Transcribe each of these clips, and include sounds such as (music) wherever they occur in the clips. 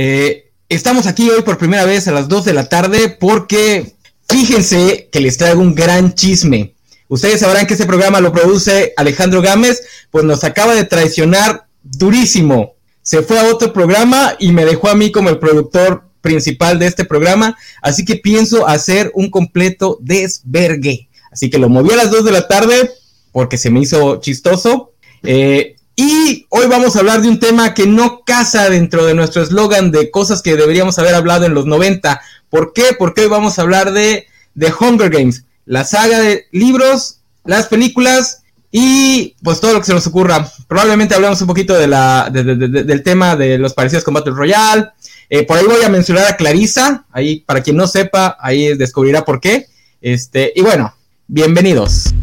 Eh, estamos aquí hoy por primera vez a las 2 de la tarde porque fíjense que les traigo un gran chisme. Ustedes sabrán que ese programa lo produce Alejandro Gámez, pues nos acaba de traicionar durísimo. Se fue a otro programa y me dejó a mí como el productor principal de este programa, así que pienso hacer un completo desvergue. Así que lo moví a las 2 de la tarde porque se me hizo chistoso. Eh, y hoy vamos a hablar de un tema que no casa dentro de nuestro eslogan de cosas que deberíamos haber hablado en los 90. ¿Por qué? Porque hoy vamos a hablar de, de Hunger Games, la saga de libros, las películas y pues todo lo que se nos ocurra. Probablemente hablemos un poquito de la, del tema de los parecidos con Battle Royale. Eh, por ahí voy a mencionar a Clarisa, ahí para quien no sepa, ahí descubrirá por qué. Este, y bueno, bienvenidos.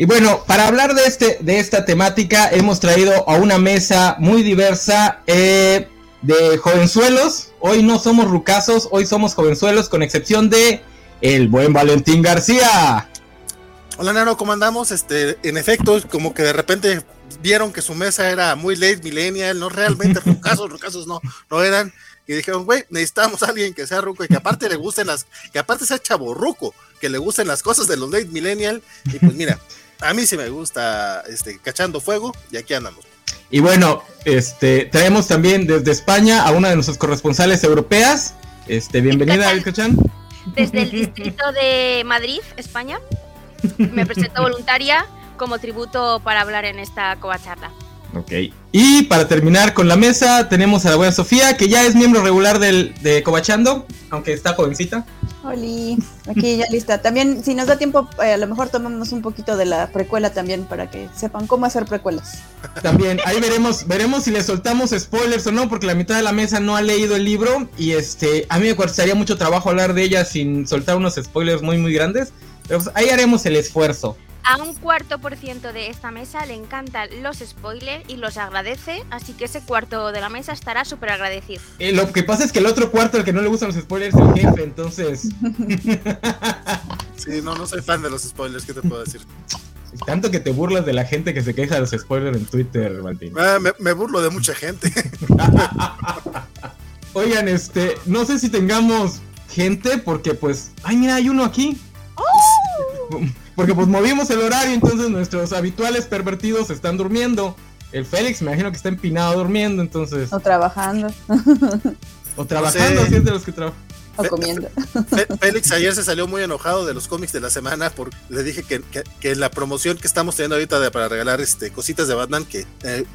Y bueno, para hablar de, este, de esta temática hemos traído a una mesa muy diversa eh, de jovenzuelos. Hoy no somos rucasos, hoy somos jovenzuelos con excepción de el buen Valentín García. Hola Nano, ¿cómo andamos? Este, en efecto, como que de repente vieron que su mesa era muy late millennial, no realmente (laughs) rucasos, rucasos no, no eran. Y dijeron, güey, necesitamos a alguien que sea ruco y que aparte le gusten las, que aparte sea chaborruco, que le gusten las cosas de los late millennial. Y pues mira, a mí sí me gusta este, cachando fuego y aquí andamos. Y bueno, este, traemos también desde España a una de nuestras corresponsales europeas. Este, bienvenida, Cachan. Desde el distrito de Madrid, España. Me presento (laughs) voluntaria como tributo para hablar en esta covacharla. Ok. Y para terminar con la mesa, tenemos a la buena Sofía, que ya es miembro regular del, de Covachando, aunque está jovencita. Hola, aquí ya lista. También, si nos da tiempo, eh, a lo mejor tomamos un poquito de la precuela también para que sepan cómo hacer precuelas. También, ahí veremos, veremos si le soltamos spoilers o no, porque la mitad de la mesa no ha leído el libro y este, a mí me costaría mucho trabajo hablar de ella sin soltar unos spoilers muy muy grandes. Pero pues, ahí haremos el esfuerzo a un cuarto por ciento de esta mesa le encantan los spoilers y los agradece, así que ese cuarto de la mesa estará súper agradecido. Eh, lo que pasa es que el otro cuarto al que no le gustan los spoilers es el jefe, entonces... (laughs) sí, no, no soy fan de los spoilers, ¿qué te puedo decir? Tanto que te burlas de la gente que se queja de los spoilers en Twitter, Martín. Ah, me, me burlo de mucha gente. (laughs) Oigan, este, no sé si tengamos gente, porque pues, ay, mira, hay uno aquí. ¡Oh! (laughs) Porque pues movimos el horario, entonces nuestros habituales pervertidos están durmiendo. El Félix me imagino que está empinado durmiendo, entonces. O trabajando. O trabajando, así es de los que trabajan. O comiendo. Félix ayer se salió muy enojado de los cómics de la semana porque le dije que, que, la promoción que estamos teniendo ahorita para regalar este cositas de Batman, que eh,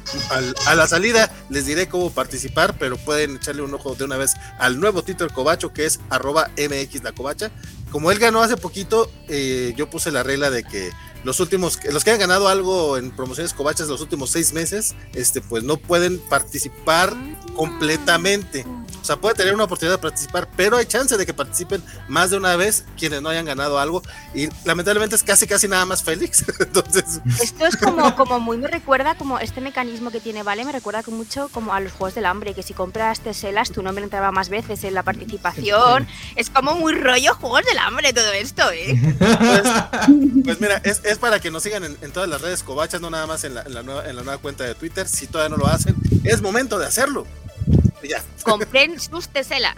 a la salida les diré cómo participar, pero pueden echarle un ojo de una vez al nuevo Twitter Cobacho que es arroba mx la covacha como él ganó hace poquito, eh, yo puse la regla de que los últimos, los que han ganado algo en promociones covachas los últimos seis meses, este, pues no pueden participar completamente. O sea, puede tener una oportunidad de participar, pero hay chance de que participen más de una vez quienes no hayan ganado algo. Y lamentablemente es casi, casi nada más Félix. (laughs) Entonces. Esto es como, como muy me recuerda, como este mecanismo que tiene Vale, me recuerda mucho como a los juegos del hambre, que si compras teselas tu nombre entraba más veces en la participación. Es como muy rollo juegos del hambre todo esto, ¿eh? (laughs) Pues, pues mira, es, es, para que nos sigan en, todas las redes covachas, no nada más en la, en la, nueva, en la nueva cuenta de Twitter. Si todavía no lo hacen, es momento de hacerlo. Compren sus teselas.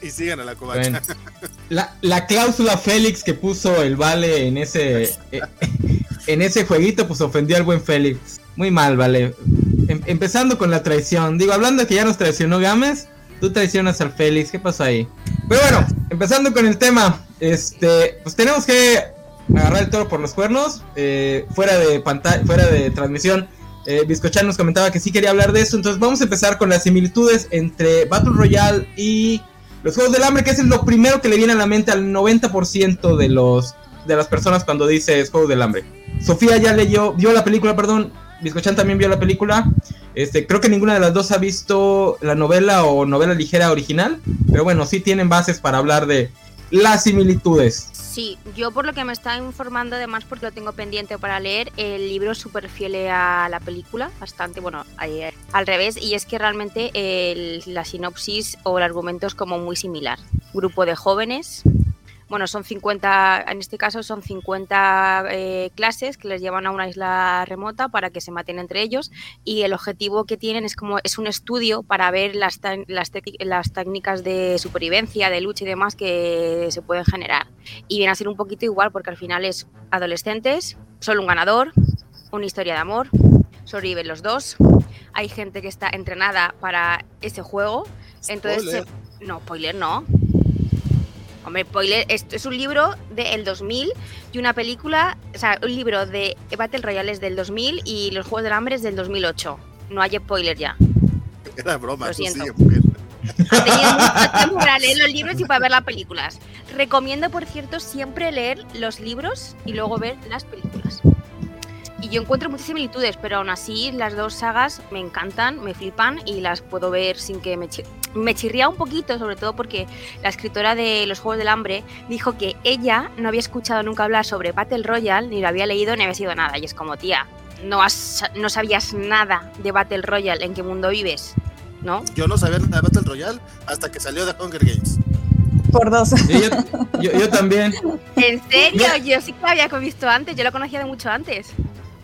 Y sigan a la covacha. (laughs) La, cláusula Félix que puso el Vale en ese eh, en ese jueguito, pues ofendió al buen Félix. Muy mal, Vale. Em, empezando con la traición. Digo, hablando de que ya nos traicionó Gámez, tú traicionas al Félix. ¿Qué pasó ahí? Pero bueno, empezando con el tema. Este, pues tenemos que agarrar el toro por los cuernos. Eh, fuera de pantalla, fuera de transmisión eh, nos comentaba que sí quería hablar de eso, entonces vamos a empezar con las similitudes entre Battle Royale y los Juegos del Hambre, que es lo primero que le viene a la mente al 90% de los de las personas cuando dice Juegos del Hambre. Sofía ya leyó, vio la película, perdón, Biscochan también vio la película. Este, creo que ninguna de las dos ha visto la novela o novela ligera original, pero bueno, sí tienen bases para hablar de las similitudes. Sí, yo por lo que me está informando, además porque lo tengo pendiente para leer, el libro es súper fiel a la película, bastante, bueno, eh, al revés, y es que realmente el- la sinopsis o el argumento es como muy similar. Grupo de jóvenes, bueno, son 50, en este caso son 50 eh, clases que les llevan a una isla remota para que se maten entre ellos y el objetivo que tienen es como es un estudio para ver las, las, las técnicas de supervivencia, de lucha y demás que se pueden generar. Y viene a ser un poquito igual porque al final es adolescentes, solo un ganador, una historia de amor, sobreviven los dos, hay gente que está entrenada para ese juego, entonces... Spoiler. se- no, spoiler no. Hombre, spoiler, esto es un libro del 2000 y una película, o sea, un libro de Battle Royale es del 2000 y los Juegos del Hambre es del 2008. No hay spoiler ya. Era broma, Lo tú siento. sigue, mujer. Ha tenido mucho tiempo para leer los libros y para ver las películas. Recomiendo, por cierto, siempre leer los libros y luego ver las películas. Y yo encuentro muchas similitudes, pero aún así las dos sagas me encantan, me flipan y las puedo ver sin que me, me chirría un poquito, sobre todo porque la escritora de Los Juegos del Hambre dijo que ella no había escuchado nunca hablar sobre Battle Royale, ni lo había leído, ni había sido nada. Y es como, tía, no, has, no sabías nada de Battle Royale, en qué mundo vives, ¿no? Yo no sabía nada de Battle Royale hasta que salió de Hunger Games. Por dos. Yo, yo- yo también. ¿En serio? Yo sí que lo había visto antes, yo lo conocía de mucho antes.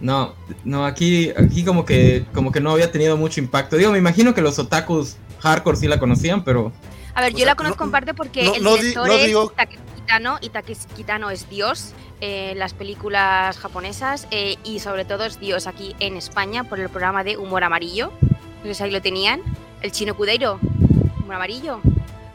No, no, aquí, aquí como que, como que no había tenido mucho impacto. Digo, me imagino que los otakus hardcore sí la conocían, pero A ver, O yo sea, la conozco no- en parte porque no- el no di- director no es digo- Takeshi Kitano y Takeshi Kitano es Dios eh, en las películas japonesas eh, y sobre todo es Dios aquí en España por el programa de Humor Amarillo. Entonces ahí lo tenían. El chino Cudeiro. Humor Amarillo.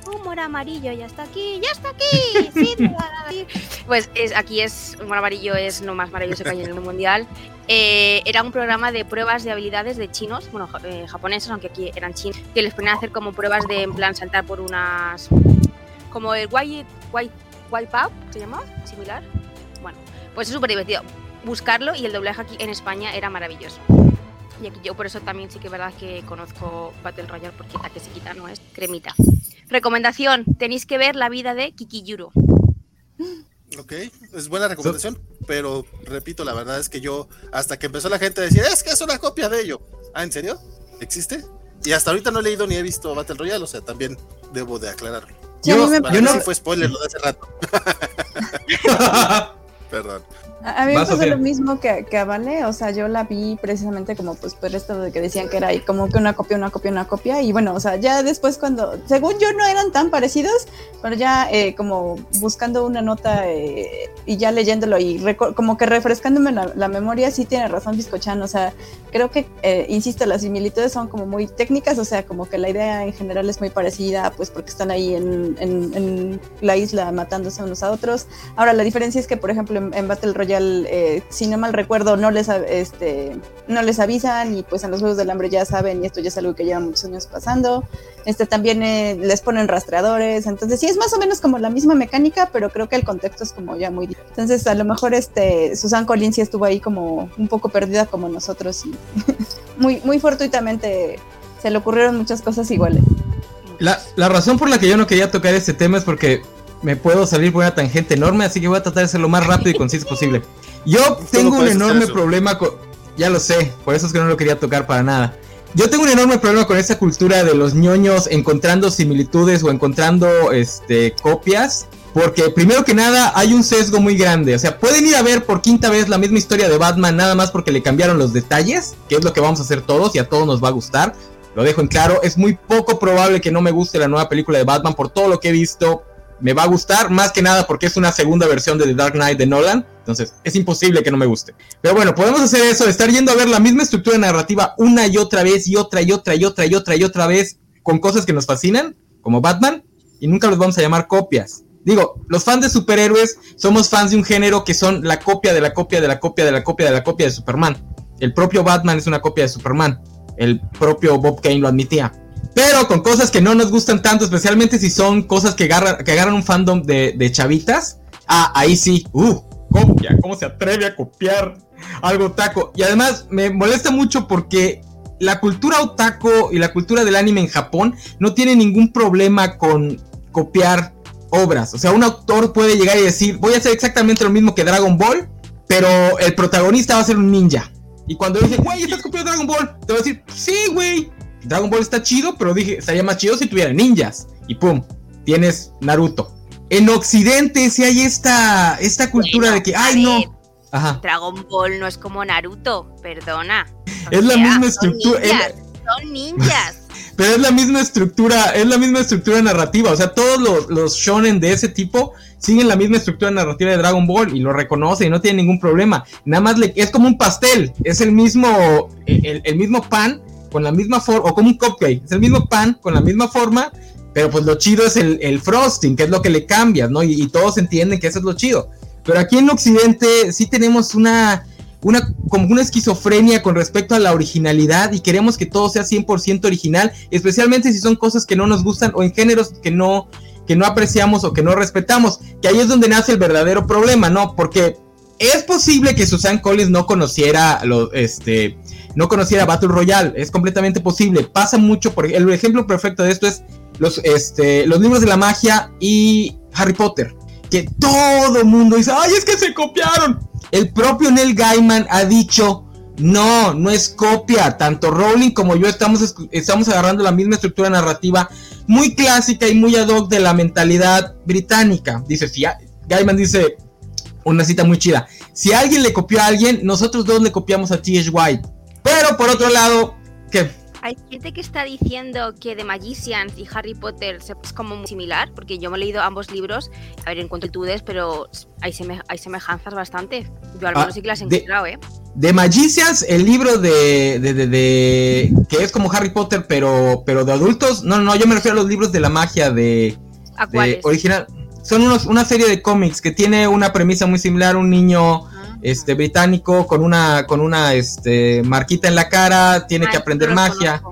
Humor Amarillo, ya está aquí, ya está aquí. (laughs) pues es, aquí es Humor Amarillo es lo más maravilloso que hay en el mundial. Eh, era un programa de pruebas de habilidades de chinos, bueno, eh, japoneses, aunque aquí eran chinos, que les ponían a hacer como pruebas de, en plan, saltar por unas... Como el white, Wipeout, ¿se llama? Similar. Bueno, pues es súper divertido. Buscarlo y el doblaje aquí en España era maravilloso. Y aquí yo por eso también sí que es verdad que conozco Battle Royale porque la que se quita no es cremita. Recomendación, tenéis que ver la vida de Kikiyuro. Ok, es buena recomendación, pero repito, la verdad es que yo, hasta que empezó la gente a decir, es que es una copia de ello. Ah, ¿en serio? ¿Existe? Y hasta ahorita no he leído ni he visto Battle Royale, o sea, también debo de aclararlo. Yo- me Para yo mí no- sí fue spoiler lo de hace rato. (laughs) (laughs) Perdón. A mí me pasó lo mismo que, que a Vale, o sea, yo la vi precisamente como pues por esto de que decían que era ahí como que una copia, una copia, una copia, y bueno, o sea, ya después cuando, según yo no eran tan parecidos, pero ya eh, como buscando una nota eh, y ya leyéndolo y como que refrescándome la, la memoria, sí tiene razón Biscochan, o sea, creo que, eh, insisto, las similitudes son como muy técnicas, o sea, como que la idea en general es muy parecida, pues porque están ahí en, en- en la isla matándose unos a otros. Ahora, la diferencia es que, por ejemplo, en, en Battle Royale, eh, si no mal recuerdo, no les, este, no les avisan y pues en los Juegos del Hambre ya saben y esto ya es algo que lleva muchos años pasando. Este también eh, les ponen rastreadores, entonces sí es más o menos como la misma mecánica, pero creo que el contexto es como ya muy. Entonces a lo mejor este Susan Collins sí estuvo ahí como un poco perdida como nosotros y (laughs) muy, muy fortuitamente se le ocurrieron muchas cosas iguales. La, la razón por la que yo no quería tocar este tema es porque me puedo salir por una tangente enorme, así que voy a tratar de ser lo más rápido y conciso posible. Yo tengo un enorme problema con... Ya lo sé, por eso es que no lo quería tocar para nada. Yo tengo un enorme problema con esa cultura de los ñoños encontrando similitudes o encontrando este, copias. Porque primero que nada hay un sesgo muy grande. O sea, pueden ir a ver por quinta vez la misma historia de Batman nada más porque le cambiaron los detalles, que es lo que vamos a hacer todos y a todos nos va a gustar. Lo dejo en claro, es muy poco probable que no me guste la nueva película de Batman por todo lo que he visto. Me va a gustar, más que nada porque es una segunda versión de The Dark Knight de Nolan. Entonces, es imposible que no me guste. Pero bueno, podemos hacer eso, estar yendo a ver la misma estructura narrativa una y otra vez y otra y otra y otra y otra y otra vez con cosas que nos fascinan, como Batman, y nunca los vamos a llamar copias. Digo, los fans de superhéroes somos fans de un género que son la copia de la copia de la copia de la copia de la copia de Superman. El propio Batman es una copia de Superman. El propio Bob Kane lo admitía. Pero con cosas que no nos gustan tanto, especialmente si son cosas que agarran, un fandom de, de chavitas. Ah, ahí sí. Uh, copia. ¿Cómo se atreve a copiar algo taco? Y además me molesta mucho porque la cultura otaku y la cultura del anime en Japón no tiene ningún problema con copiar obras. O sea, un autor puede llegar y decir, voy a hacer exactamente lo mismo que Dragon Ball, pero el protagonista va a ser un ninja. Y cuando dice, güey, estás copiando Dragon Ball, te va a decir, sí, güey. Dragon Ball está chido, pero dije, estaría más chido si tuviera ninjas. Y pum, tienes Naruto. En Occidente sí hay esta, esta cultura de que, ay, no. Ajá. Dragon Ball no es como Naruto, perdona. (laughs) es la misma estructura. Son ninjas. (laughs) Pero es la misma estructura, es la misma estructura narrativa. O sea, todos los, los, shonen de ese tipo siguen la misma estructura narrativa de Dragon Ball y lo reconoce y no tiene ningún problema. Nada más le, es como un pastel, es el mismo, el, mismo pan con la misma forma, o como un cupcake, es el mismo pan con la misma forma, pero pues lo chido es el, frosting, que es lo que le cambias, ¿no? Y, y todos entienden que eso es lo chido. Pero aquí en Occidente sí tenemos una una, como una esquizofrenia con respecto a la originalidad y queremos que todo sea 100% original, especialmente si son cosas que no nos gustan o en géneros que no, que no apreciamos o que no respetamos, que ahí es donde nace el verdadero problema, ¿no? Porque es posible que Susan Collins no conociera lo, este, no conociera Battle Royale, es completamente posible. Pasa mucho, por el ejemplo perfecto de esto es los, este, los libros de la magia y Harry Potter, que todo mundo dice, ay, es que se copiaron. El propio Neil Gaiman ha dicho, no, no es copia. Tanto Rowling como yo estamos, estamos agarrando la misma estructura narrativa muy clásica y muy ad hoc de la mentalidad británica. Dice, si Gaiman dice una cita muy chida. Si alguien le copió a alguien, nosotros dos le copiamos a T.H. White. Pero por otro lado, ¿qué? Hay gente que está diciendo que The Magicians y Harry Potter es como muy similar, porque yo me he leído ambos libros, a ver, en cuanto dudes, pero hay, hay semejanzas bastante. Yo al menos ah, sí que las he encontrado, ¿eh? The Magicians, el libro de, de, que es como Harry Potter, pero, pero de adultos. No, no, yo me refiero a los libros de la magia de, ¿A original. Son unos, una serie de cómics que tiene una premisa muy similar, un niño este británico con una con una este marquita en la cara, tiene que aprender magia.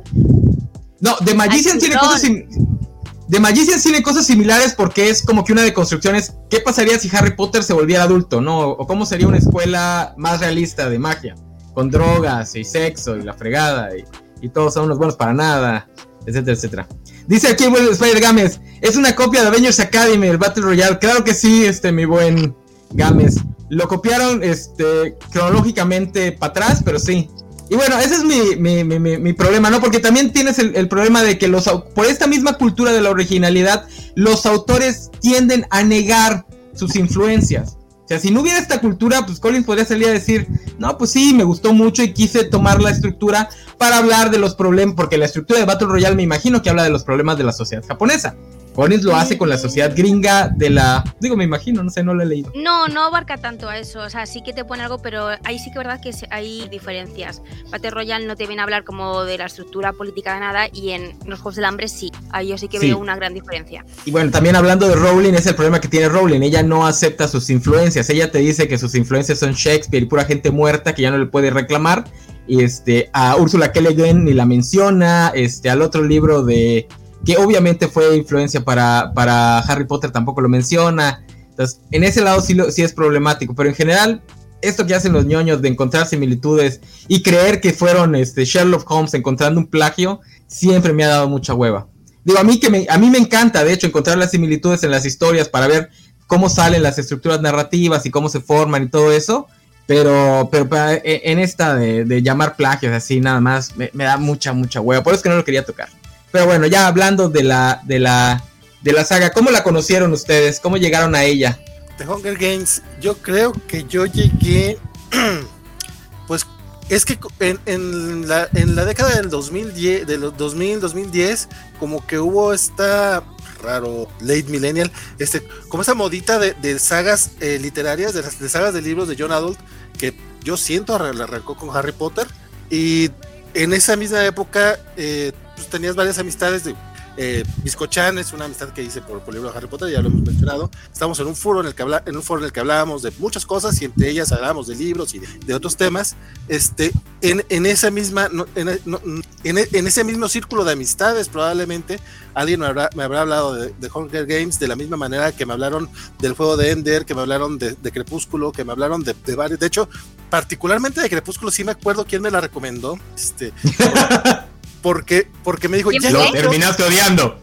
No, de Magician tiene cosas de Magician tiene cosas similares porque es como que una de construcciones, ¿qué pasaría si Harry Potter se volviera adulto, no? O cómo sería una escuela más realista de magia, con drogas y sexo y la fregada y, todos son unos buenos para nada, etcétera, etcétera. Dice aquí Spider Games, es una copia de Avengers Academy, el Battle Royale. Claro que sí, este mi buen Games. Lo copiaron este, cronológicamente para atrás, pero sí. Y bueno, ese es mi, problema, ¿no? Porque también tienes el, problema de que los por esta misma cultura de la originalidad, los autores tienden a negar sus influencias. O sea, si no hubiera esta cultura, pues Collins podría salir a decir, no, pues sí, me gustó mucho y quise tomar la estructura para hablar de los problemas, porque la estructura de Battle Royale me imagino que habla de los problemas de la sociedad japonesa. Collins lo hace con la sociedad gringa de la. Digo, me imagino, no sé, no lo he leído. No, no abarca tanto a eso. O sea, sí que te pone algo, pero ahí sí que es verdad que hay diferencias. Battle Royale no te viene a hablar como de la estructura política de nada, y en los Juegos del Hambre sí. Ahí yo sí que veo una gran diferencia. Y bueno, también hablando de Rowling, es el problema que tiene Rowling. Ella no acepta sus influencias. Ella te dice que sus influencias son Shakespeare y pura gente muerta que ya no le puede reclamar. Y este, a Úrsula K. ni la menciona. Este, al otro libro de que obviamente fue influencia para, para Harry Potter, tampoco lo menciona. Entonces, en ese lado sí, sí es problemático, pero en general, esto que hacen los ñoños de encontrar similitudes y creer que fueron este, Sherlock Holmes encontrando un plagio, siempre me ha dado mucha hueva. Digo, a mí, que me, a mí me encanta, de hecho, encontrar las similitudes en las historias para ver cómo salen las estructuras narrativas y cómo se forman y todo eso. Pero, pero en esta de, llamar plagios así nada más, me, me, da mucha, mucha hueva. Por eso es que no lo quería tocar. Pero bueno, ya hablando de la, de la, de la saga, ¿cómo la conocieron ustedes? ¿Cómo llegaron a ella? The Hunger Games, yo creo que yo llegué, (clears throat) pues es que en, en, la, en la década del 2010, de los 2000, 2010, como que hubo esta raro late millennial, este, como esa modita de, sagas eh, literarias, de, de sagas de libros de John Adult, que yo siento arrancó con Harry Potter y en esa misma época eh, pues, tenías varias amistades de Eh, Biscochan es una amistad que hice por, por el libro de Harry Potter, ya lo hemos mencionado. Estamos en un foro en el que habla, en un foro en el que hablábamos de muchas cosas y entre ellas hablábamos de libros y de, de otros temas. Este, en, en esa misma, en, en, en, ese mismo círculo de amistades, probablemente alguien me habrá, me habrá hablado de, de, Hunger Games de la misma manera que me hablaron del juego de Ender, que me hablaron de, de Crepúsculo, que me hablaron de varios. De hecho, particularmente de Crepúsculo, sí me acuerdo quién me la recomendó. Este, (laughs) porque, porque me dijo, ya lo terminaste odiando.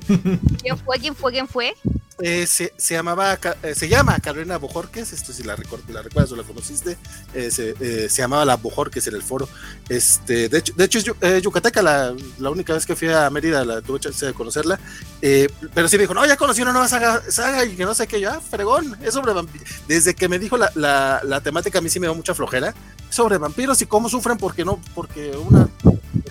¿Quién fue? ¿Quién fue? ¿Quién fue? Eh, se, se, llamaba, eh, se llama Carolina Bojorques, esto si la, la recuerdas o la conociste, eh, se, eh, se, llamaba la Bojorques en el foro. Este, de hecho, de hecho es yucateca, la, la, única vez que fui a Mérida la tuve chance de conocerla, pero sí me dijo, no, ya conocí una nueva saga, saga y que no sé qué, yo, ah, fregón, es sobre vampiros. Desde que me dijo la, la, la, temática a mí sí me dio mucha flojera, sobre vampiros y cómo sufren porque no, porque una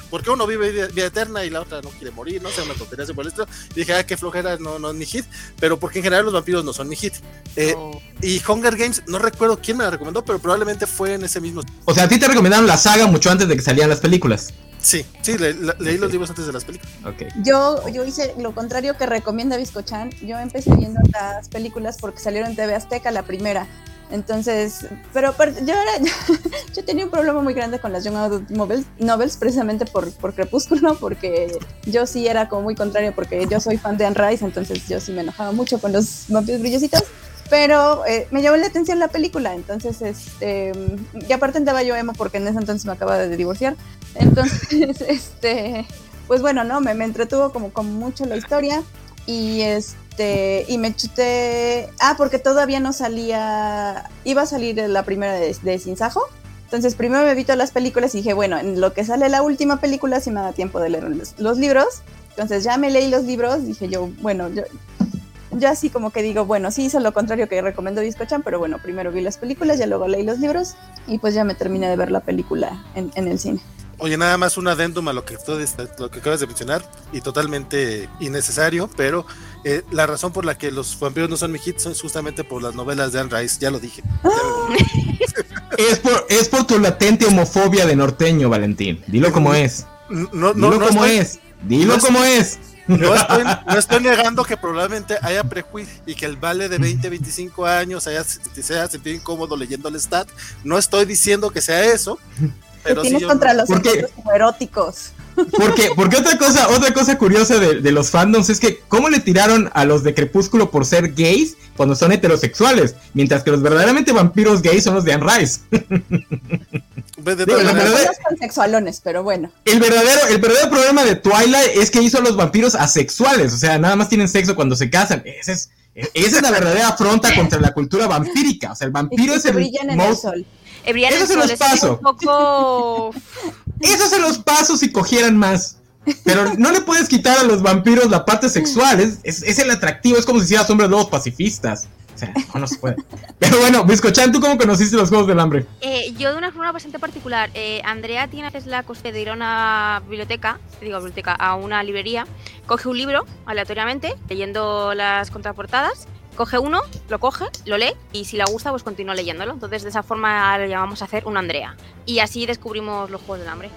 porque uno vive vida, vida, eterna y la otra no quiere morir, no sé, una tontería así por el estilo. Y dije, ah, qué flojera, no, no es mi hit, pero porque en general los vampiros no son mi hit. Eh, oh. Y Hunger Games, no recuerdo quién me la recomendó, pero probablemente fue en ese mismo. O sea, a ti te recomendaron la saga mucho antes de que salieran las películas. Sí, sí, le, le, leí los libros antes de las películas. Okay. Yo, yo hice lo contrario que recomienda Biscochan. Yo empecé viendo las películas porque salieron en TV Azteca la primera. Entonces, pero, yo, era, (laughs) yo tenía un problema muy grande con las Young Adult novels, novels precisamente por, por Crepúsculo, porque yo sí era como muy contrario, porque yo soy fan de Anne Rice, entonces yo sí me enojaba mucho con los vampiros brillositos, pero eh, me llamó la atención la película, entonces, este, y aparte andaba yo emo porque en ese entonces me acaba de divorciar, entonces, (laughs) este, pues bueno, no, me, me entretuvo como, como mucho la historia, y este y me chuté ah porque todavía no salía iba a salir la primera de, de Sin Sajo entonces primero me vi todas las películas y dije bueno en lo que sale la última película si me da tiempo de leer los, los, libros entonces ya me leí los libros dije yo bueno yo yo así como que digo, bueno, sí hice lo contrario que recomendó Discochan, pero bueno, primero vi las películas, ya luego leí los libros y pues ya me terminé de ver la película en, en el cine. Oye, nada más un adendum a lo que, tú, lo que acabas de mencionar y totalmente innecesario, pero eh, la razón por la que los vampiros no son mi hit son justamente por las novelas de Anne Rice, ya lo dije. (laughs) es, por, es por tu latente homofobia de norteño, Valentín. Dilo como es. No, no, Dilo no como estoy, es. Dilo como es. No (laughs) estoy, no estoy, negando que probablemente haya prejuicio y que el vale de 20, 25 años haya, se haya sentido incómodo leyendo el stat. No estoy diciendo que sea eso, pero tienes sí, contra los eróticos. Porque, porque otra cosa, otra cosa curiosa de, de, los fandoms es que cómo le tiraron a los de Crepúsculo por ser gays cuando son heterosexuales, mientras que los verdaderamente vampiros gays son los de Anne Rice. De, de, Digo, verdadero, sexualones, pero bueno. El verdadero, el verdadero problema de Twilight es que hizo a los vampiros asexuales, o sea, nada más tienen sexo cuando se casan. Ese es, esa es la verdadera afronta contra la cultura vampírica. O sea, el vampiro es el. Brillan en el sol. Eso se los paso. Poco... (laughs) Eso se los paso si cogieran más. Pero no le puedes quitar a los vampiros la parte sexual. Es, es, es el atractivo. Es como si hicieras hombres lobos pacifistas. O sea, no, no se puede. Pero bueno, Biscochan, ¿tú cómo conociste los Juegos del Hambre? Eh, yo de una forma bastante particular. Eh, Andrea tiene la costumbre de ir a una biblioteca, digo biblioteca, a una librería, coge un libro aleatoriamente, leyendo las contraportadas, coge uno, lo coge, lo lee y si le gusta, pues continúa leyéndolo. Entonces, de esa forma le llamamos a hacer un Andrea. Y así descubrimos los Juegos del Hambre.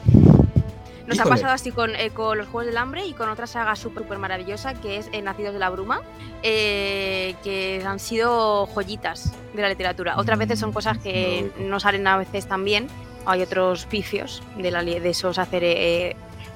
Nos Híjole. ha pasado así con, eh, con, los Juegos del Hambre y con otra saga súper super maravillosa que es eh, Nacidos de la Bruma, eh, que han sido joyitas de la literatura. Otras veces son cosas que no salen a veces tan bien, hay otros picios de, la, de esos hacer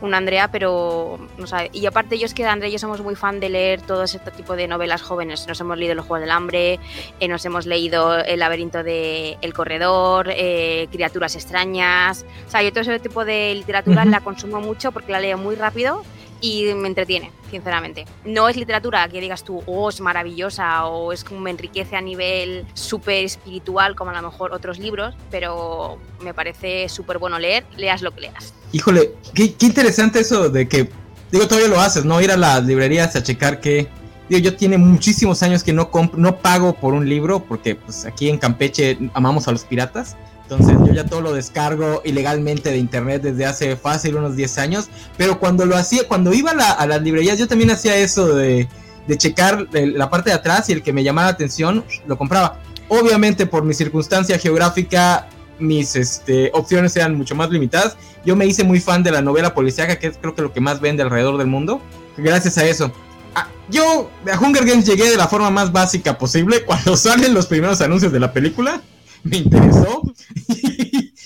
un Andrea, pero no sabe. Y aparte yo es que Andrea y yo somos muy fan de leer todo este tipo de novelas jóvenes. Nos hemos leído Los Juegos del Hambre, eh, nos hemos leído El laberinto de El Corredor, eh, Criaturas extrañas. O sea, yo todo ese tipo de literatura uh -huh. la consumo mucho porque la leo muy rápido y me entretiene, sinceramente. No es literatura que digas tú, oh, es maravillosa o es como me enriquece a nivel súper espiritual como a lo mejor otros libros, pero me parece súper bueno leer, leas lo que leas. Híjole, qué, qué, interesante eso de que, digo, todavía lo haces, ¿no? Ir a las librerías a checar que, digo, yo tiene muchísimos años que no, no pago por un libro porque pues aquí en Campeche amamos a los piratas. Entonces yo ya todo lo descargo ilegalmente de internet desde hace fácil unos 10 años. Pero cuando lo hacía, cuando iba a, la, a las librerías, yo también hacía eso de, de checar la parte de atrás y el que me llamara la atención, lo compraba. Obviamente por mi circunstancia geográfica, mis este, opciones eran mucho más limitadas. Yo me hice muy fan de la novela policíaca, que es creo que lo que más vende alrededor del mundo. gracias a eso. Ah, yo a Hunger Games llegué de la forma más básica posible. Cuando (laughs) salen los primeros anuncios de la película, me interesó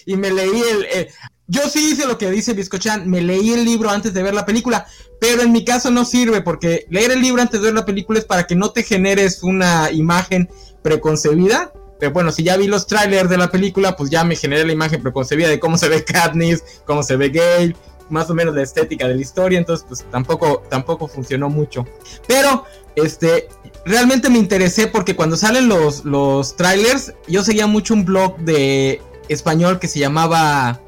y me leí el, yo sí hice lo que dice Biscochan, me leí el libro antes de ver la película, pero en mi caso no sirve porque leer el libro antes de ver la película es para que no te generes una imagen preconcebida. Pero bueno, si ya vi los trailers de la película, pues ya me generé la imagen preconcebida de cómo se ve Katniss, cómo se ve Gale, más o menos la estética de la historia, entonces pues tampoco, tampoco funcionó mucho. Pero, este, realmente me interesé porque cuando salen los, los trailers, yo seguía mucho un blog de español que se llamaba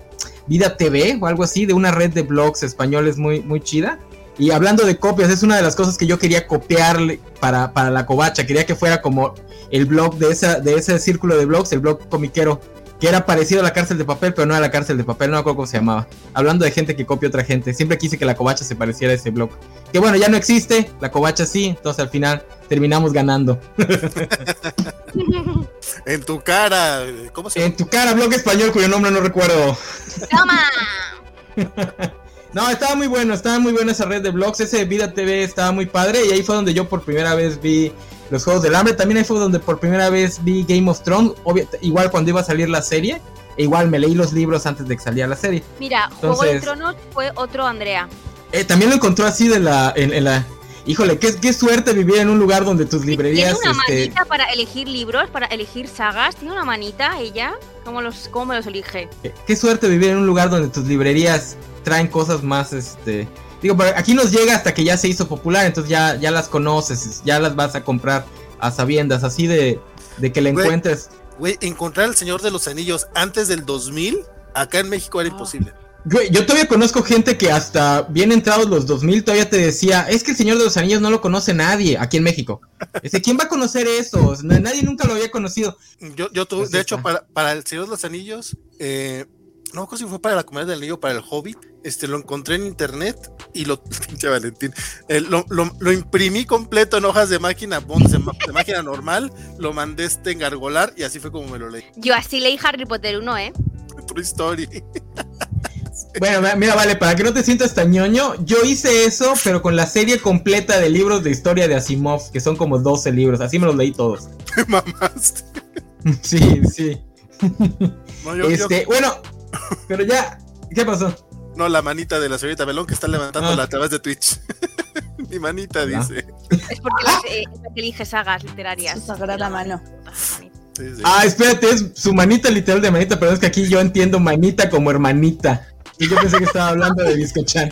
Vida TV o algo así, de una red de blogs españoles muy, muy chida. Y hablando de copias, es una de las cosas que yo quería copiarle para, para la covacha. Quería que fuera como el blog de, esa, de ese círculo de blogs, el blog comiquero, que era parecido a la cárcel de papel, pero no a la cárcel de papel, no me acuerdo cómo se llamaba. Hablando de gente que copia otra gente, siempre quise que la covacha se pareciera a ese blog. Que bueno, ya no existe, la covacha sí, entonces al final terminamos ganando. (laughs) en tu cara, ¿cómo se llama? En tu cara, blog español cuyo nombre no recuerdo. ¡Toma! (laughs) No, estaba muy bueno, estaba muy buena esa red de blogs. Ese Vida TV estaba muy padre. Y ahí fue donde yo por primera vez vi los Juegos del Hambre. También ahí fue donde por primera vez vi Game of Thrones. igual cuando iba a salir la serie. E igual me leí los libros antes de que saliera la serie. Mira, Juego de Tronos fue otro Andrea. Eh, también lo encontró así de la, en, la, Híjole, qué, qué, suerte vivir en un lugar donde tus librerías. Tiene una este, manita para elegir libros, para elegir sagas. Tiene una manita ella. ¿Cómo, los, cómo me los elige? Eh, qué suerte vivir en un lugar donde tus librerías traen cosas más, este... Digo, pero aquí nos llega hasta que ya se hizo popular, entonces ya, ya las conoces, ya las vas a comprar a sabiendas, así de, de que le encuentres. Güey, encontrar el Señor de los Anillos antes del 2000, acá en México era ah. imposible. Güey, yo todavía conozco gente que hasta bien entrados los 2000 todavía te decía, es que el Señor de los Anillos no lo conoce nadie aquí en México. Dice, ¿quién va a conocer eso? Nadie nunca lo había conocido. Yo, yo tuve, de hecho, para, para el Señor de los Anillos, eh, no sé si fue para la comunidad del anillo, para el Hobbit, este, lo encontré en internet y lo, (laughs) pinche Valentín, eh, lo, lo, imprimí completo en hojas de máquina, de, máquina normal, lo mandé este engargolar y así fue como me lo leí. Yo así leí Harry Potter 1, ¿eh? True Story. (laughs) Bueno, mira, vale, para que no te sientas tan ñoño, yo hice eso, pero con la serie completa de libros de historia de Asimov, que son como 12 libros, así me los leí todos. (laughs) Te mamaste. Sí, sí. este, bueno, pero ya, ¿qué pasó? No, la manita de la señorita Belón que está levantando ah. a través de Twitch. (laughs) Mi manita dice. Es porque las, eh, elige sagas literarias. Su la mano. Ah, espérate, es su manita literal de manita, pero es que aquí yo entiendo manita como hermanita. Y yo pensé que estaba hablando de Biscochan.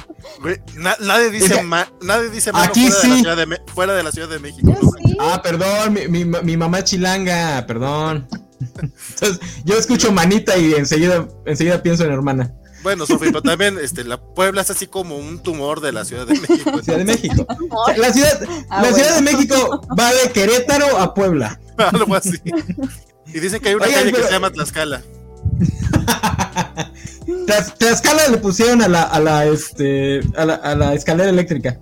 nadie dice, nadie dice mano aquí fuera, sí. de la ciudad de fuera de la Ciudad de México. Ah, perdón, mi, mi, mi mamá chilanga, perdón. Entonces, yo escucho manita y enseguida, enseguida pienso en hermana. Bueno, Sofía, pero también este, la Puebla es así como un tumor de la Ciudad de México. (laughs) Ciudad de México. (laughs) La Ciudad, ah, la ciudad de México va de Querétaro a Puebla. (laughs) Algo así. Y dicen que hay una calle que se llama Tlaxcala. Tlaxcala le pusieron a la, a la, este, a la, a la escalera eléctrica.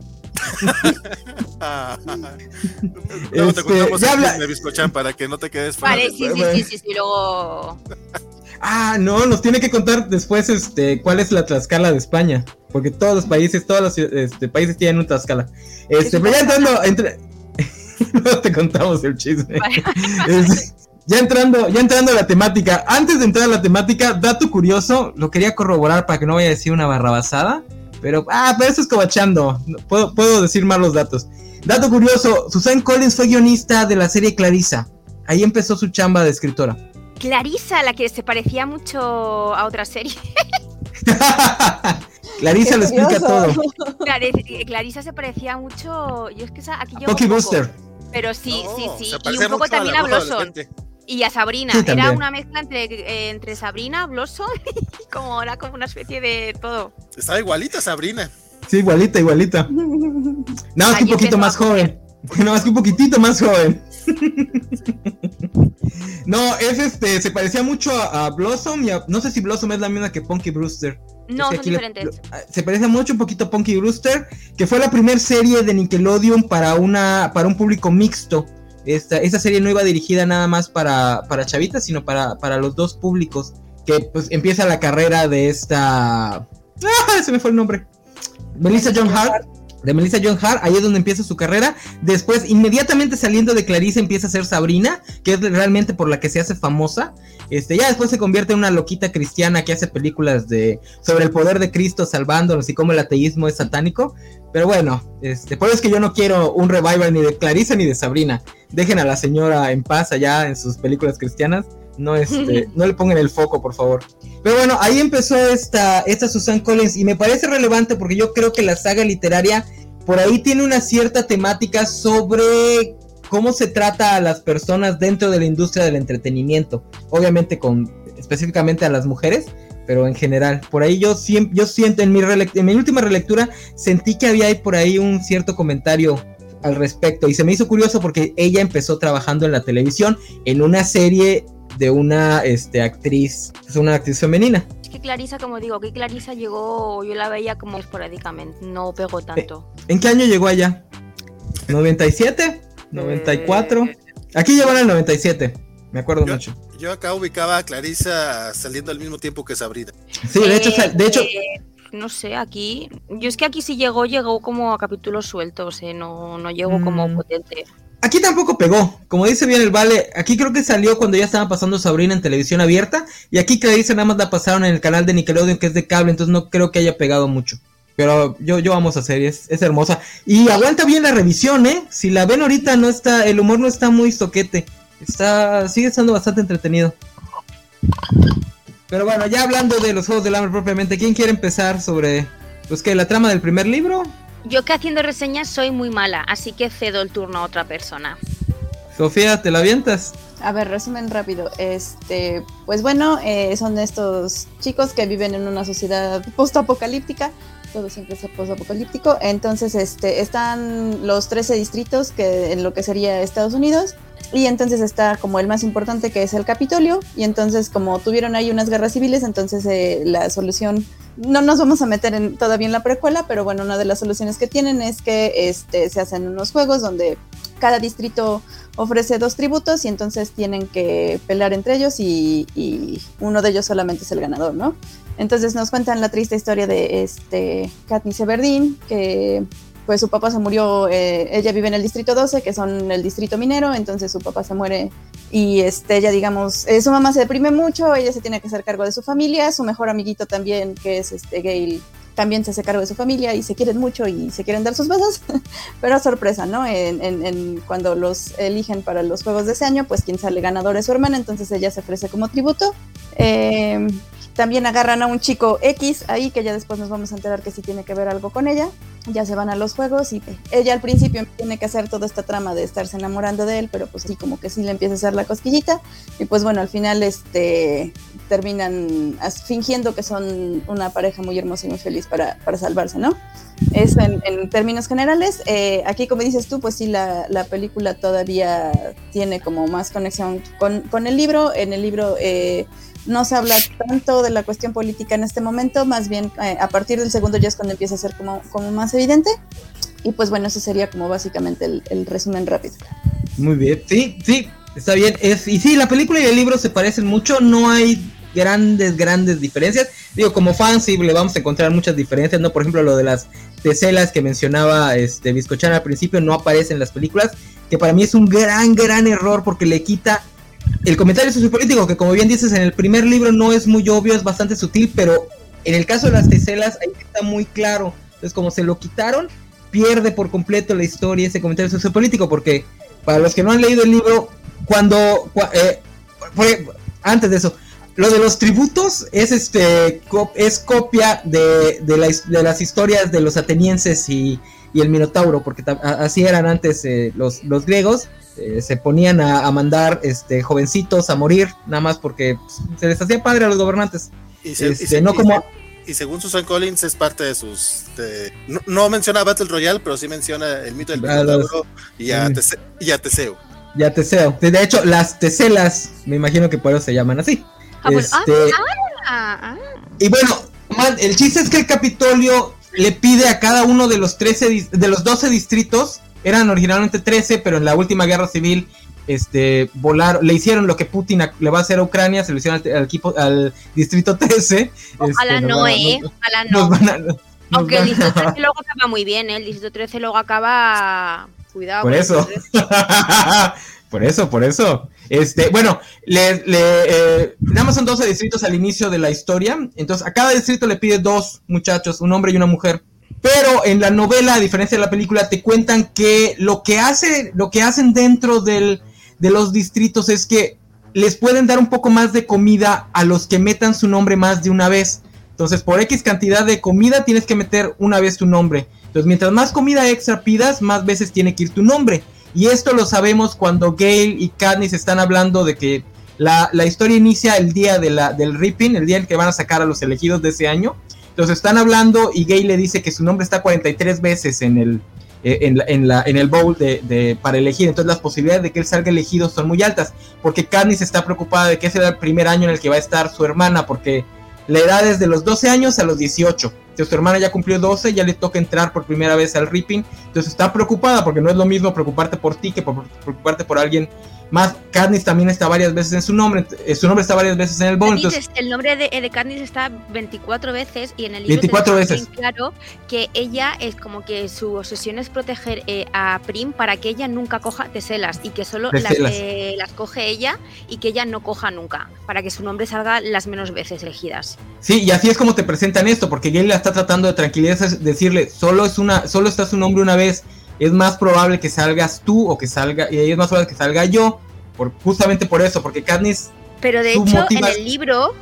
Luego te este, contamos de Biscochan para que no te quedes Vale, sí, sí, sí, sí, sí, luego. Ah, no, nos tiene que contar después este cuál es la Tlaxcala de España, porque todos los países, todos los este, países tienen un Tlaxcala. Este, pero ya entrando entre (laughs) no te contamos el chisme. (laughs) ya entrando, ya entrando a la temática, antes de entrar a la temática, dato curioso, lo quería corroborar para que no vaya a decir una barrabasada. Pero, ah, pero eso es cobachando. Puedo, puedo decir más los datos. Dato curioso, Susan Collins fue guionista de la serie Clarissa. Ahí empezó su chamba de escritora. Clarissa, la que se parecía mucho a otra serie. (laughs) Clarissa lo explica todo. Clarissa se parecía mucho. Yo es que aquí yo. Pocky Booster. Pero sí, sí, sí. Y un poco también a Blossom. Y a Sabrina. Era una mezcla entre, eh, entre Sabrina, Blossom (laughs) y como era como una especie de todo. Estaba igualita Sabrina. Sí, igualita, igualita. (laughs) Nada más que un poquito más joven. (laughs) Nada más que un poquitito más joven. no, es este, se parecía mucho a, Blossom y no sé si Blossom es la misma que Punky Brewster. No, son diferentes. Ah, se parece mucho un poquito a Punky Brewster, que fue la primera serie de Nickelodeon para una para un público mixto. Esta, esta serie no iba dirigida nada más para, para chavitas, sino para, para los dos públicos. Que pues empieza la carrera de esta. ¡Ah! Se me fue el nombre. Melissa John Hart. de Melissa John Hart, ahí es donde empieza su carrera. Después, inmediatamente saliendo de Clarice, empieza a ser Sabrina, que es realmente por la que se hace famosa. Este, ya después se convierte en una loquita cristiana que hace películas de sobre el poder de Cristo salvándonos y cómo el ateísmo es satánico. Pero bueno, este, por eso es que yo no quiero un revival ni de Clarice ni de Sabrina. Dejen a la señora en paz allá en sus películas cristianas. No, este, (laughs) no le pongan el foco, por favor. Pero bueno, ahí empezó esta, esta Susan Collins y me parece relevante porque yo creo que la saga literaria por ahí tiene una cierta temática sobre cómo se trata a las personas dentro de la industria del entretenimiento. Obviamente con específicamente a las mujeres, pero en general. Por ahí yo, yo siento, en mi, en mi última relectura, sentí que había ahí por ahí un cierto comentario al respecto. Y se me hizo curioso porque ella empezó trabajando en la televisión en una serie de una este, actriz, es una actriz femenina. Es que Clarisa, como digo, que Clarisa llegó, yo la veía como esporádicamente, no pegó tanto. Eh, ¿En qué año llegó allá? ¿97? ¿94? Eh, Aquí llegó en el 97, me acuerdo mucho. Yo acá ubicaba a Clarisa saliendo al mismo tiempo que Sabrina. Sí, de hecho, de hecho eh, no sé, aquí. Yo es que aquí sí llegó, llegó como a capítulos sueltos, eh, no, no llegó como mm. potente. Aquí tampoco pegó, como dice bien el Vale, aquí creo que salió cuando ya estaba pasando Sabrina en televisión abierta, y aquí dice nada más la pasaron en el canal de Nickelodeon que es de cable, entonces no creo que haya pegado mucho. Pero yo, yo vamos a serie, es, es hermosa. Y aguanta bien la revisión, ¿eh? Si la ven ahorita no está, el humor no está muy soquete. Está, sigue estando bastante entretenido. Pero bueno, ya hablando de los Juegos del Hambre propiamente, ¿quién quiere empezar sobre, pues que la trama del primer libro? Yo que haciendo reseñas soy muy mala, así que cedo el turno a otra persona. Sofía, ¿te la avientas? A ver, resumen rápido. Este, pues bueno, eh, son estos chicos que viven en una sociedad post-apocalíptica. Todo siempre es post-apocalíptico. Entonces, este, están los 13 distritos que en lo que sería Estados Unidos. Y entonces está como el más importante que es el Capitolio. Y entonces, como tuvieron ahí unas guerras civiles, entonces eh, la solución no nos vamos a meter en, todavía en la precuela, pero bueno, una de las soluciones que tienen es que este, se hacen unos juegos donde cada distrito ofrece dos tributos y entonces tienen que pelear entre ellos y, uno de ellos solamente es el ganador, ¿no? Entonces nos cuentan la triste historia de este Katniss Everdeen, que pues su papá se murió, eh, ella vive en el distrito 12, que son el distrito minero, entonces su papá se muere y este, ella, digamos, eh, su mamá se deprime mucho, ella se tiene que hacer cargo de su familia, su mejor amiguito también, que es este Gail, también se hace cargo de su familia y se quieren mucho y se quieren dar sus besos, (laughs) pero sorpresa, ¿no? Cuando los eligen para los juegos de ese año, pues quien sale ganador es su hermana, entonces ella se ofrece como tributo. Eh, también agarran a un chico X ahí, que ya después nos vamos a enterar que sí tiene que ver algo con ella. Ya se van a los juegos y ella al principio tiene que hacer toda esta trama de estarse enamorando de él, pero pues sí, como que sí le empieza a hacer la cosquillita. Y pues bueno, al final este, terminan fingiendo que son una pareja muy hermosa y muy feliz para, para salvarse, ¿no? Eso en, términos generales. Eh, aquí, como dices tú, pues sí, la, la, película todavía tiene como más conexión con, con el libro. En el libro... Eh, no se habla tanto de la cuestión política en este momento, más bien eh, a partir del segundo ya es cuando empieza a ser como, más evidente. Y pues bueno, eso sería como básicamente el, resumen rápido. Muy bien, sí, sí, está bien. Y sí, la película y el libro se parecen mucho, no hay grandes, grandes diferencias. Digo, como fans sí le vamos a encontrar muchas diferencias, ¿no? Por ejemplo, lo de las teselas que mencionaba este Vizcochan al principio no aparece en las películas, que para mí es un gran, gran error porque le quita el comentario sociopolítico, que como bien dices, en el primer libro no es muy obvio, es bastante sutil, pero en el caso de las teselas ahí está muy claro. Entonces, como se lo quitaron, pierde por completo la historia ese comentario sociopolítico, porque para los que no han leído el libro, cuando, eh, antes de eso, lo de los tributos es este es copia de, de, las historias de los atenienses y, el Minotauro, porque así eran antes eh, los, los griegos eh, se ponían a, mandar este, jovencitos a morir, nada más porque pues, se les hacía padre a los gobernantes. Y, este, no como... y según Susan Collins es parte de sus... no, menciona Battle Royale, pero sí menciona el mito del Minotauro y, a Teseo. Y a Teseo. De hecho, las Teselas, me imagino que por eso se llaman así. Ah, pues, este, ah, ah, y bueno, el chiste es que el Capitolio le pide a cada uno de los 13 de los 12 distritos eran originalmente 13, pero en la última guerra civil este volaron, le hicieron lo que Putin le va a hacer a Ucrania, se lo hicieron al, equipo al distrito 13. (laughs) Ojalá este, no, eh, ojalá no. Aunque el Distrito 13 (laughs) luego acaba muy bien, ¿eh? El Distrito 13 luego acaba. Cuidado. Por eso. Distrito 13. (laughs) por eso, por eso. Este, bueno, le, le, eh, nada más son 12 distritos al inicio de la historia. Entonces, a cada distrito le pide dos muchachos, un hombre y una mujer. Pero en la novela, a diferencia de la película, te cuentan que lo que hace, lo que hacen dentro del, de los distritos es que les pueden dar un poco más de comida a los que metan su nombre más de una vez. Entonces, por X cantidad de comida tienes que meter una vez tu nombre. Entonces, mientras más comida extra pidas, más veces tiene que ir tu nombre. Y esto lo sabemos cuando Gale y Katniss están hablando de que la, historia inicia el día del Ripping, el día en que van a sacar a los elegidos de ese año. Entonces están hablando y Gale le dice que su nombre está 43 veces en el, eh, en, la, en, el bowl de, de, para elegir. Entonces las posibilidades de que él salga elegido son muy altas. Porque Katniss está preocupada de que ese era el primer año en el que va a estar su hermana. Porque la edad es de los 12 años a los 18. Entonces su hermana ya cumplió 12, ya le toca entrar por primera vez al Ripping. Entonces está preocupada porque no es lo mismo preocuparte por ti que por preocuparte por alguien más. Katniss también está varias veces en su nombre. eh, Su nombre está varias veces en el Entonces, es- el nombre de, de Katniss está 24 veces y en el libro 24 te dejan veces. bien claro que ella es como que su obsesión es proteger eh, a Prim para que ella nunca coja teselas y que solo las, eh, las coge ella y que ella no coja nunca para que su nombre salga las menos veces elegidas. Sí, y así es como te presentan esto, porque Gale la está tratando de tranquilizar, es decirle, solo es una, solo está su nombre una vez, es más probable que salgas tú o que salga, y es más probable que salga yo, por, justamente por eso, porque Katniss, Pero de hecho, motiva- en el libro,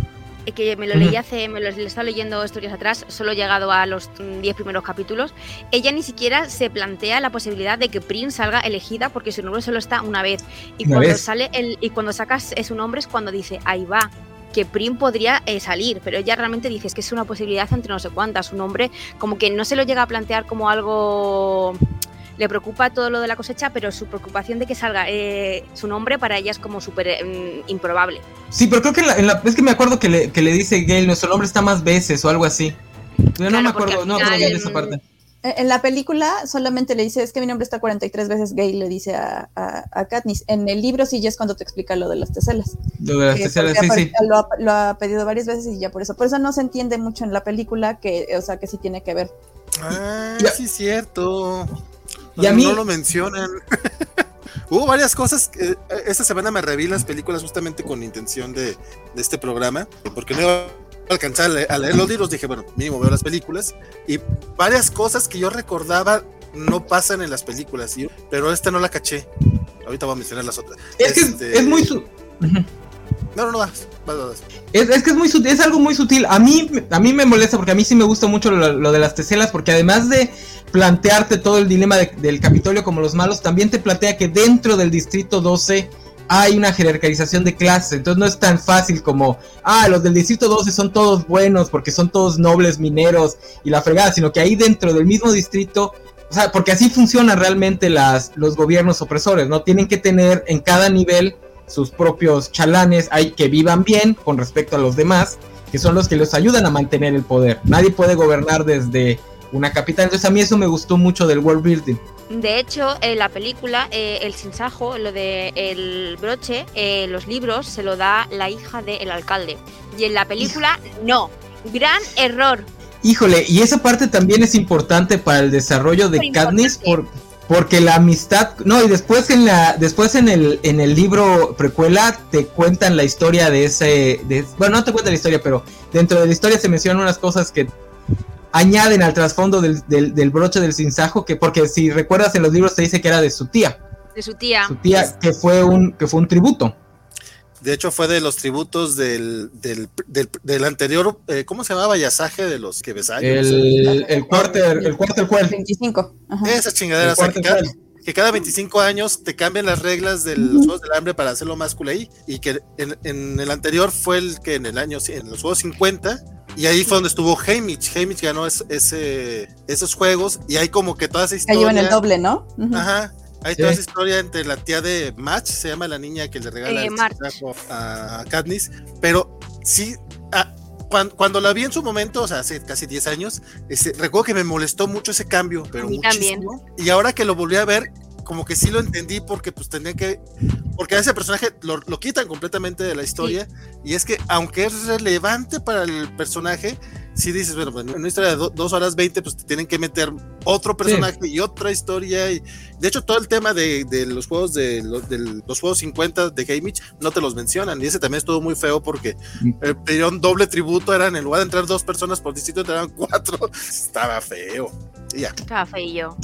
eh, que me lo leí hace, me lo, lo estaba leyendo estos días atrás, solo he llegado a los 10 primeros capítulos, ella ni siquiera se plantea la posibilidad de que Prince salga elegida porque su nombre solo está una vez. Y Una cuando vez. sale el, y cuando sacas su nombre es cuando dice, ahí va. Que Prim podría eh, salir, pero ella realmente dice "Es que es una posibilidad entre no sé cuántas. Su nombre, como que no se lo llega a plantear como algo. Le preocupa todo lo de la cosecha, pero su preocupación de que salga eh, su nombre para ella es como súper eh, mm, improbable. sí, pero creo que en la, en la- es que me acuerdo que le, que le dice Gale, nuestro nombre está más veces o algo así. Yo no me acuerdo, no me acuerdo bien de esa parte. Eh, En la película solamente le dice, es que mi nombre está 43 veces gay, le dice a, a, a Katniss. En el libro sí ya es cuando te explica lo de las teselas. Lo de las teselas, sí, sí. Lo, ha, lo ha pedido varias veces y ya por eso. Por eso no se entiende mucho en la película que, o sea, que sí tiene que ver. Ah, sí, cierto. Y a mí- No lo mencionan. (laughs) Hubo varias cosas. que, eh, esta semana me reví las películas justamente con intención de, de este programa, porque no iba a alcanzar a leer, a leer los libros. Dije, bueno, mínimo veo las películas. Y varias cosas que yo recordaba no pasan en las películas, pero esta no la caché. Ahorita voy a mencionar las otras. Es que es- Este- es muy... su-. No, no, no, vas, vas, vas, vas. Es, es que es muy sutil, es algo muy sutil. A mí, a mí me molesta porque a mí sí me gusta mucho lo, lo de las teselas, porque además de plantearte todo el dilema de- del Capitolio como los malos, también te plantea que dentro del Distrito 12 hay una jerarquización de clases. Entonces no es tan fácil como, ah, los del Distrito 12 son todos buenos porque son todos nobles mineros y la fregada, sino que ahí dentro del mismo distrito o sea, porque así funcionan realmente las, los gobiernos opresores, ¿no? Tienen que tener en cada nivel sus propios chalanes, hay que vivan bien con respecto a los demás, que son los que los ayudan a mantener el poder. Nadie puede gobernar desde una capital. Entonces a mí eso me gustó mucho del world building. De hecho, en la película, eh, el sinsajo, lo de el broche, eh, los libros se lo da la hija del alcalde. Y en la película, no. Gran error. Híjole, y esa parte también es importante para el desarrollo de Katniss por, porque la amistad, no, y después en la después en el en el libro precuela te cuentan la historia de ese de- bueno, no te cuentan la historia, pero dentro de la historia se mencionan unas cosas que añaden al trasfondo del, del, del broche del sinsajo que porque si recuerdas en los libros te dice que era de su tía, De su tía. su tía que fue un que fue un tributo. De hecho, fue de los tributos del, del, del, del anterior, eh, ¿cómo se llamaba? Yasaje de los que El el cuarter el cuarter cual. 25. Ajá. Esas chingaderas, o sea, que, cada, que cada 25 años te cambian las reglas de los Juegos del Hambre para hacerlo más cool ahí, y que en, en el anterior fue el que en el año, en los Juegos 50, y ahí fue donde estuvo Hamish, Hamish ganó ese, esos juegos, y hay como que toda esa historia... llevan el doble, ¿no? Ajá. Hay Sí. toda esa historia entre la tía de Match, se llama la niña que le regala Eh, el March. sinsajo a Katniss, pero sí, ah, cuan- cuando, la vi en su momento, o sea, hace casi 10 años, este, recuerdo que me molestó mucho ese cambio, pero muchísimo. Y ahora que lo volví a ver, como que sí lo entendí porque pues tenía que, porque a ese personaje lo, lo quitan completamente de la historia, y es que aunque es relevante para el personaje, si dices, bueno, pues, en una historia de dos horas veinte, pues te tienen que meter otro personaje y otra historia. Y de hecho, todo el tema de, de los juegos de los, de los juegos 50 de Haymitch no te los mencionan. Y ese también estuvo muy feo porque eh, pidieron doble tributo, eran en lugar de entrar dos personas por distrito, entraron cuatro. (laughs) Estaba feo. ya. Estaba feo.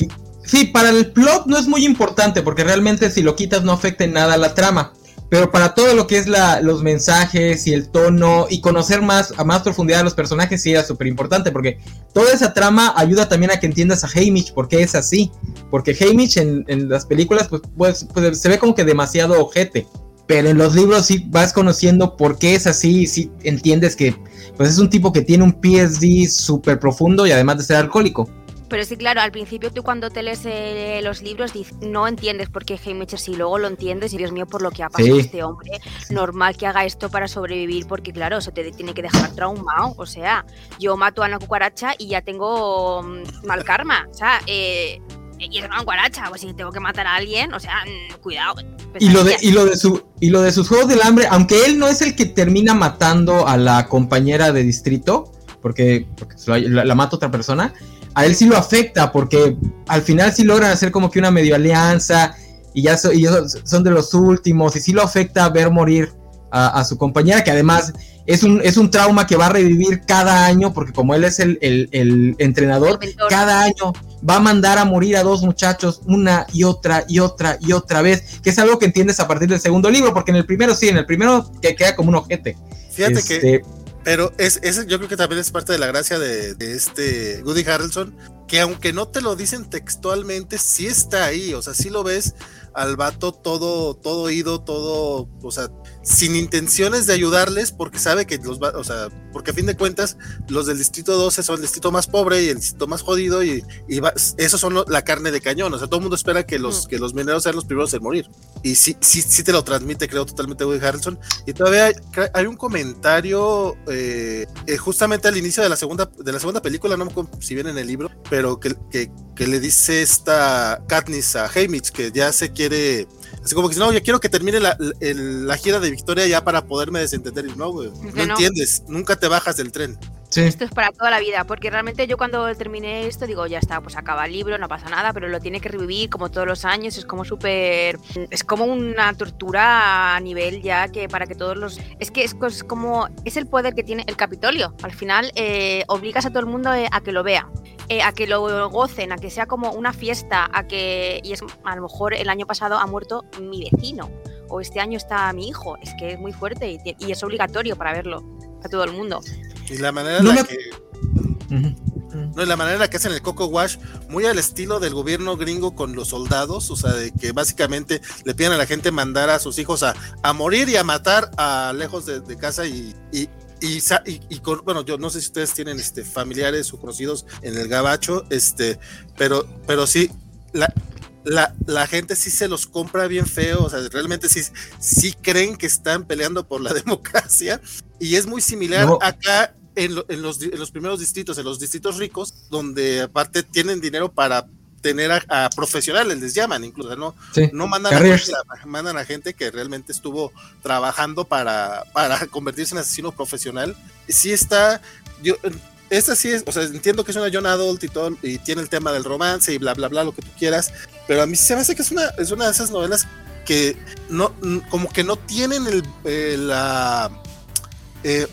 Sí, para el plot no es muy importante porque realmente si lo quitas no afecta en nada a la trama. Pero para todo lo que es la, los mensajes y el tono y conocer más a más profundidad a los personajes sí era súper importante porque toda esa trama ayuda también a que entiendas a Haymitch porque es así. Porque Haymitch en, en las películas pues, pues, pues, se ve como que demasiado ojete. Pero en los libros sí vas conociendo por qué es así y sí entiendes que pues es un tipo que tiene un PSD súper profundo y además de ser alcohólico. Pero sí, claro, al principio tú cuando te lees eh, los libros no entiendes por qué Haymitcher, si luego lo entiendes y Dios mío por lo que ha pasado este hombre, normal que haga esto para sobrevivir porque claro, se te tiene que dejar traumado, o sea, yo mato a una cucaracha y ya tengo mm, mal karma, o sea, eh, y es una cucaracha, pues si tengo que matar a alguien, o sea, mm, cuidado. Y lo, de, y, lo de su, y lo de sus juegos del hambre, aunque él no es el que termina matando a la compañera de distrito, porque, la, la mata otra persona, a él sí lo afecta porque al final sí logran hacer como que una medio alianza y ya son de los últimos y sí lo afecta ver morir a, su compañera que además es un, es un trauma que va a revivir cada año porque como él es el, entrenador, cada año va a mandar a morir a dos muchachos una y otra y otra y otra vez, que es algo que entiendes a partir del segundo libro, porque en el primero sí, en el primero que queda como un ojete. Fíjate que este, pero es, yo creo que también es parte de la gracia de, este Woody Harrelson, que aunque no te lo dicen textualmente, sí está ahí, o sea, sí lo ves al vato todo, todo oído, todo, o sea, sin intenciones de ayudarles, porque sabe que los va, o sea, porque a fin de cuentas, los del distrito 12 son el distrito más pobre y el distrito más jodido, y, y esos son la carne de cañón, o sea, todo el mundo espera que los, que los mineros sean los primeros en morir. Y sí, sí, sí te lo transmite, creo, totalmente Woody Harrelson. Y todavía hay, un comentario eh, eh, justamente al inicio de la segunda, de la segunda película, no me si viene en el libro, pero que, que, que le dice esta Katniss a Haymitch que ya se quiere Así como que no, yo quiero que termine la, la, gira de Victoria ya para poderme desentender. Y no, güey, no, entiendes, nunca te bajas del tren. Esto es para toda la vida, porque realmente yo cuando terminé esto digo, ya está, pues acaba el libro, no pasa nada, pero lo tiene que revivir como todos los años, es como súper... Es como una tortura a nivel ya que para que todos los... Es que es, como... Es el poder que tiene el Capitolio. Al final eh, obligas a todo el mundo eh, a que lo vea. Eh, a que lo gocen, a que sea como una fiesta, a que, y es a lo mejor el año pasado ha muerto mi vecino, o este año está mi hijo, es que es muy fuerte y, es obligatorio para verlo a todo el mundo. Y la manera en la que... No, la manera en la que hacen el Coco Wash, muy al estilo del gobierno gringo con los soldados, o sea, de que básicamente le piden a la gente mandar a sus hijos a, a morir y a matar a lejos de, casa y, y, y, con, bueno, yo no sé si ustedes tienen este, familiares o conocidos en el gabacho, este, pero, pero sí, la, la, la, gente sí se los compra bien feo, o sea, realmente sí, sí creen que están peleando por la (laughs) democracia, y es muy similar acá en, en, los, en los primeros distritos, en los distritos ricos, donde aparte tienen dinero para tener a, profesionales, les llaman incluso, no, no mandan, a gente, mandan a gente que realmente estuvo trabajando para, para convertirse en asesino profesional. Sí está, yo, esta sí es, o sea, entiendo que es una Young Adult y todo, y tiene el tema del romance y bla, bla, bla, lo que tú quieras, pero a mí se me hace que es una, es una de esas novelas que no, como que no tienen el, eh, la, eh,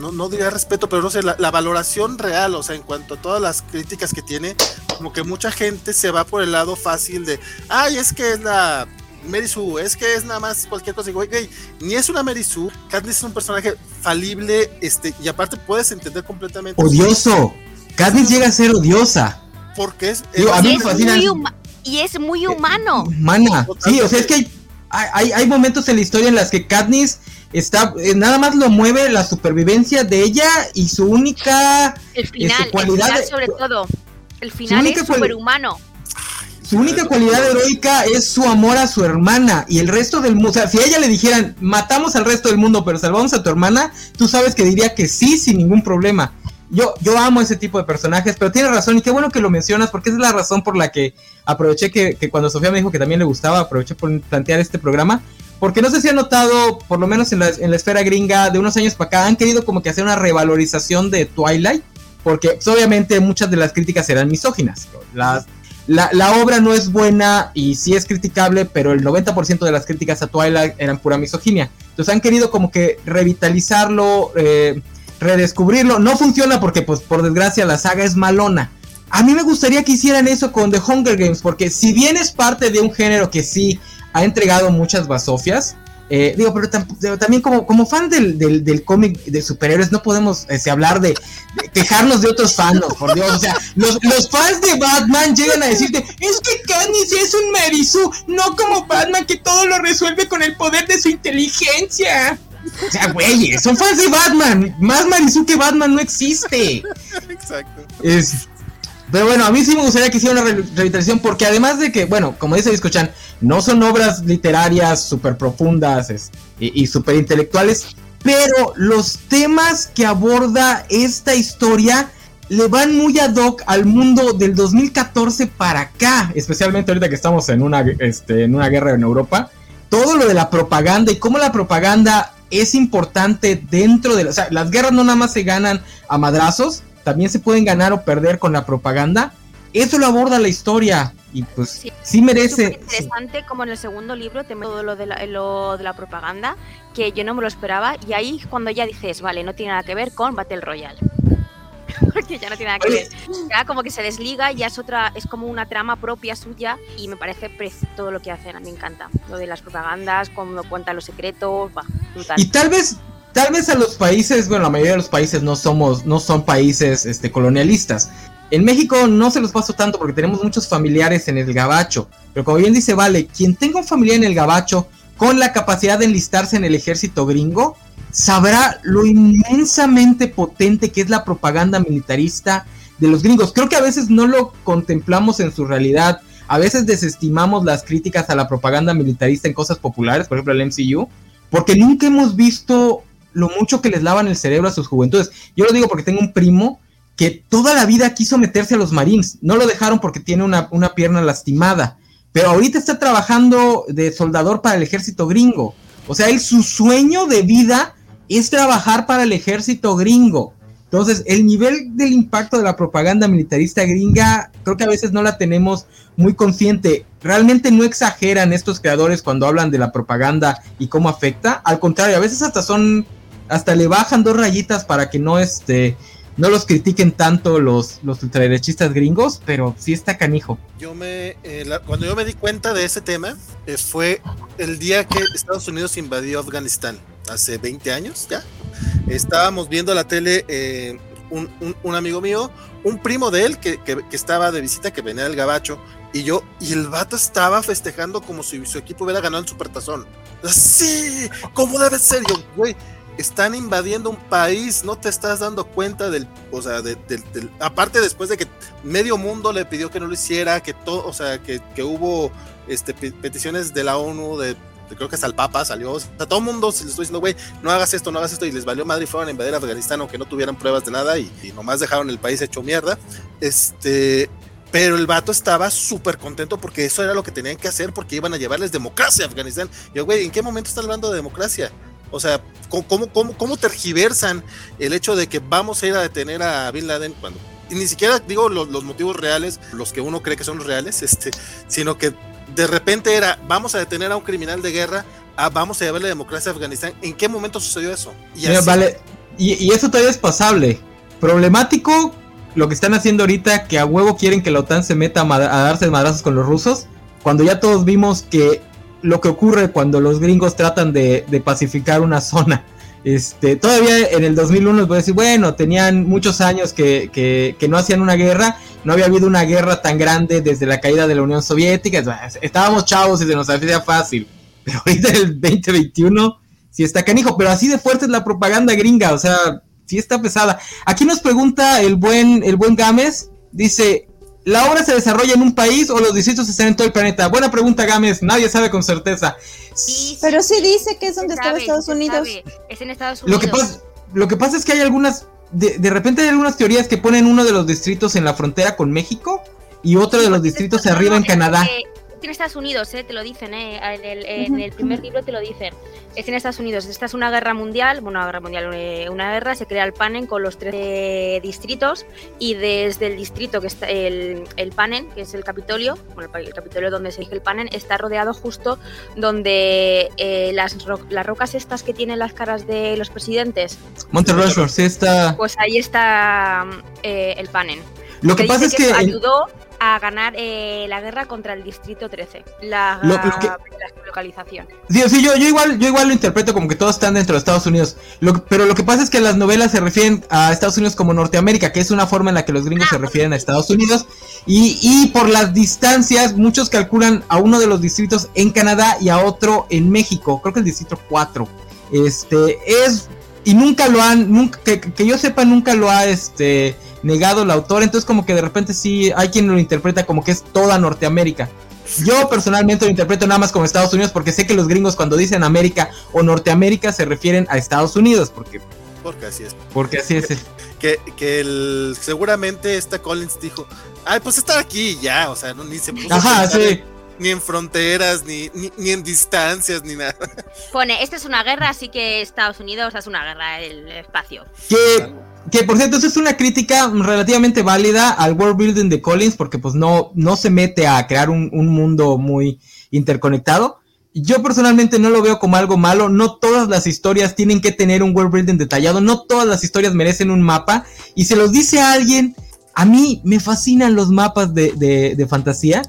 no, no diría respeto, pero no sé, la, valoración real, o sea, en cuanto a todas las críticas que tiene, como que mucha gente se va por el lado fácil de, ay, es que es la Mary Sue, es que es nada más cualquier cosa. Y güey, ni es una Mary Sue, Katniss es un personaje falible, este, y aparte puedes entender completamente. Odioso. Katniss llega a ser odiosa. Porque es. a mí y es muy humano. Humana. Sí, o sea, es que hay, hay, hay momentos en la historia en las que Katniss está eh, nada más lo mueve la supervivencia de ella y su única el este, final, cualidad el final sobre todo el final es superhumano su única cualidad heroica es su amor a su hermana y el resto del mundo. O sea, si a ella le dijeran, matamos al resto del mundo, pero salvamos a tu hermana, tú sabes que diría que sí, sin ningún problema. Yo, yo amo ese tipo de personajes, pero tienes razón y qué bueno que lo mencionas porque es la razón por la que aproveché que, cuando Sofía me dijo que también le gustaba, aproveché por plantear este programa, porque no sé si han notado, por lo menos en la, en la esfera gringa, de unos años para acá, han querido como que hacer una revalorización de Twilight, porque pues, obviamente muchas de las críticas eran misóginas. La, la, obra no es buena y sí es criticable, pero el 90% de las críticas a Twilight eran pura misoginia. Entonces han querido como que revitalizarlo, eh, redescubrirlo. No funciona porque, pues, por desgracia, la saga es malona. A mí me gustaría que hicieran eso con The Hunger Games, porque si bien es parte de un género que sí ha entregado muchas basofias, eh, digo, pero, también como, como fan del, del, cómic de superhéroes no podemos este, hablar de, quejarnos de otros fans, por Dios. O sea, los, los, fans de Batman llegan a decirte, es que Katniss es un Marisu, no como Batman que todo lo resuelve con el poder de su inteligencia. O sea, güey, son fans de Batman. Más Marisu que Batman no existe. (laughs) Exacto. Es, pero bueno, a mí sí me gustaría que hiciera una revitalización porque además de que, bueno, como dice Discochan, no son obras literarias súper profundas y, y súper intelectuales, pero los temas que aborda esta historia le van muy ad hoc al mundo del 2014 para acá, especialmente ahorita que estamos en una, este, en una guerra en Europa. Todo lo de la propaganda y cómo la propaganda es importante dentro de... La, o sea, las guerras no nada más se ganan a madrazos, también se pueden ganar o perder con la propaganda. Eso lo aborda la historia y pues sí, merece. Es interesante como en el segundo libro te todo lo de, la, lo de la propaganda que yo no me lo esperaba y ahí cuando ya dices, vale, no tiene nada que ver con Battle Royale. (laughs) Porque ya no tiene nada que ver. Ya como que se desliga y ya es otra, es como una trama propia suya y me parece todo lo que hacen, a mí me encanta. Lo de las propagandas, cómo cuentan los secretos, va, brutal. Y tal vez tal vez a los países, bueno, la mayoría de los países no somos, no son países este, colonialistas. En México no se los paso tanto porque tenemos muchos familiares en el gabacho. Pero como bien dice Vale, quien tenga un familiar en el gabacho con la capacidad de enlistarse en el ejército gringo, sabrá lo inmensamente potente que es la propaganda militarista de los gringos. Creo que a veces no lo contemplamos en su realidad. A veces desestimamos las críticas a la propaganda militarista en cosas populares, por ejemplo el MCU, porque nunca hemos visto lo mucho que les lavan el cerebro a sus juventudes. Yo lo digo porque tengo un primo que toda la vida quiso meterse a los Marines. No lo dejaron porque tiene una, pierna lastimada. Pero ahorita está trabajando de soldador para el ejército gringo. O sea, él su sueño de vida es trabajar para el ejército gringo. Entonces, el nivel del impacto de la propaganda militarista gringa, creo que a veces no la tenemos muy consciente. Realmente no exageran estos creadores cuando hablan de la propaganda y cómo afecta. Al contrario, a veces hasta son hasta le bajan dos rayitas para que no este no los critiquen tanto los, los ultraderechistas gringos, pero sí está canijo. Yo me, eh, cuando yo me di cuenta de ese tema, eh, fue el día que Estados Unidos invadió Afganistán, hace 20 años ya. Estábamos viendo la tele, eh, un, un, amigo mío, un primo de él que, que, estaba de visita, que venía del Gabacho, y yo, y el vato estaba festejando como si su equipo hubiera ganado el Supertazón. Sí, como debe ser, yo, güey están invadiendo un país, no te estás dando cuenta del, o sea, del, aparte después de que medio mundo le pidió que no lo hiciera, que todo, o sea, que, que hubo este, peticiones de la ONU, de, creo que hasta el Papa salió, o sea, todo el mundo se les estoy diciendo, güey, no hagas esto, no hagas esto, y les valió madre y fueron a invadir Afganistán aunque no tuvieran pruebas de nada y, nomás dejaron el país hecho mierda, este, pero el vato estaba súper contento porque eso era lo que tenían que hacer porque iban a llevarles democracia a Afganistán. Y yo, güey, ¿en qué momento estás hablando de democracia? O sea, ¿cómo, cómo, cómo tergiversan el hecho de que vamos a ir a detener a Bin Laden cuando y ni siquiera digo los, los, motivos reales, los que uno cree que son los reales, este, sino que de repente era vamos a detener a un criminal de guerra, a, vamos a llevarle democracia a Afganistán. ¿En qué momento sucedió eso? Y, vale, y, eso todavía es pasable. Problemático lo que están haciendo ahorita, que a huevo quieren que la OTAN se meta a, a darse madrazos con los rusos, cuando ya todos vimos que lo que ocurre cuando los gringos tratan de, pacificar una zona. Este, todavía en el 2001 les voy a decir, bueno, tenían muchos años que, que, no hacían una guerra, no había habido una guerra tan grande desde la caída de la Unión Soviética, estábamos chavos y se nos hacía fácil, (laughs) pero ahorita el 2021 sí está canijo, pero así de fuerte es la propaganda gringa, o sea, sí está pesada. Aquí nos pregunta el buen, el buen Gámez, dice, ¿La obra se desarrolla en un país o los distritos están en todo el planeta? Buena pregunta, Gámez. Nadie sabe con certeza. Sí, Pero sí dice que es donde está Estados Unidos. Es en Estados Unidos. Lo que pasa, lo que pasa es que hay algunas. De, repente hay algunas teorías que ponen uno de los distritos en la frontera con México y otro de los distritos arriba en Canadá. En Estados Unidos, ¿eh? te lo dicen, ¿eh? en, el, en el primer libro te lo dicen. Es en Estados Unidos. Esta es una guerra mundial, bueno, una guerra mundial, eh, una guerra, se crea el Panen con los tres eh, distritos y desde el distrito que está el, el Panen, que es el Capitolio, bueno, el, Capitolio donde se elige el Panen, está rodeado justo donde eh, las, ro las rocas estas que tienen las caras de los presidentes. Monte Rushmore, sí está. Pues ahí está eh, el Panen. Lo que pasa es que, que ayudó a ganar eh, la guerra contra el distrito 13, la, Lo- lo que- la localización. Sí, sí, yo, yo igual, yo igual lo interpreto como que todos están dentro de Estados Unidos. Lo- pero lo que pasa es que las novelas se refieren a Estados Unidos como Norteamérica, que es una forma en la que los gringos se refieren a Estados Unidos. Y, y por las distancias, muchos calculan a uno de los distritos en Canadá y a otro en México. Creo que el distrito 4. Este es. Y nunca lo han, nunca, que, que yo sepa, nunca lo ha este negado el autor. Entonces, como que de repente sí hay quien lo interpreta como que es toda Norteamérica. Yo personalmente lo interpreto nada más como Estados Unidos porque sé que los gringos cuando dicen América o Norteamérica se refieren a Estados Unidos porque, Porque así es. porque así es. (laughs) Que, que el, seguramente esta Collins dijo, ay, pues estar aquí ya, o sea, no, ni se puso Ajá, sí. Ni en fronteras, ni, ni, ni en distancias, ni nada. Pone, esta es una guerra, así que Estados Unidos es una guerra el espacio. Que, que por cierto, eso es una crítica relativamente válida al world building de Collins porque pues no, no se mete a crear un, un mundo muy interconectado. Yo personalmente no lo veo como algo malo, no todas las historias tienen que tener un world building detallado, no todas las historias merecen un mapa y se los dice a alguien, a mí me fascinan los mapas de, de- de fantasía,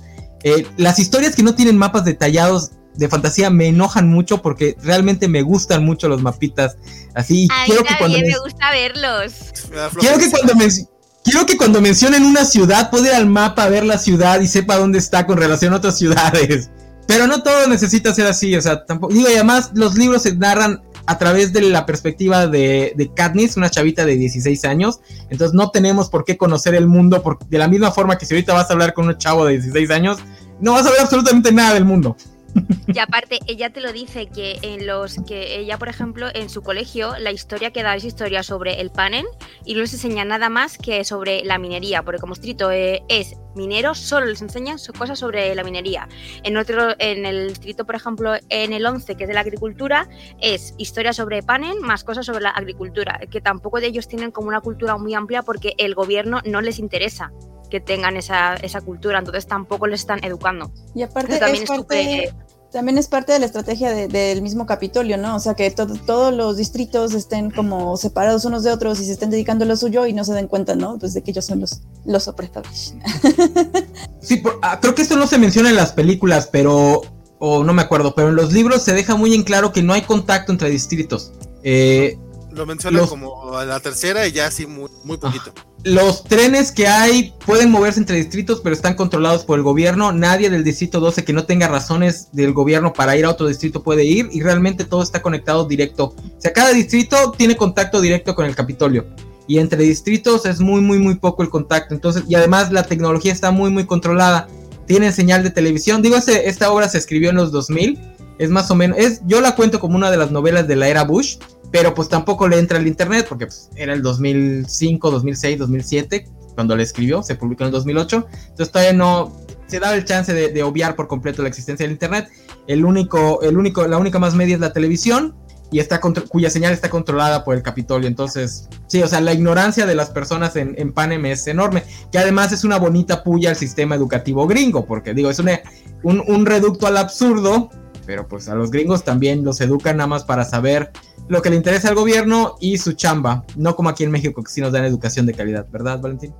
Eh, las historias que no tienen mapas detallados de fantasía me enojan mucho porque realmente me gustan mucho los mapitas así. y A mí quiero que cuando también me- me gusta verlos. Me da Quiero que flojera. cuando men- quiero que cuando mencionen una ciudad pueda ir al mapa a ver la ciudad y sepa dónde está con relación a otras ciudades. Pero no todo necesita ser así, o sea, tampoco digo y además los libros se narran a través de la perspectiva de, de Katniss, una chavita de 16 años. Entonces no tenemos por qué conocer el mundo por- de la misma forma que si ahorita vas a hablar con un chavo de 16 años, no vas a ver absolutamente nada del mundo. (laughs) Y aparte, ella te lo dice que en los que ella, por ejemplo, en su colegio, la historia que da es historia sobre el panen y no les enseña nada más que sobre la minería, porque como distrito eh, es minero, solo les enseñan cosas sobre la minería. En otro, en el distrito, por ejemplo, en el 11, que es de la agricultura, es historia sobre panen más cosas sobre la agricultura, que tampoco de ellos tienen como una cultura muy amplia porque el gobierno no les interesa que tengan esa, esa cultura, entonces tampoco les están educando. Y aparte también es es también es parte de la estrategia de- del mismo Capitolio, ¿no? O sea, que todo- todos los distritos estén como separados unos de otros y se estén dedicando a lo suyo y no se den cuenta, ¿no? Pues de que ellos son los, los opresores. (laughs) Sí, por- ah, creo que esto no se menciona en las películas, pero. O no me acuerdo, pero en los libros se deja muy en claro que no hay contacto entre distritos. Eh, Lo mencionan Los- como a la tercera y ya así muy, muy poquito. Los trenes que hay pueden moverse entre distritos, pero están controlados por el gobierno. Nadie del distrito 12 que no tenga razones del gobierno para ir a otro distrito puede ir y realmente todo está conectado directo. O sea, cada distrito tiene contacto directo con el Capitolio. Y entre distritos es muy, muy, muy poco el contacto. Entonces, y además la tecnología está muy, muy controlada. Tienen señal de televisión. Digo, esta obra se escribió en los 2000. Es más o menos, es, yo la cuento como una de las novelas de la era Bush, pero pues tampoco le entra el internet porque pues, era el 2005, 2006, 2007 cuando la escribió, se publicó en el 2008, entonces todavía no se daba el chance de, de obviar por completo la existencia del internet. El único, el único, la única más media es la televisión y está cuya señal está controlada por el Capitolio. Entonces, sí, o sea, la ignorancia de las personas en, en Panem es enorme, que además es una bonita puya al sistema educativo gringo, porque digo, es una- un, un reducto al absurdo, pero pues a los gringos también los educan nada más para saber lo que le interesa al gobierno y su chamba, no como aquí en México que sí nos dan educación de calidad, ¿verdad, Valentín?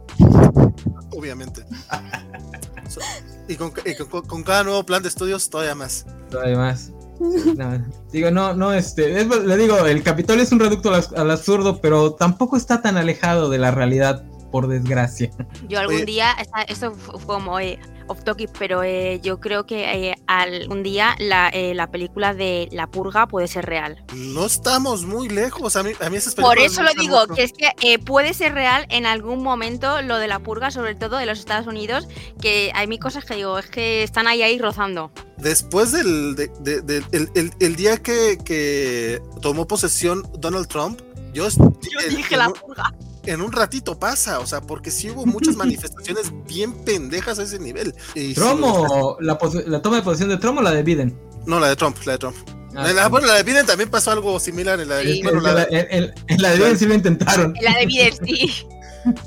Obviamente. (laughs) Y con, y con- con cada nuevo plan de estudios, todavía más. Todavía más. No, digo, no, no, este, es- le digo, el Capitolio es un reducto al, al absurdo, pero tampoco está tan alejado de la realidad, por desgracia. Yo algún Oye. día, esto fue como eh, off topic, pero eh, yo creo que eh, algún día la, eh, la película de La Purga puede ser real. No estamos muy lejos. A mí, a mí esas Por eso lo digo, mucho. que es que eh, puede ser real en algún momento lo de La Purga, sobre todo de los Estados Unidos, que hay mil cosas que digo, es que están ahí ahí rozando. Después del de- de- de- el, el- el día que, que tomó posesión Donald Trump, yo, Yo el- dije La Purga. En un ratito pasa, o sea, porque sí hubo muchas (laughs) manifestaciones bien pendejas a ese nivel. Y ¿Tromo? la, la, toma de posición de Trump o la de Biden? No, la de Trump, la de Trump. Ah, la, bueno, la de Biden también pasó algo similar. En la de, en, la de Biden sí lo intentaron. En la de Biden sí. (laughs)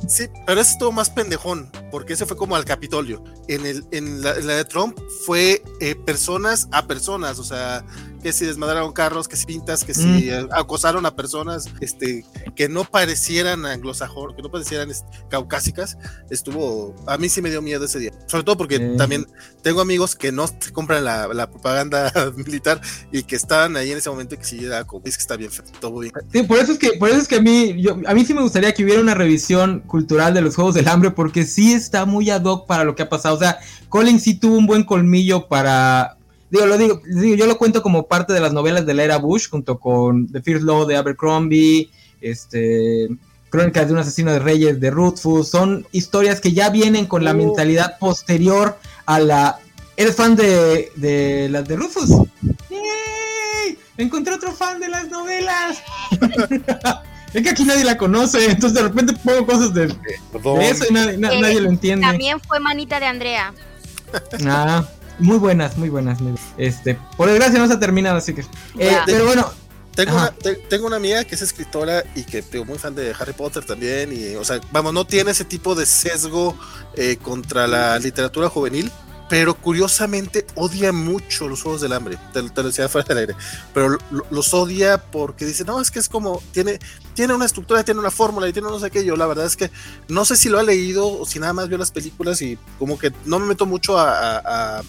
Sí, pero ese estuvo más pendejón, porque ese fue como al Capitolio. En, el, en, la, de Trump fue eh, personas a personas, o sea, que si desmadraron carros, que si pintas, que si mm. eh, acosaron a personas este, que no parecieran anglosajones, que no parecieran este, caucásicas, estuvo, a mí sí me dio miedo ese día, sobre todo porque también tengo amigos que no compran la, propaganda (laughs) militar y que estaban ahí en ese momento y que sí era como, es que está bien, todo bien. Sí, por eso es que, por eso es que a mí, yo, a mí sí me gustaría que hubiera una revisión cultural de los Juegos del Hambre, porque sí está muy ad hoc para lo que ha pasado, o sea, Colin sí tuvo un buen colmillo para, digo, lo digo, yo lo cuento como parte de las novelas de la era Bush, junto con The First Law de Abercrombie, este, Crónicas de un asesino de reyes de Rothfuss, son historias que ya vienen con la oh. mentalidad posterior a la... ¿Eres fan de, de las de Rothfuss? ¡Yay! Encontré otro fan de las novelas. (laughs) es que aquí nadie la conoce, entonces de repente pongo cosas de, eso y nadie, nadie, lo entiende. También fue manita de Andrea. Ah. Muy buenas, muy buenas. Este, por desgracia no se ha terminado, así que. Eh, pero bueno. Tengo una, tengo una amiga que es escritora y que tengo muy fan de Harry Potter también. Y, o sea, vamos, no tiene ese tipo de sesgo eh, contra la literatura juvenil pero curiosamente odia mucho los Juegos del Hambre, te, lo decía fuera del aire, pero los odia porque dice, no, es que es como, tiene, tiene una estructura, tiene una fórmula y tiene no sé qué, yo la verdad es que no sé si lo ha leído o si nada más vio las películas y como que no me meto mucho a,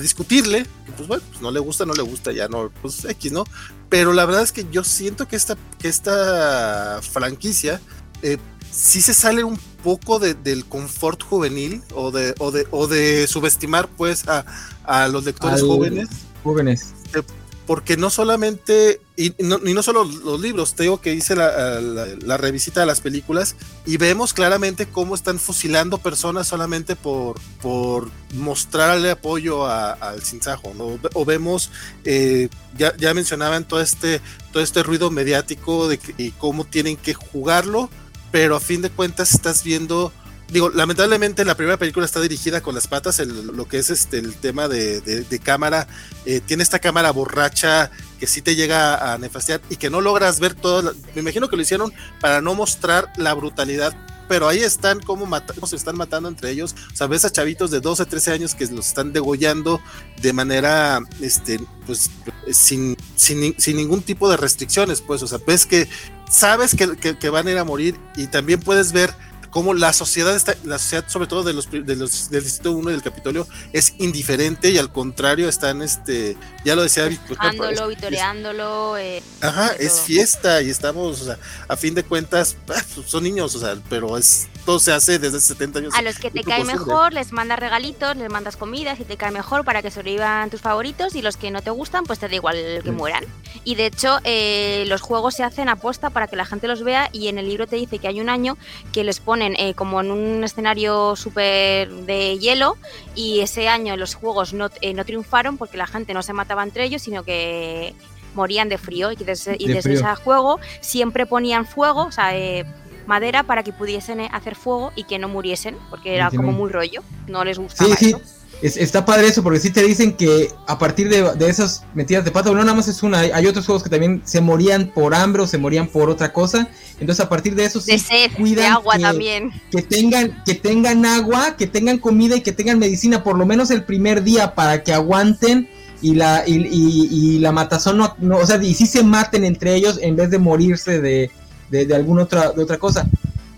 discutirle, pues bueno, pues no le gusta, no le gusta, ya no, pues X, ¿no? Pero la verdad es que yo siento que esta, que esta franquicia... Eh, sí se sale un poco del confort juvenil o de, o de, o de subestimar pues a, los lectores jóvenes. Jóvenes. Eh, porque no solamente, y no, y no, solo los libros, te digo que hice la, revisita de las películas y vemos claramente cómo están fusilando personas solamente por, por mostrarle apoyo al cinzajo, O vemos, eh, ya, ya mencionaban todo este, todo este ruido mediático de y cómo tienen que jugarlo pero a fin de cuentas estás viendo, digo, lamentablemente la primera película está dirigida con las patas, lo que es este el tema de, cámara, eh, tiene esta cámara borracha que sí te llega a nefastiar y que no logras ver todo, me imagino que lo hicieron para no mostrar la brutalidad pero ahí están como, se están matando entre ellos. O sea, ves a chavitos de 12, 13 años que los están degollando de manera, este, pues, sin, sin, sin ningún tipo de restricciones, pues, o sea, ves que sabes que, que, van a ir a morir y también puedes ver cómo la sociedad está, la sociedad sobre todo de los, de los del distrito 1 y del Capitolio es indiferente y al contrario están este ya lo decía Vicoreándolo, vitoreándolo eh, ajá es fiesta y estamos o sea, a fin de cuentas ah, pues, son niños o sea pero es todo se hace desde 70 años a los que te cae mejor les mandas regalitos les mandas comida si te cae mejor para que sobrevivan tus favoritos y los que no te gustan pues te da igual que mueran. Y de hecho eh, los juegos se hacen apuesta para que la gente los vea y en el libro te dice que hay un año que les pone eh, como en un escenario súper de hielo y ese año los juegos no, eh, no, triunfaron porque la gente no se mataba entre ellos, sino que morían de frío y desde, ese juego siempre ponían fuego, o sea, eh, madera para que pudiesen hacer fuego y que no muriesen, porque era como muy rollo, no les gustaba eso está padre eso, porque sí te dicen que a partir de, esas metidas de pata, no nada más es una, hay, otros juegos que también se morían por hambre o se morían por otra cosa. Entonces a partir de eso sí cuidan agua también. que tengan, que tengan agua, que tengan comida y que tengan medicina, por lo menos el primer día, para que aguanten y la, y, la matazón no, o sea, y sí se maten entre ellos en vez de morirse de, de, alguna otra, de otra cosa.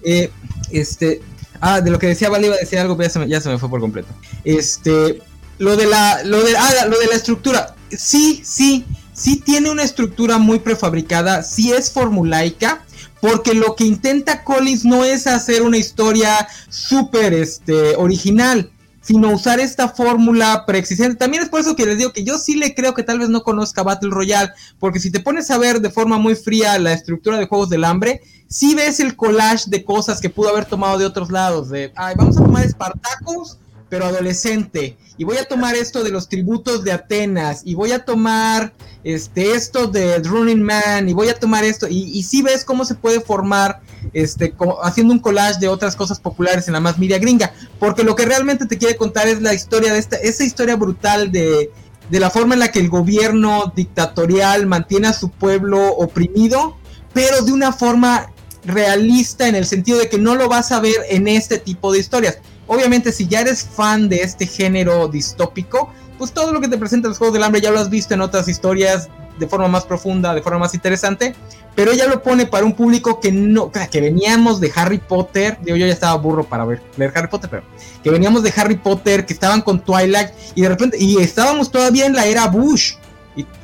Eh, este, Ah, de lo que decía Vale iba a decir algo, pero ya se, me, fue por completo. Este, lo de la, lo de, ah, lo de la estructura. Sí, sí, sí tiene una estructura muy prefabricada, sí es formulaica, porque lo que intenta Collins no es hacer una historia súper este, original, sino usar esta fórmula preexistente. También es por eso que les digo que yo sí le creo que tal vez no conozca Battle Royale, porque si te pones a ver de forma muy fría la estructura de Juegos del Hambre, si ves el collage de cosas que pudo haber tomado de otros lados, de, ay, vamos a tomar Spartacus, pero adolescente, y voy a tomar esto de los tributos de Atenas, y voy a tomar este, esto de Running Man, y voy a tomar esto, y, si ves cómo se puede formar, este, haciendo un collage de otras cosas populares en la más media gringa, porque lo que realmente te quiere contar es la historia de esta, esa historia brutal de, de la forma en la que el gobierno dictatorial mantiene a su pueblo oprimido, pero de una forma realista en el sentido de que no lo vas a ver en este tipo de historias. Obviamente, si ya eres fan de este género distópico, pues todo lo que te presenta los Juegos del Hambre ya lo has visto en otras historias de forma más profunda, de forma más interesante, pero ella lo pone para un público que no, que veníamos de Harry Potter, digo yo ya estaba burro para ver, leer Harry Potter, pero que veníamos de Harry Potter, que estaban con Twilight y de repente, y estábamos todavía en la era Bush,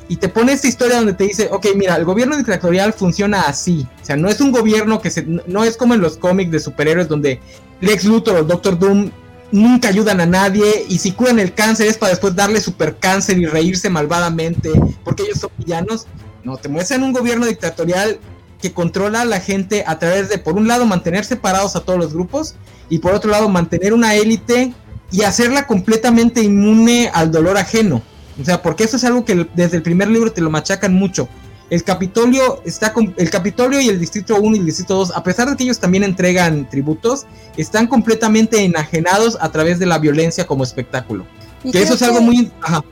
y, te pone esta historia donde te dice, ok, mira, el gobierno dictatorial funciona así. O sea, no es un gobierno que se, no es como en los cómics de superhéroes donde Lex Luthor o Doctor Doom nunca ayudan a nadie y si curan el cáncer es para después darle super cáncer y reírse malvadamente porque ellos son villanos. No, te muestran un gobierno dictatorial que controla a la gente a través de, por un lado, mantener separados a todos los grupos y por otro lado, mantener una élite y hacerla completamente inmune al dolor ajeno. O sea, porque eso es algo que desde el primer libro te lo machacan mucho. El Capitolio está con, el Capitolio y el Distrito 1 y el Distrito 2, a pesar de que ellos también entregan tributos, están completamente enajenados a través de la violencia como espectáculo. Que eso es algo muy ajá.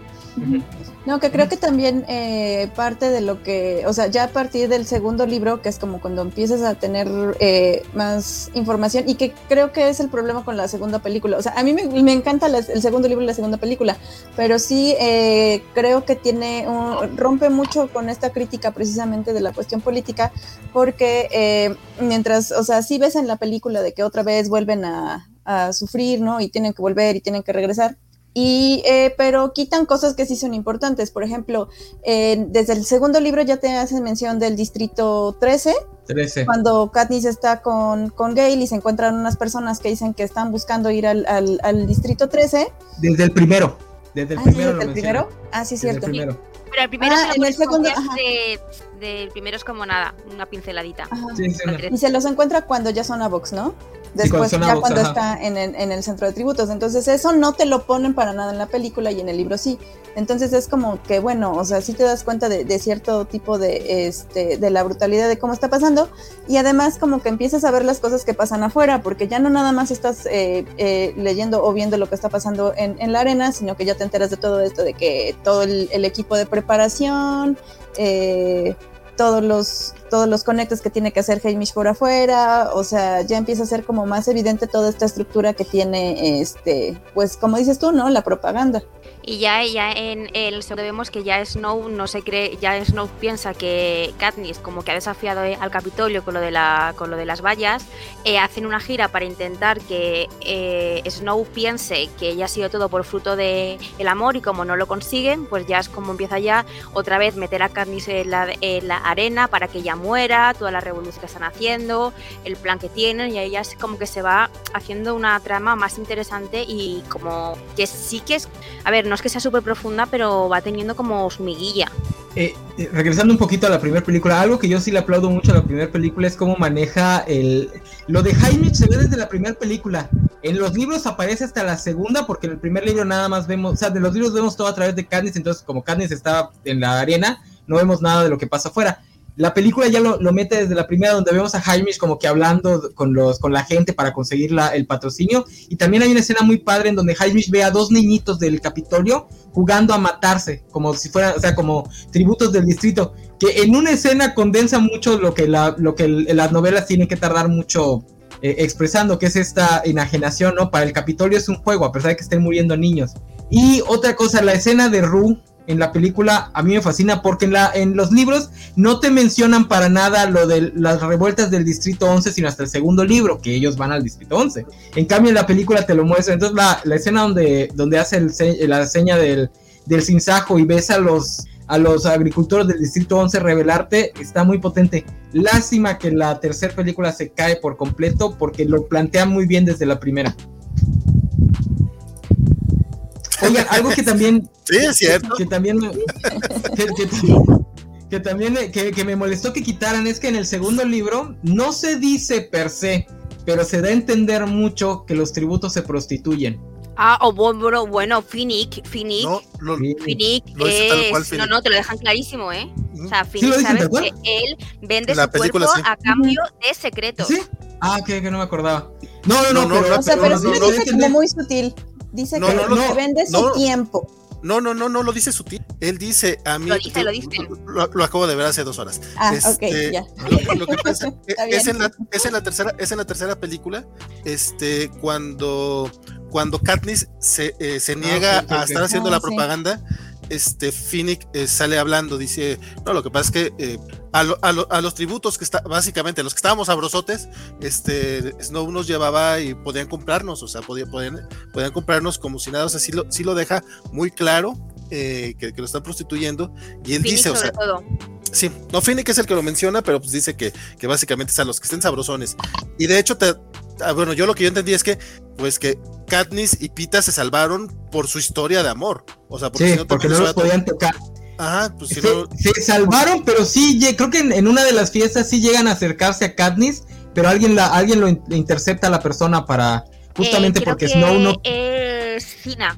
No, que creo que también eh, parte de lo que, o sea, ya a partir del segundo libro, que es como cuando empiezas a tener eh, más información y que creo que es el problema con la segunda película. O sea, a mí me, encanta el segundo libro y la segunda película, pero sí eh, creo que tiene, un, rompe mucho con esta crítica precisamente de la cuestión política, porque mientras, o sea, sí ves en la película de que otra vez vuelven a sufrir, ¿no? Y tienen que volver y tienen que regresar y, eh, pero quitan cosas que sí son importantes. Por ejemplo, desde el segundo libro ya te hacen mención del distrito 13. 13. Cuando Katniss está con, con Gale y se encuentran unas personas que dicen que están buscando ir al, al, distrito 13. Desde el primero. Desde el ah, primero. ¿desde el primero? Ah, sí, cierto. Pero el primero ah, en el segundo, de, primero es como nada, una pinceladita. y se los encuentra cuando ya son a Vox, ¿no? Después ya cuando está en el, en el, centro de tributos. Entonces eso no te lo ponen para nada en la película y en el libro sí. Entonces es como que bueno, o sea, sí te das cuenta de, cierto tipo de, este, de la brutalidad de cómo está pasando y además como que empiezas a ver las cosas que pasan afuera, porque ya no nada más estás eh, eh, leyendo o viendo lo que está pasando en, en, la arena, sino que ya te enteras de todo esto, de que todo el, el equipo de preparación, eh, todos los, todos los conectes que tiene que hacer Hamish por afuera, o sea, ya empieza a ser como más evidente toda esta estructura que tiene, este, pues como dices tú, ¿no? La propaganda. Y ya, ya en el segundo vemos que ya Snow no se cree, ya Snow piensa que Katniss como que ha desafiado eh, al Capitolio con lo de la, con lo de las vallas, eh, hacen una gira para intentar que eh, Snow piense que ya ha sido todo por fruto de el amor y como no lo consiguen, pues ya es como empieza ya otra vez meter a Katniss en la, en la arena para que ella muera, toda la revolución que están haciendo, el plan que tienen y ahí ya es como que se va haciendo una trama más interesante y como que sí que es, a ver, no es que sea súper profunda, pero va teniendo como su. Eh, eh, regresando un poquito a la primera película, algo que yo sí le aplaudo mucho a la primera película es cómo maneja el... Lo de Jaime se ve desde la primera película. En los libros aparece hasta la segunda, porque en el primer libro nada más vemos, o sea, de los libros vemos todo a través de Candice, entonces como Candice está en la arena, no vemos nada de lo que pasa afuera. La película ya lo, mete desde la primera, donde vemos a Jaime como que hablando con, los, con la gente para conseguir el patrocinio. Y también hay una escena muy padre en donde Jaime ve a dos niñitos del Capitolio jugando a matarse, como si fueran, o sea, como tributos del distrito. Que en una escena condensa mucho lo que, la, lo que las novelas tienen que tardar mucho eh, expresando, que es esta enajenación, ¿no? Para el Capitolio es un juego, a pesar de que estén muriendo niños. Y otra cosa, la escena de Rue en la película a mí me fascina porque en, la, en los libros no te mencionan para nada lo de las revueltas del Distrito 11, sino hasta el segundo libro, que ellos van al Distrito 11. En cambio, en la película te lo muestra. Entonces, la, la escena donde, donde hace el, la seña del, del cinzajo y ves a los, a los agricultores del Distrito 11 revelarte, está muy potente. Lástima que la tercera película se cae por completo porque lo plantea muy bien desde la primera. Oigan, (laughs) algo que también. Sí, es cierto. Que, también. (laughs) Que, también que, me molestó que quitaran es que en el segundo libro no se dice per se, pero se da a entender mucho que los tributos se prostituyen. Ah, o bueno, bueno, Finnick, Finnick. No, lo, Sí. Finnick Lo es. cual, No, Finnick. no, te lo dejan clarísimo, ¿eh? O sea, ¿Sí Finnick tal cual? que él vende En la su cuerpo película, sí. a cambio de secretos. ¿Sí? Ah, que, que no me acordaba. No, no, no, No, no, pero, no, O sea, pero sí lo no, dice entender- como muy sutil. Dice No, que, no, no, que vende su no. tiempo. No, no, no, no lo dice su tío. Él dice a mí. Lo dice, lo dice. Lo, lo acabo de ver hace dos horas. Ah, Este, ok, ya. Lo, lo que pasa (laughs) es, en la, es en la tercera, es en la tercera película, este, cuando, cuando Katniss se, eh, se niega ok, ok, a estar haciendo Ah, la sí. propaganda, este Finnick eh, sale hablando, dice, no, lo que pasa es que eh, a, lo- a lo- a los tributos que está, básicamente, los que estábamos sabrosotes, este, Snow nos llevaba y podían comprarnos, o sea, podían, podían, podían comprarnos como si nada, o sea, sí lo, sí lo deja muy claro. eh, que, que lo están prostituyendo y él dice, o sea, todo. Sí, no, Finnick es el que lo menciona, pero pues dice que, que básicamente es a los que estén sabrosones. Y de hecho, te, ah, bueno, yo lo que yo entendí es que, pues que Katniss y Pita se salvaron por su historia de amor. O sea, porque Sí, si no porque no los podían tocar. to- Ajá, pues si Se, no. se salvaron, pero sí, creo que en, en una de las fiestas sí llegan a acercarse a Katniss, pero alguien la, alguien lo in- intercepta a la persona para justamente Eh, creo porque que Snow no. Es Fina,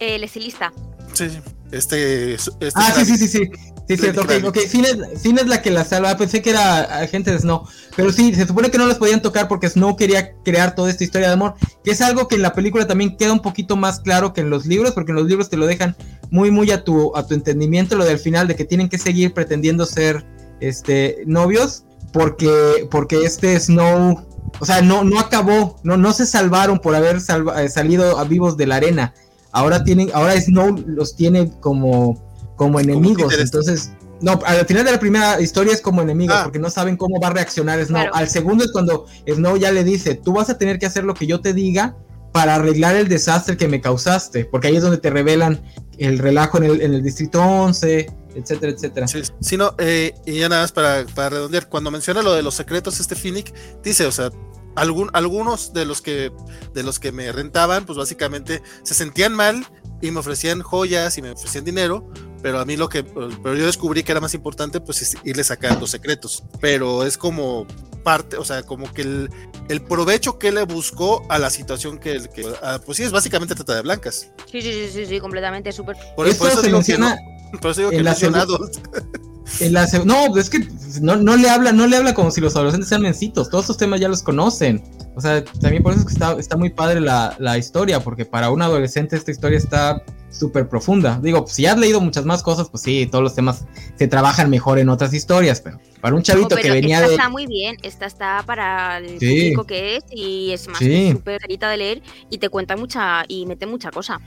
el estilista. Sí, sí, este. este Ah, sí, sí, sí, sí. Sí, cierto, ok, ok. Finn es, Finn es la que la salva. Pensé que era agente de Snow. Pero sí, se supone que no las podían tocar porque Snow quería crear toda esta historia de amor. Que es algo que en la película también queda un poquito más claro que en los libros, porque en los libros te lo dejan muy, muy a tu, a tu entendimiento, lo del final, de que tienen que seguir pretendiendo ser este novios. Porque, porque este Snow. O sea, no, no acabó, no, no se salvaron por haber salva- eh, salido a vivos de la arena. Ahora tienen, ahora Snow los tiene como, como enemigos. entonces, no, al final de la primera historia es como enemigo, Ah. porque no saben cómo va a reaccionar Snow. Claro. Al segundo es cuando Snow ya le dice, tú vas a tener que hacer lo que yo te diga para arreglar el desastre que me causaste, porque ahí es donde te revelan el relajo en el, en el distrito 11, etcétera, etcétera. Sí, sí, no, eh, y ya nada más para, para redondear, cuando menciona lo de los secretos, este Finnick dice, o sea, algún, algunos de los que de los que me rentaban, pues básicamente se sentían mal y me ofrecían joyas y me ofrecían dinero, pero a mí lo que, pero yo descubrí que era más importante, pues es irle sacando secretos, pero es como parte, o sea, como que el, el provecho que le buscó a la situación que, el que ah, pues sí, es básicamente trata de blancas. Sí, sí, sí, sí, sí, completamente, súper. Por, Esto por eso se digo menciona que no, (laughs) por eso digo que no son. En (laughs) la no, es que no, no le habla, no le habla como si los adolescentes sean mencitos. Todos estos temas ya los conocen. O sea, también por eso es que está, está muy padre la, la historia, porque para un adolescente esta historia está súper profunda. Digo, pues, si has leído muchas más cosas, pues sí, todos los temas se trabajan mejor en otras historias, pero para un chavito que venía esta de. está muy bien, esta está para el Sí. público que es y es más Sí. súper carita de leer y te cuenta mucha y mete mucha cosa.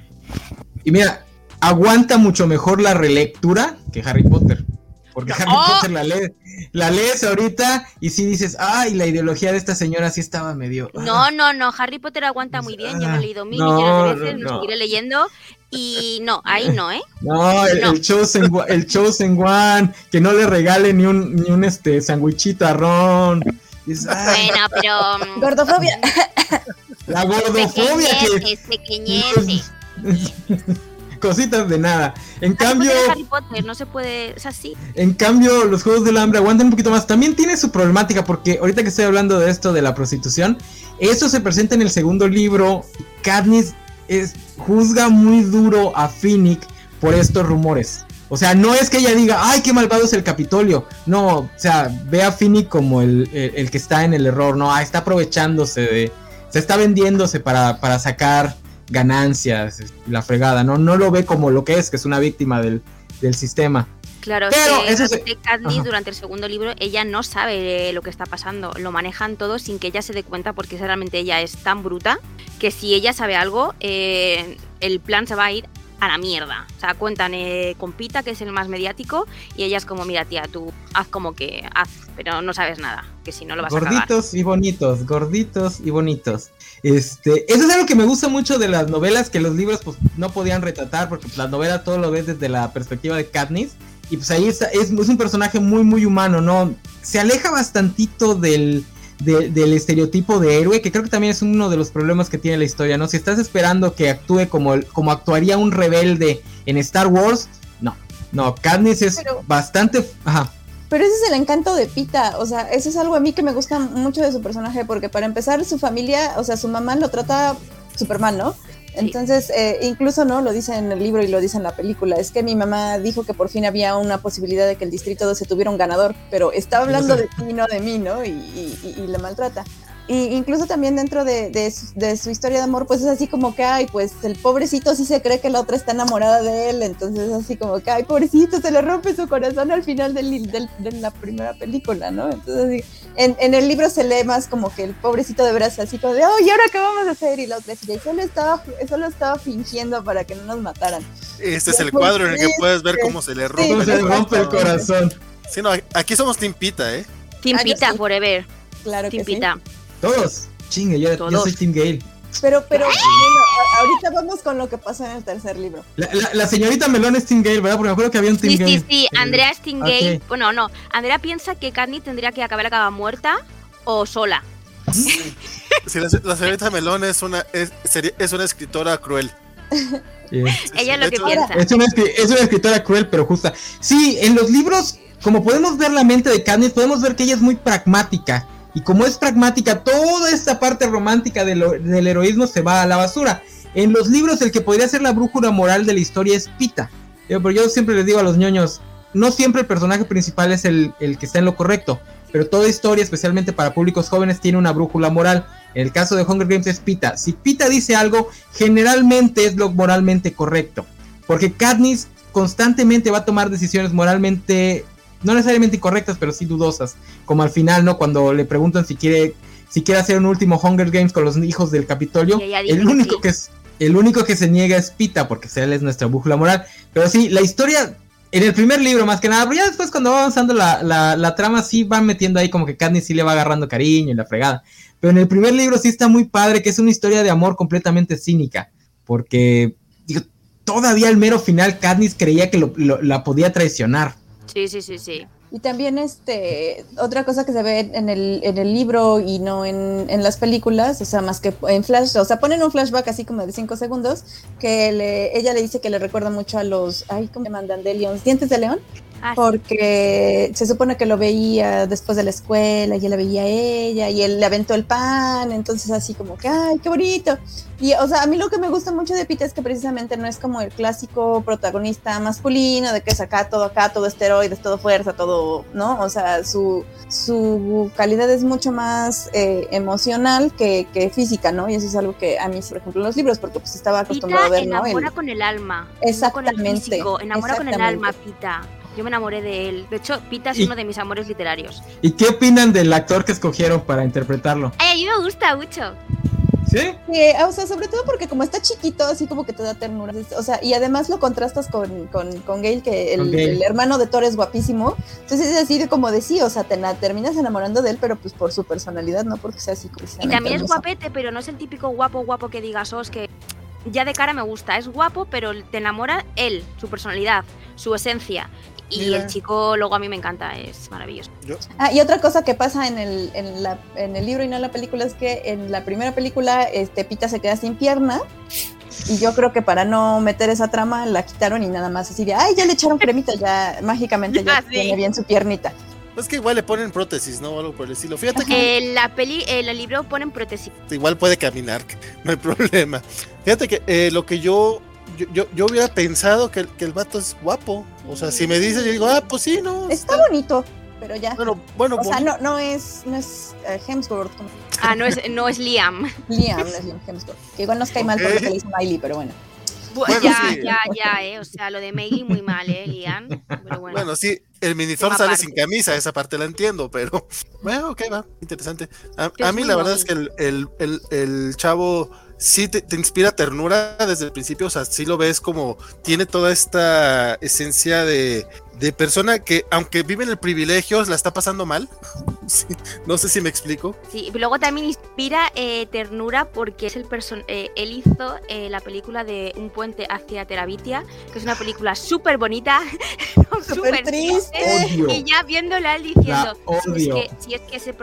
Y mira, aguanta mucho mejor la relectura que Harry Potter. Porque (laughs) Harry ¡Oh! Potter la lees, la lees ahorita y sí dices, ay, la ideología de esta señora sí estaba medio. ah". No, no, no, Harry Potter aguanta muy bien, yo lo he leído mil No, millones de veces, no, lo no. seguiré leyendo y no, ahí no, ¿eh? (laughs) No, el, No. el Chosen, One- el Chosen One, que no le regale ni un, ni un este sandwichito a Ron. Dices, "Ay, Bueno, pero... mm, Gordofobia. la gordofobia que Pequeñeces, pequeñeces. (laughs) cositas de nada. En Harry cambio, Harry Potter, no se puede, es así. en cambio, los Juegos del Hambre aguantan un poquito más. También tiene su problemática porque ahorita que estoy hablando de esto de la prostitución, eso se presenta en el segundo libro. Katniss es, juzga muy duro a Finnick por estos rumores. O sea, no es que ella diga, ay, qué malvado es el Capitolio. No, o sea, ve a Finnick como el, el- el que está en el error. No, ah, está aprovechándose de. Se está vendiéndose para, para sacar ganancias, la fregada. No, no lo ve como lo que es, que es una víctima del, del sistema. Claro, Pero es que eso se- realmente Katniss Ajá. durante el segundo libro, ella no sabe eh, lo que está pasando. Lo manejan todo sin que ella se dé cuenta porque realmente ella es tan bruta que si ella sabe algo, eh, el plan se va a ir a la mierda. O sea, cuentan eh, con Pita, que es el más mediático, y ella es como, mira tía, tú haz como que haz, pero no sabes nada, que si no lo vas a gorditos y bonitos, gorditos y bonitos. Este, eso es algo que me gusta mucho de las novelas que los libros pues no podían retratar porque pues, las novelas todo lo ves desde la perspectiva de Katniss y pues ahí está- es, es un personaje muy muy humano, ¿no? Se aleja bastantito del de- del estereotipo de héroe, que creo que también es uno de los problemas que tiene la historia, ¿no? Si estás esperando que actúe como, el- como actuaría un rebelde en Star Wars, no, no, Katniss es Pero- bastante... Ajá. Pero ese es el encanto de Pita, o sea, eso es algo a mí que me gusta mucho de su personaje, porque para empezar su familia, o sea, su mamá lo trata Superman, ¿no? Entonces, eh, incluso no lo dice en el libro y lo dice en la película. Es que mi mamá dijo que por fin había una posibilidad de que el distrito 12 tuviera un ganador, pero está hablando de ti, no de mí, ¿no? Y, y, y le maltrata. Y incluso también dentro de, de, su, de, su, historia de amor, pues es así como que, ay, pues el pobrecito sí se cree que la otra está enamorada de él, entonces así como que, ay, pobrecito, se le rompe su corazón al final del, del, de la primera película, ¿no? Entonces, así, en, en, el libro se lee más como que el pobrecito de veras así como de, oh, ¿y ahora qué vamos a hacer? Y la otra dice, solo estaba, solo estaba fingiendo para que no nos mataran. Este es el cuadro en el que puedes ver cómo se le rompe, sí, se le rompe el corazón. Sí, no, aquí somos Timpita, ¿eh? Timpita ah, forever. Claro que Timpita. sí. Todos. Chingue, yo, yo, soy Team Gale. Pero, pero, bueno, ahorita vamos con lo que pasa en el tercer libro. La, la, la, señorita Melón es Team Gale, ¿verdad? Porque me acuerdo que había un Team sí, Gale. Sí, sí, Andrea es Team Gale. Okay. Bueno, no. Andrea piensa que Candy tendría que acabar acaba muerta o sola. (laughs) Sí, la, la, señorita Melón es una, es, es una escritora cruel. Yeah. Ella es lo que hecho, piensa. Es una, es una escritora cruel, pero justa. Sí, en los libros, como podemos ver la mente de Candy, podemos ver que ella es muy pragmática. Y como es pragmática, toda esta parte romántica del, heroísmo se va a la basura. En los libros, el que podría ser la brújula moral de la historia es Pita. Yo, pero yo siempre les digo a los ñoños, no siempre el personaje principal es el, el, que está en lo correcto, pero toda historia, especialmente para públicos jóvenes, tiene una brújula moral. En el caso de Hunger Games es Pita. Si Pita dice algo, generalmente es lo moralmente correcto. Porque Katniss constantemente va a tomar decisiones moralmente no necesariamente incorrectas, pero sí dudosas. Como al final, ¿no? Cuando le preguntan si quiere, si quiere hacer un último Hunger Games con los hijos del Capitolio, el único que es, el único que se niega es Pita, porque él es nuestra brújula moral. Pero sí, la historia, en el primer libro más que nada, pero ya después cuando va avanzando la, la, la trama, sí van metiendo ahí como que Katniss sí le va agarrando cariño y la fregada. Pero en el primer libro sí está muy padre, que es una historia de amor completamente cínica, porque digo, todavía al mero final Katniss creía que lo, lo, la podía traicionar. Sí, sí, sí, sí. Y también este otra cosa que se ve en el, en el libro y no en, en, las películas, o sea, más que en flash, o sea, ponen un flashback así como de 5 segundos, que le, ella le dice que le recuerda mucho a los, ay, ¿cómo se mandan? De león, dientes de león. Ah, porque se supone que lo veía después de la escuela y él la veía a ella y él le aventó el pan, entonces así como que, ay, qué bonito. Y, o sea, a mí lo que me gusta mucho de Pita es que precisamente no es como el clásico protagonista masculino, de que es acá todo acá, todo esteroides, todo fuerza, todo, ¿no? O sea, su, su calidad es mucho más eh, emocional que, que, física, ¿no? Y eso es algo que a mí, por ejemplo, en los libros, porque pues estaba acostumbrado Pita a ver, ¿no? enamora con el alma. Exactamente. No con el físico, enamora con el alma, Pita. Yo me enamoré de él. De hecho, Pita es uno de mis amores literarios. ¿Y qué opinan del actor que escogieron para interpretarlo? Ay, a mí me gusta mucho. ¿Sí? Sí, o sea, sobre todo porque como está chiquito, así como que te da ternura. O sea, y además lo contrastas con, con, con Gale, que el, hermano de Thor es guapísimo. Entonces es así de como de sí, o sea, te terminas enamorando de él, pero pues por su personalidad, no porque sea así. Y también es guapete, pero no es el típico guapo, guapo que digas, oh, es que ya de cara me gusta. Es guapo, pero te enamora él, su personalidad, su esencia. Y Mira. el chico luego a mí me encanta, es maravilloso. Ah, y otra cosa que pasa en el, en, la, en el libro y no en la película es que en la primera película este, Pita se queda sin pierna. Y yo creo que para no meter esa trama la quitaron y nada más así de, ay, ya le echaron cremita, ya mágicamente ya (laughs) Ah, sí. tiene bien su piernita. Es que igual le ponen prótesis, ¿no? O algo por el estilo. Fíjate que En la peli, en el libro ponen prótesis. igual puede caminar, (laughs) no hay problema. Fíjate que eh, lo que yo yo, yo, yo, hubiera pensado que, que, el vato es guapo. O sea, si me dices, yo digo, ah, pues sí, no. Está, está... bonito, pero ya. Bueno, bueno. O sea, no, no es, no es uh, Hemsworth. Ah, no es, no es Liam. (laughs) Liam, no es Liam Hemsworth. Que igual nos cae mal okay. por lo que le hizo Miley, pero bueno. Bueno, ya, sí. ya, ya, eh. O sea, lo de Miley muy mal, eh, Liam. Pero bueno. bueno, sí, el Minithor sale parte. sin camisa, esa parte la entiendo, pero (laughs) bueno, ok, va, interesante. A, a mí la verdad es que el, el, el, el chavo sí te, te, inspira ternura desde el principio, o sea, sí lo ves como tiene toda esta esencia de, de persona que, aunque vive en el privilegio, la está pasando mal. (laughs) Sí, no sé si me explico. Sí, y luego también inspira eh, ternura porque es el person eh, él hizo eh, la película de Un puente hacia Terabitia, que es una película súper bonita, (laughs) súper triste. Odio. Y ya viéndola él diciendo, si es, que, si es que ese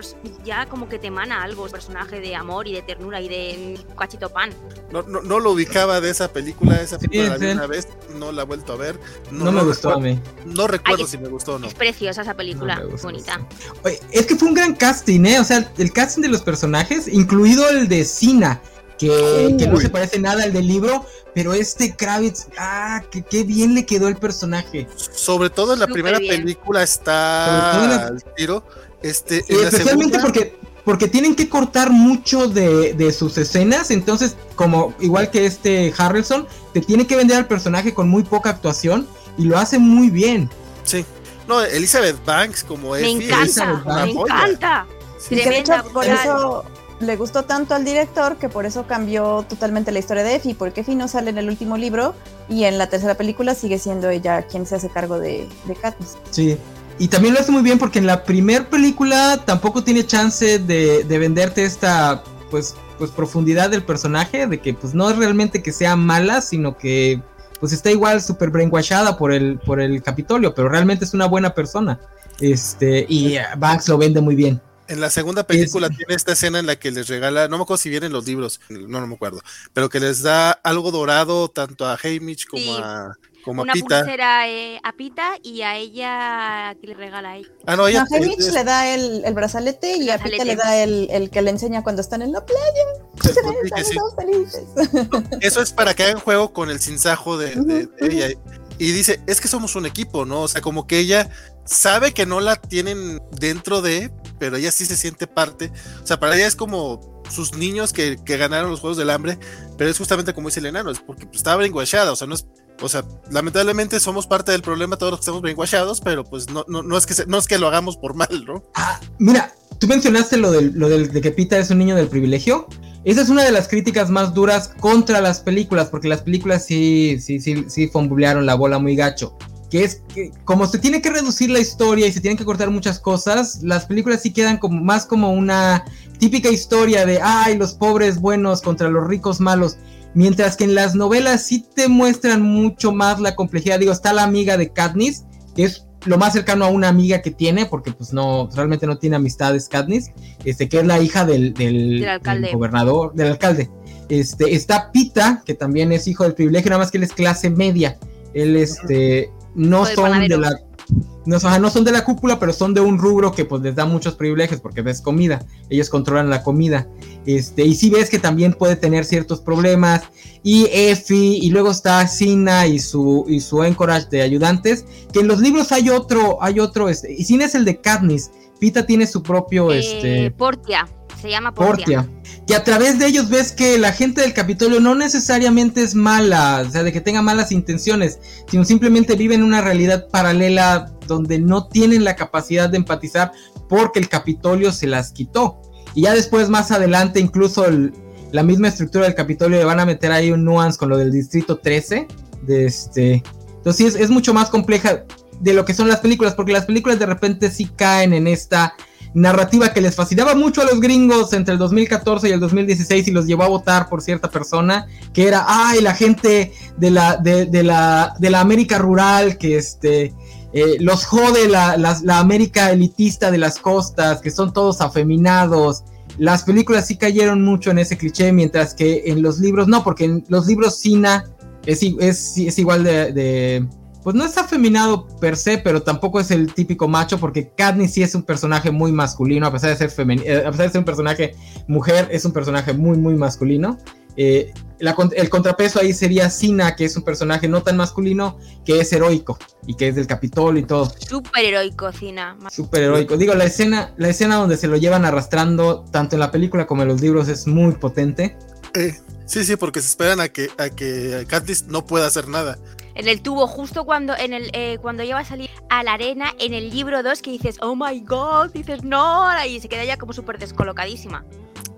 ya como que te emana algo, el personaje de amor y de ternura y de cachito pan. No, no, no lo ubicaba de esa película, esa película sí, la vi una vez, no la he vuelto a ver. No, no me gustó a mí. No recuerdo Ay, si me gustó o no. Es preciosa esa película, no bonita. Oye, es que fue un gran casting, ¿eh? O sea, el casting de los personajes, incluido el de Sina, que, que no se parece nada al del libro, pero este Kravitz, ah, que qué bien le quedó el personaje. Sobre todo en la Súper primera bien. película está la- al tiro. Este, Y en la especialmente segunda- porque, porque tienen que cortar mucho de, de sus escenas, entonces, como igual que este Harrelson, te tiene que vender al personaje con muy poca actuación y lo hace muy bien. Sí. No, Elizabeth Banks como Me Effie encanta, es me joya. encanta. Sí. Que de hecho Tremenda, por eso le gustó tanto al director que por eso cambió totalmente la historia de Effie, porque Effie no sale en el último libro y en la tercera película sigue siendo ella quien se hace cargo de, de Katniss. Sí. Y también lo hace muy bien porque en la primer película tampoco tiene chance de, de venderte esta pues, pues profundidad del personaje, de que pues no es realmente que sea mala, sino que pues está igual súper brainwashada por el, por el Capitolio, pero realmente es una buena persona. Este, y Banks lo vende muy bien. En la segunda película tiene esta escena en la que les regala, no me acuerdo si vienen los libros, no, no me acuerdo, pero que les da algo dorado tanto a Haymitch como Sí. a como a Una Pita. pulsera eh, a Pita y a ella que le regala a ella. Ah, no, ella es- le da el, el brazalete y a. Pita le da el, el que le enseña cuando están en la playa. Se sí. felices. (laughs) Eso es para que hagan juego con el sinsajo de, de- de Ujú, ella. Y dice, es que somos un equipo, ¿no? O sea, como que ella sabe que no la tienen dentro de, pero ella sí se siente parte. O sea, para ella es como sus niños que, que ganaron los Juegos del Hambre, pero es justamente como dice el enano, es porque pues, estaba brainwashada, o sea, no es... O sea, lamentablemente somos parte del problema todos los que estamos brainwashados, pero pues no, no, no, es que se- no es que lo hagamos por mal, ¿no? Ah, mira, tú mencionaste lo, del, lo del, de que Pita es un niño del privilegio. Esa es una de las críticas más duras contra las películas, porque las películas sí, sí, sí, sí fombulearon la bola muy gacho. Que es que como se tiene que reducir la historia y se tienen que cortar muchas cosas, las películas sí quedan como más como una típica historia de ay, los pobres buenos contra los ricos malos. Mientras que en las novelas sí te muestran mucho más la complejidad. Digo, está la amiga de Katniss, que es lo más cercano a una amiga que tiene, porque pues no, realmente no tiene amistades Katniss, este, que es la hija del, del, gobernador, del alcalde. Este, está Pita, que también es hijo del privilegio, nada más que él es clase media. Él, este, no son de la, no, o sea, no son de la cúpula, pero son de un rubro que pues les da muchos privilegios porque ves comida, ellos controlan la comida. Este, y si ves que también puede tener ciertos problemas. Y Effie, y luego está Sina y su, y su encourage de ayudantes. Que en los libros hay otro, hay otro, este, y Sina es el de Katniss. Pita tiene su propio, Eh, este, Portia, se llama Portia. Portia. Que a través de ellos ves que la gente del Capitolio no necesariamente es mala, o sea, de que tenga malas intenciones, sino simplemente vive en una realidad paralela donde no tienen la capacidad de empatizar porque el Capitolio se las quitó. Y ya después, más adelante, incluso la misma estructura del Capitolio le van a meter ahí un nuance con lo del Distrito 13. De este. Entonces, es, es mucho más compleja de lo que son las películas, porque las películas de repente sí caen en esta narrativa que les fascinaba mucho a los gringos entre el 2014 y el 2016 y los llevó a votar por cierta persona, que era, ay, la gente de la, de, de la, de la América rural, que este, eh, los jode la, la, la América elitista de las costas, que son todos afeminados. Las películas sí cayeron mucho en ese cliché, mientras que en los libros no, porque en los libros Sina es, es, es igual de- Pues no es afeminado per se, pero tampoco es el típico macho, porque Katniss sí es un personaje muy masculino, a pesar de ser, eh, a pesar de ser un personaje mujer, es un personaje muy, muy masculino. Eh, la el contrapeso ahí sería Sina, que es un personaje no tan masculino, que es heroico y que es del Capitolio y todo. Súper heroico, Cina. Súper heroico. Digo, la escena, la escena donde se lo llevan arrastrando, tanto en la película como en los libros, es muy potente. Eh, sí, sí, porque se esperan a que, a que Katniss no pueda hacer nada. En el tubo, justo cuando en el eh, cuando ella va a salir a la arena, en el libro 2, que dices, oh my god, dices, no, y se queda ya como súper descolocadísima.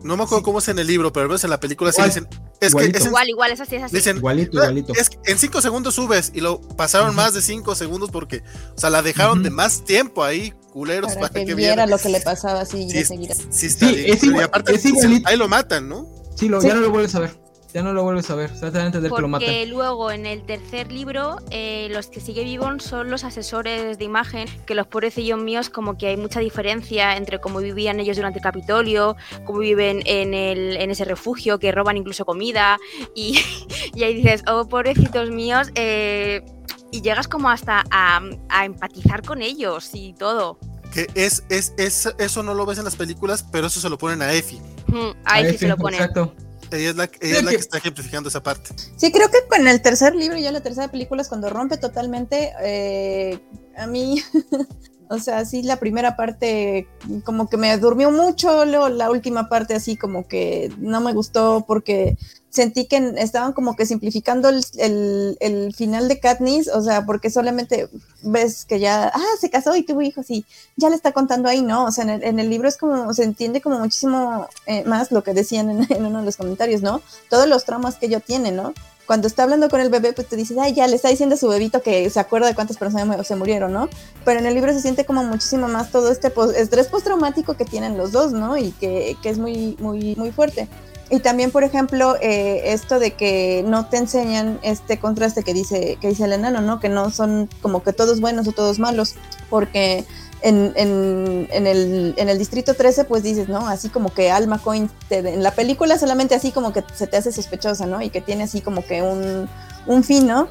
No me acuerdo Sí. cómo es en el libro, pero al menos en la película sí Igual, dicen. Es igualito. que es en- Igual, igual, es así, es así. dicen, Igualito, "Ah, igualito. Es que en cinco segundos subes y lo pasaron Ujú. más de cinco segundos porque, o sea, la dejaron de Ujú. más tiempo ahí, culeros, Para para, que, que, viera vieran. lo que le pasaba así Sí, de seguida. sí, está Sí, bien. es pero y igual- aparte, es igualito. ahí lo matan, ¿no? Sí, lo, Sí. ya no lo vuelves a ver. Ya no lo vuelves a ver. O sea, te dan a entender que lo matan. Porque luego en el tercer libro, eh, los que sigue vivos son los asesores de imagen, que los pobrecillos míos, como que hay mucha diferencia entre cómo vivían ellos durante el Capitolio, cómo viven en, el, en ese refugio, que roban incluso comida, y, (laughs) y ahí dices, oh, pobrecitos míos, eh, y llegas como hasta a, a empatizar con ellos y todo. Que es, es, es, eso no lo ves en las películas, pero eso se lo ponen a Effie. Mm, Ahí sí Ahí se lo ponen. Exacto. Ella es la, ella es la que está ejemplificando esa parte. Sí, creo que con el tercer libro y ya la tercera película es cuando rompe totalmente. eh, a mí, (laughs) o sea, sí, la primera parte como que me durmió mucho, luego la última parte así como que no me gustó porque sentí que estaban como que simplificando el, el, final de Katniss, o sea, porque solamente ves que ya, ah, se casó y tuvo hijos y ya le está contando ahí, ¿no? O sea, en el, en el libro es como, se entiende como muchísimo eh, más lo que decían en, uno de los comentarios, ¿no? Todos los traumas que ella tiene, ¿no? cuando está hablando con el bebé, pues te dices, ay, ya le está diciendo a su bebito que se acuerda de cuántas personas se murieron, ¿no? Pero en el libro se siente como muchísimo más todo este post estrés postraumático que tienen los dos, ¿no? Y que, que, es muy, muy, muy fuerte. Y también, por ejemplo, eh, esto de que no te enseñan este contraste que dice, que dice el enano, ¿no? Que no son como que todos buenos o todos malos, porque en, en, en, el, en el distrito 13, pues dices, ¿no? Así como que Alma Coin, te, en la película solamente así como que se te hace sospechosa, ¿no? Y que tiene así como que un, un fin, ¿no?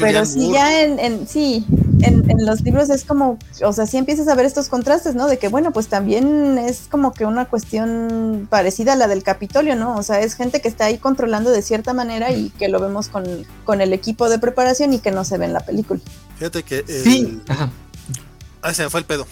Pero sí, ya en, en sí, en, en, los libros es como, o sea, sí empiezas a ver estos contrastes, ¿no? De que, bueno, pues también es como que una cuestión parecida a la del Capitolio, ¿no? O sea, es gente que está ahí controlando de cierta manera y que lo vemos con, con el equipo de preparación y que no se ve en la película. Fíjate que... El... Sí, ajá. Ah, se me fue el pedo.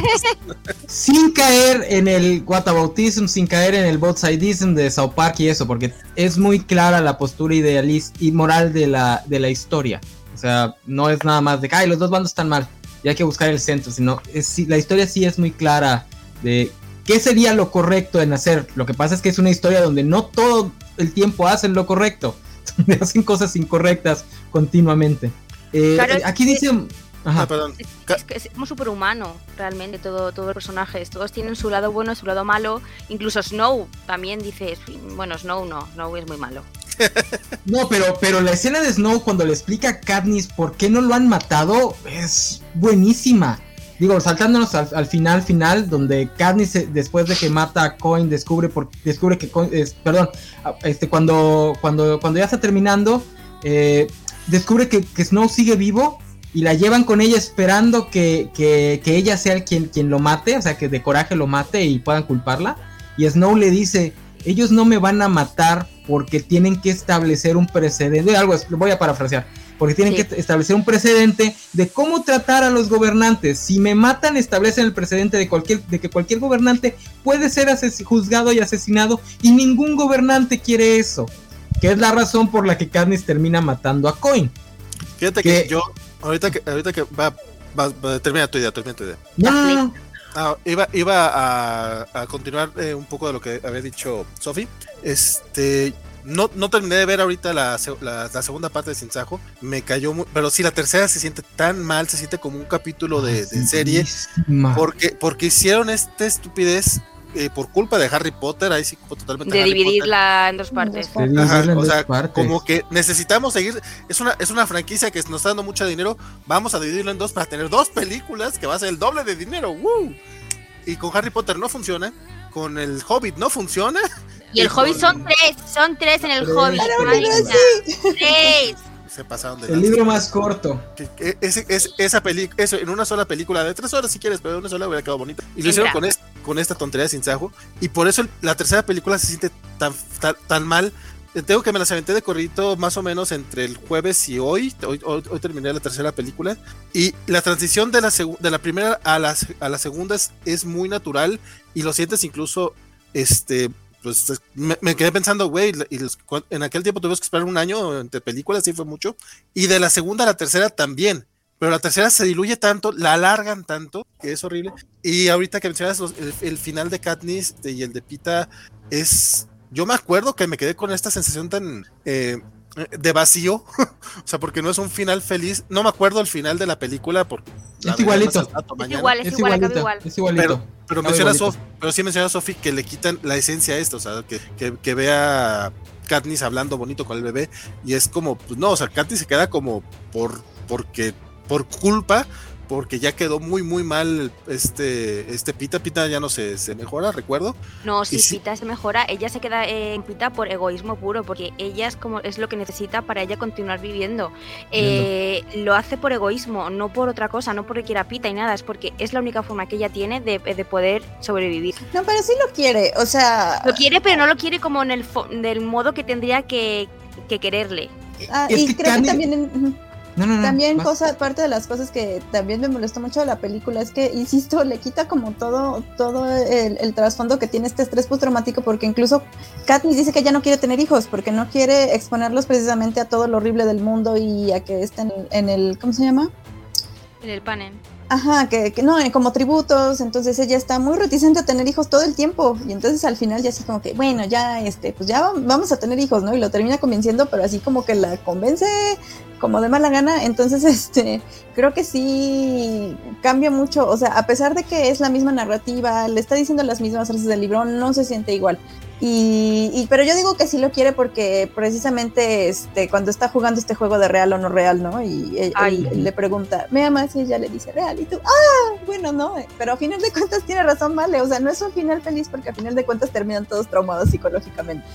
(laughs) sin caer en el whataboutism, sin caer en el bothsidism de South Park y eso, porque es muy clara la postura idealista y moral de la, de la historia. O sea, no es nada más de que, ay, los dos bandos están mal y hay que buscar el centro, sino es, la historia sí es muy clara de qué sería lo correcto en hacer. Lo que pasa es que es una historia donde no todo el tiempo hacen lo correcto, (laughs) donde hacen cosas incorrectas continuamente. Eh, claro, aquí dice... Ajá. Ah, perdón. Es, es, es como superhumano, realmente, todo, todos los personajes. Todos tienen su lado bueno, su lado malo. Incluso Snow también dice, bueno, Snow no, Snow es muy malo. (laughs) no, pero, pero la escena de Snow cuando le explica a Katniss por qué no lo han matado es buenísima. Digo, saltándonos al, al final, final, donde Katniss después de que mata a Coin descubre, por, descubre que, Coin, es, perdón, este, cuando, cuando, cuando ya está terminando, eh, descubre que, que Snow sigue vivo y la llevan con ella esperando que, que, que, ella sea el quien, quien lo mate, o sea, que de coraje lo mate y puedan culparla. Y Snow le dice, ellos no me van a matar porque tienen que establecer un precedente, algo, voy a parafrasear, porque tienen sí. que establecer un precedente de cómo tratar a los gobernantes. Si me matan, establecen el precedente de, cualquier, de que cualquier gobernante puede ser juzgado y asesinado y ningún gobernante quiere eso. Que es la razón por la que Katniss termina matando a Coin. Fíjate que, que yo Ahorita que, ahorita que va, va, va, termina tu idea, termina tu idea. No. Ah, iba iba a, a continuar eh, un poco de lo que había dicho Sofi. Este, no, no terminé de ver ahorita la, la, la, segunda parte de Sinsajo. Me cayó muy, pero sí, la tercera se siente tan mal, se siente como un capítulo de, de serie. Porque, porque hicieron esta estupidez eh, por culpa de Harry Potter, ahí sí totalmente. De dividirla en dos partes. Ajá, o sea, partes. como que necesitamos seguir. Es una, es una franquicia que nos está dando mucho dinero. Vamos a dividirlo en dos para tener dos películas que va a ser el doble de dinero. ¡Woo! Y con Harry Potter no funciona. Con el Hobbit no funciona. Y el y Hobbit con... son tres, son tres en el tres. Hobbit. Tres se pasaron de el libro más corto que, que, es, es, esa película eso en una sola película de tres horas si quieres pero en una sola hubiera quedado bonito y lo hicieron con, es, con esta tontería sin sajo y por eso la tercera película se siente tan, tan, tan mal tengo que me las aventé de corrido más o menos entre el jueves y hoy. Hoy, hoy, hoy terminé la tercera película. Y la transición de la, de la primera a la, a la segunda es, es, muy natural y lo sientes incluso este, pues me, quedé pensando, güey, en aquel tiempo tuvimos que esperar un año entre películas, sí fue mucho, y de la segunda a la tercera también, pero la tercera se diluye tanto, la alargan tanto, que es horrible, y ahorita que mencionas el, final de Katniss y el de Pita, es, yo me acuerdo que me quedé con esta sensación tan... Eh, de vacío, (laughs) o sea, porque no es un final feliz. No me acuerdo el final de la película porque es igualito. Es igual, es, es igual, igualito, igual. Es igualito. Pero, pero menciona Sof, pero sí menciona a Sofi que le quitan la esencia a esto, o sea, que, que, que vea Katniss hablando bonito con el bebé y es como, pues no, o sea, Katniss se queda como por porque por culpa porque ya quedó muy, muy mal este, este Pita. Pita ya no se, se mejora, recuerdo. No, si sí- Pita se mejora, ella se queda en Pita por egoísmo puro, porque ella es como es lo que necesita para ella continuar viviendo. Eh, lo hace por egoísmo, no por otra cosa, no porque quiera Pita y nada, es porque es la única forma que ella tiene de, de poder sobrevivir. No, pero sí lo quiere, o sea, Lo quiere, pero no lo quiere como en el fo- del modo que tendría que, que quererle. ah, y que creo que también en-. No, no, no. También vas. cosa, parte de las cosas que también me molestó mucho de la película es que, insisto, le quita como todo, todo el, el trasfondo que tiene este estrés postraumático, porque incluso Katniss dice que ella no quiere tener hijos, porque no quiere exponerlos precisamente a todo lo horrible del mundo y a que estén en el, ¿cómo se llama? En el panel. Ajá, que, que no, eh, como tributos, entonces ella está muy reticente a tener hijos todo el tiempo y entonces al final ya así como que, bueno, ya, este, pues ya va- vamos a tener hijos, ¿no? Y lo termina convenciendo, pero así como que la convence como de mala gana, entonces, (laughs) este, creo que sí cambia mucho, o sea, a pesar de que es la misma narrativa, le está diciendo las mismas frases del libro, no se siente igual. Y, y- pero yo digo que sí lo quiere porque precisamente este cuando está jugando este juego de real o no real, ¿no? Y él, él le pregunta, ¿me amas? Y ella le dice real. Y tú, ah, bueno, no, pero a final de cuentas tiene razón, vale. O sea, no es un final feliz porque a final de cuentas terminan todos traumados psicológicamente.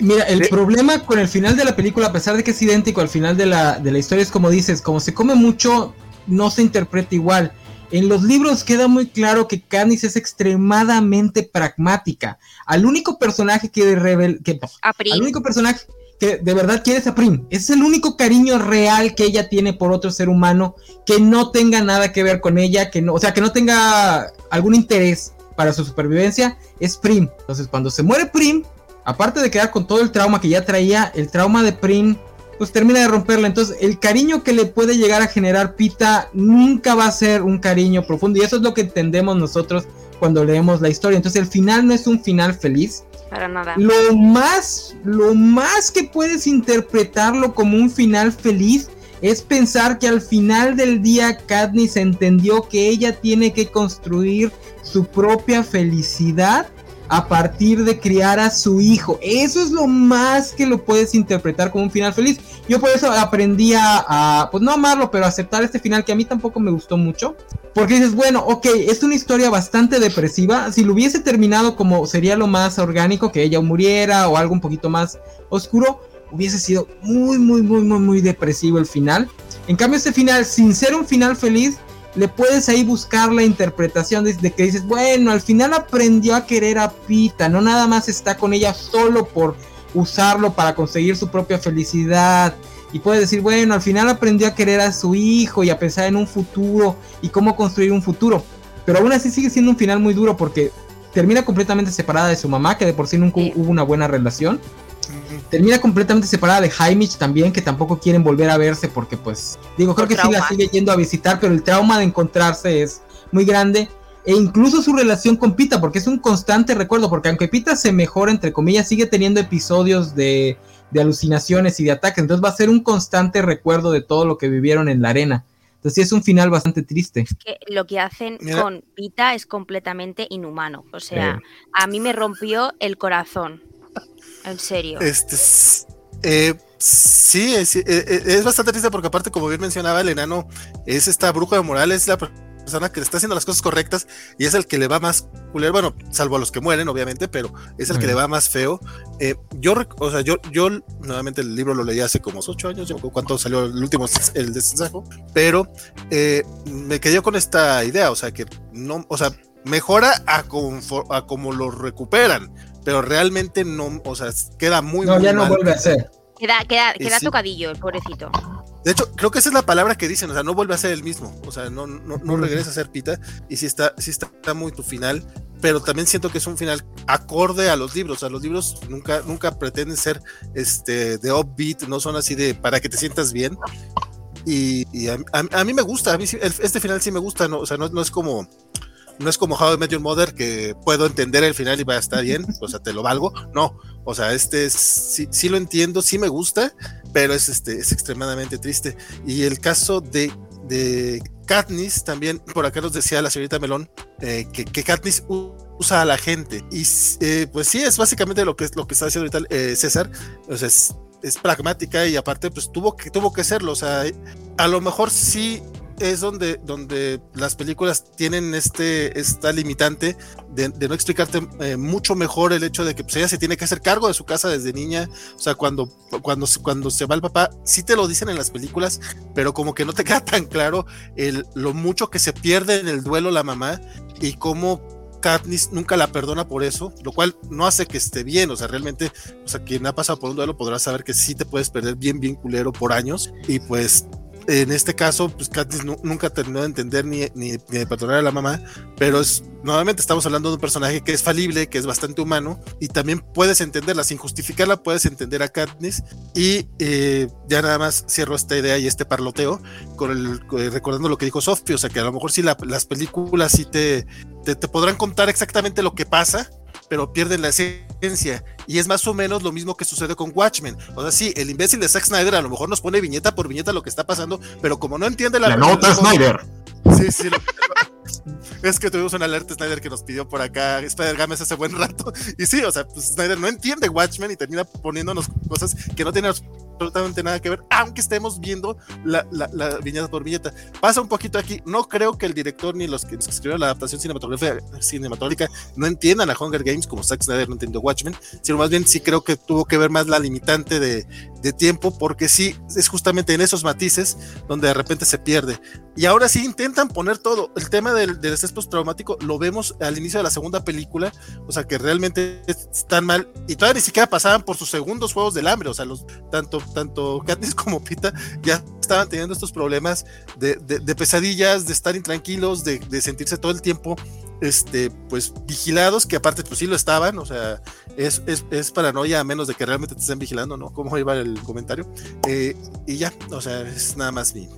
Mira, el Sí. problema con el final de la película, a pesar de que es idéntico al final de la, de la historia, es como dices, como se come mucho, no se interpreta igual. En los libros queda muy claro que Katniss es extremadamente pragmática. Al único personaje que, revel que A al Prim. único personaje que de verdad quiere es a Prim. Es el único cariño real que ella tiene por otro ser humano que no tenga nada que ver con ella, que no, o sea, que no tenga algún interés para su supervivencia, es Prim. Entonces, cuando se muere Prim, aparte de quedar con todo el trauma que ya traía, el trauma de Prim pues termina de romperla. Entonces, el cariño que le puede llegar a generar Pita nunca va a ser un cariño profundo. Y eso es lo que entendemos nosotros cuando leemos la historia. Entonces, el final no es un final feliz. Para nada. Lo más, lo más que puedes interpretarlo como un final feliz es pensar que al final del día Katniss entendió que ella tiene que construir su propia felicidad a partir de criar a su hijo. Eso es lo más que lo puedes interpretar como un final feliz. Yo por eso aprendí a, pues no amarlo, pero aceptar este final que a mí tampoco me gustó mucho. Porque dices, bueno, ok, es una historia bastante depresiva. Si lo hubiese terminado como sería lo más orgánico, que ella muriera o algo un poquito más oscuro, hubiese sido muy, muy, muy, muy, muy depresivo el final. En cambio, este final, sin ser un final feliz, le puedes ahí buscar la interpretación de, de que dices, bueno, al final aprendió a querer a Pita, no nada más está con ella solo por usarlo para conseguir su propia felicidad. Y puedes decir, bueno, al final aprendió a querer a su hijo y a pensar en un futuro y cómo construir un futuro. Pero aún así sigue siendo un final muy duro porque termina completamente separada de su mamá, que de por sí nunca Sí. hubo una buena relación. Termina completamente separada de Jaimich también, que tampoco quieren volver a verse porque pues, digo, creo Por que sí la trauma. sigue yendo a visitar, pero el trauma de encontrarse es muy grande. E incluso su relación con Pita, porque es un constante recuerdo, porque aunque Pita se mejora, entre comillas, sigue teniendo episodios de, de alucinaciones y de ataques, entonces va a ser un constante recuerdo de todo lo que vivieron en la arena. Entonces sí es un final bastante triste. que lo que hacen Mira. con Pita es completamente inhumano. O sea, a mí me rompió el corazón. En serio. Este, eh, sí, es, eh, eh, es bastante triste porque aparte, como bien mencionaba, el enano es esta bruja de moral, es la per- persona que le está haciendo las cosas correctas y es el que le va más culero, bueno, salvo a los que mueren, obviamente, pero es el que le va más feo. Eh, yo, o sea, yo, yo, nuevamente el libro lo leí hace como ocho años, yo me acuerdo cuánto salió el último, el desensajo, pero eh, me quedé con esta idea, o sea, que no, o sea, mejora a, a como lo recuperan, pero realmente no, o sea, queda muy, No, muy ya no mal. vuelve a ser. Queda, queda, queda sí. tocadillo el pobrecito. De hecho, creo que esa es la palabra que dicen, o sea, no vuelve a ser el mismo, o sea, no, no, no regresa a ser Pita, y sí está, sí está, está muy tu final, pero también siento que es un final acorde a los libros, o sea, los libros nunca, nunca pretenden ser este de upbeat, no son así de para que te sientas bien. Y, y a, a- a mí me gusta, a mí sí- el- este final sí me gusta, no, o sea, no, no es como no es como How I Met Your Mother que puedo entender el final y va a estar bien, o sea, te lo valgo. No, o sea, este es, sí, lo entiendo, sí me gusta, pero es, este, es extremadamente triste. Y el caso de, de Katniss también, por acá nos decía la señorita Melón, eh, que, que Katniss usa a la gente. Y eh, pues sí, es básicamente lo que, es, lo que está diciendo ahorita eh, César, o sea, es, es pragmática y aparte pues tuvo que, tuvo que serlo, o sea, a lo mejor sí es donde, donde las películas tienen este, esta limitante de, no explicarte eh, mucho mejor el hecho de que pues, ella se tiene que hacer cargo de su casa desde niña. O sea, cuando, cuando, cuando se va el papá, sí te lo dicen en las películas, pero como que no te (laughs) queda tan claro el, lo mucho que se pierde en el duelo la mamá y cómo Katniss nunca la perdona por eso, lo cual no hace que esté bien, o sea, realmente, o sea, quien ha pasado por un duelo podrá saber que sí te puedes perder bien, bien culero por años y pues en este caso, pues Katniss nunca terminó de entender ni, ni, de perdonar a la mamá, pero es, nuevamente estamos hablando de un personaje que es falible, que es bastante humano, y también puedes entenderla, sin justificarla, puedes entender a Katniss, y eh, ya nada más cierro esta idea y este parloteo, con el, recordando lo que dijo Sophie, o sea que a lo mejor sí las películas sí te, te, te podrán contar exactamente lo que pasa, pero pierden la esencia. Y es más o menos lo mismo que sucede con Watchmen. O sea, sí, el imbécil de Zack Snyder a lo mejor nos pone viñeta por viñeta lo que está pasando, pero como no entiende la... La nota Snyder. Sí, sí. (laughs) es que tuvimos una alerta Snyder que nos pidió por acá Spider Games hace buen rato. (laughs) Y sí, o sea, pues Snyder no entiende Watchmen y termina poniéndonos cosas que no tienen absolutamente nada que ver, aunque estemos viendo la, la, viñeta por viñeta. Pasa un poquito aquí. No creo que el director ni los que escribieron la adaptación cinematográfica, cinematográfica no entiendan a Hunger Games como Zack Snyder no entendió Watchmen, sino más bien sí creo que tuvo que ver más la limitante de, de tiempo, porque sí es justamente en esos matices donde de repente se pierde. Y ahora sí intentan poner todo. El tema del, del estrés postraumático lo vemos al inicio de la segunda película, o sea que realmente están mal y todavía ni siquiera pasaban por sus segundos juegos del hambre, o sea, los tanto tanto Katniss como Pita ya estaban teniendo estos problemas de, pesadillas, de estar intranquilos, de, de, sentirse todo el tiempo este, pues vigilados, que aparte pues sí lo estaban, o sea, es, es, paranoia a menos de que realmente te estén vigilando, ¿no? ¿Cómo iba el comentario? Eh, y ya, o sea, es nada más mi,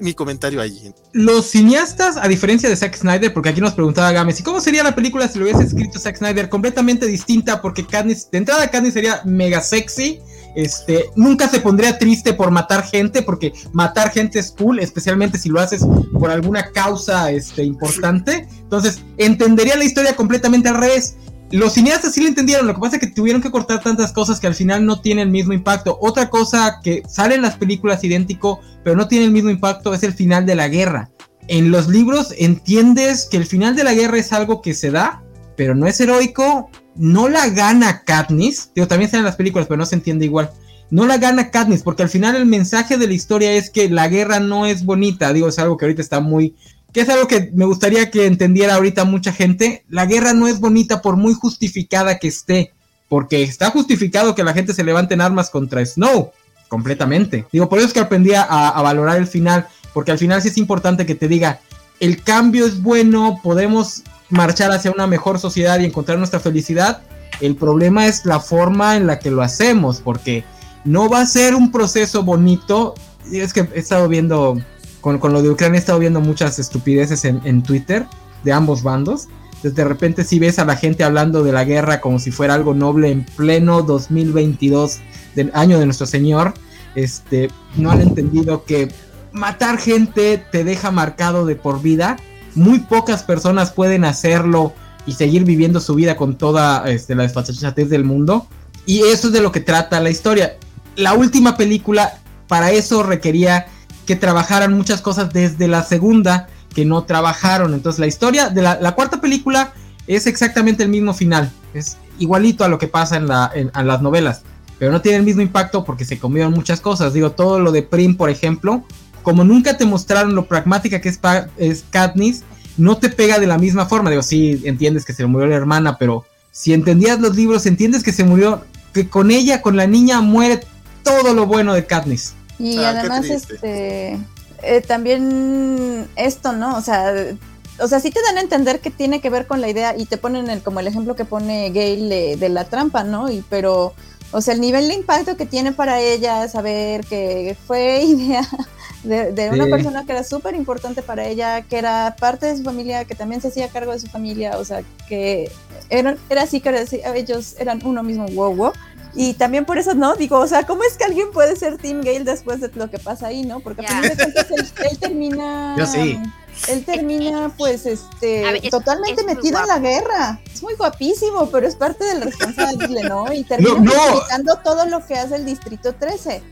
mi, comentario allí. Los cineastas, a diferencia de Zack Snyder, porque aquí nos preguntaba Gámez, ¿y cómo sería la película si lo hubiese escrito Zack Snyder? Completamente distinta, porque Katniss, de entrada Katniss sería mega sexy, este, nunca se pondría triste por matar gente, porque matar gente es cool, especialmente si lo haces por alguna causa este, importante. Entonces, entendería la historia completamente al revés. Los cineastas sí lo entendieron, lo que pasa es que tuvieron que cortar tantas cosas que al final no tienen el mismo impacto. Otra cosa que sale en las películas idéntico, pero no tiene el mismo impacto, es el final de la guerra. En los libros entiendes que el final de la guerra es algo que se da, pero no es heroico, no la gana Katniss, digo, también salen las películas, pero no se entiende igual. No la gana Katniss, porque al final el mensaje de la historia es que la guerra no es bonita, digo, es algo que ahorita está muy, que es algo que me gustaría que entendiera ahorita mucha gente, la guerra no es bonita por muy justificada que esté, porque está justificado que la gente se levante en armas contra Snow, completamente. Digo, por eso es que aprendí a, a valorar el final, porque al final sí es importante que te diga, el cambio es bueno, podemos marchar hacia una mejor sociedad y encontrar nuestra felicidad. El problema es la forma en la que lo hacemos, porque no va a ser un proceso bonito. Es que he estado viendo, con, lo de Ucrania, he estado viendo muchas estupideces en, Twitter de ambos bandos. De repente si ves a la gente hablando de la guerra como si fuera algo noble en pleno 2022, del año de nuestro Señor, este, no han entendido que matar gente te deja marcado de por vida muy pocas personas pueden hacerlo y seguir viviendo su vida con toda este, la desfachatez del mundo. Y eso es de lo que trata la historia. La última película, para eso requería que trabajaran muchas cosas desde la segunda que no trabajaron. Entonces la historia de la, cuarta película es exactamente el mismo final. Es igualito a lo que pasa en, la, en, las novelas. Pero no tiene el mismo impacto porque se comieron muchas cosas. Digo, todo lo de Prim, por ejemplo, como nunca te mostraron lo pragmática que es, es Katniss, no te pega de la misma forma. Digo, sí, entiendes que se murió la hermana, pero si entendías los libros, entiendes que se murió, que con ella, con la niña, muere todo lo bueno de Katniss. Y ah, además, este, eh, también esto, ¿no? O sea, o sea, sí te dan a entender que tiene que ver con la idea y te ponen el, como el ejemplo que pone Gail de la trampa, ¿no? Y pero, o sea, el nivel de impacto que tiene para ella saber que fue (laughs) idea de, una persona que era súper importante para ella, que era parte de su familia, que también se hacía cargo de su familia, o sea, que eran, era así que ellos eran uno mismo, wow, wow. Y también por eso, ¿no? Digo, o sea, ¿cómo es que alguien puede ser Tim Gale después de lo que pasa ahí, ¿no? Porque a fin de cuentas él, termina... Yo sí. Él termina, pues, este, totalmente metido en la guerra. Es muy guapísimo, pero es parte de la responsabilidad, ¿no? Y termina no, todo lo que hace el Distrito 13.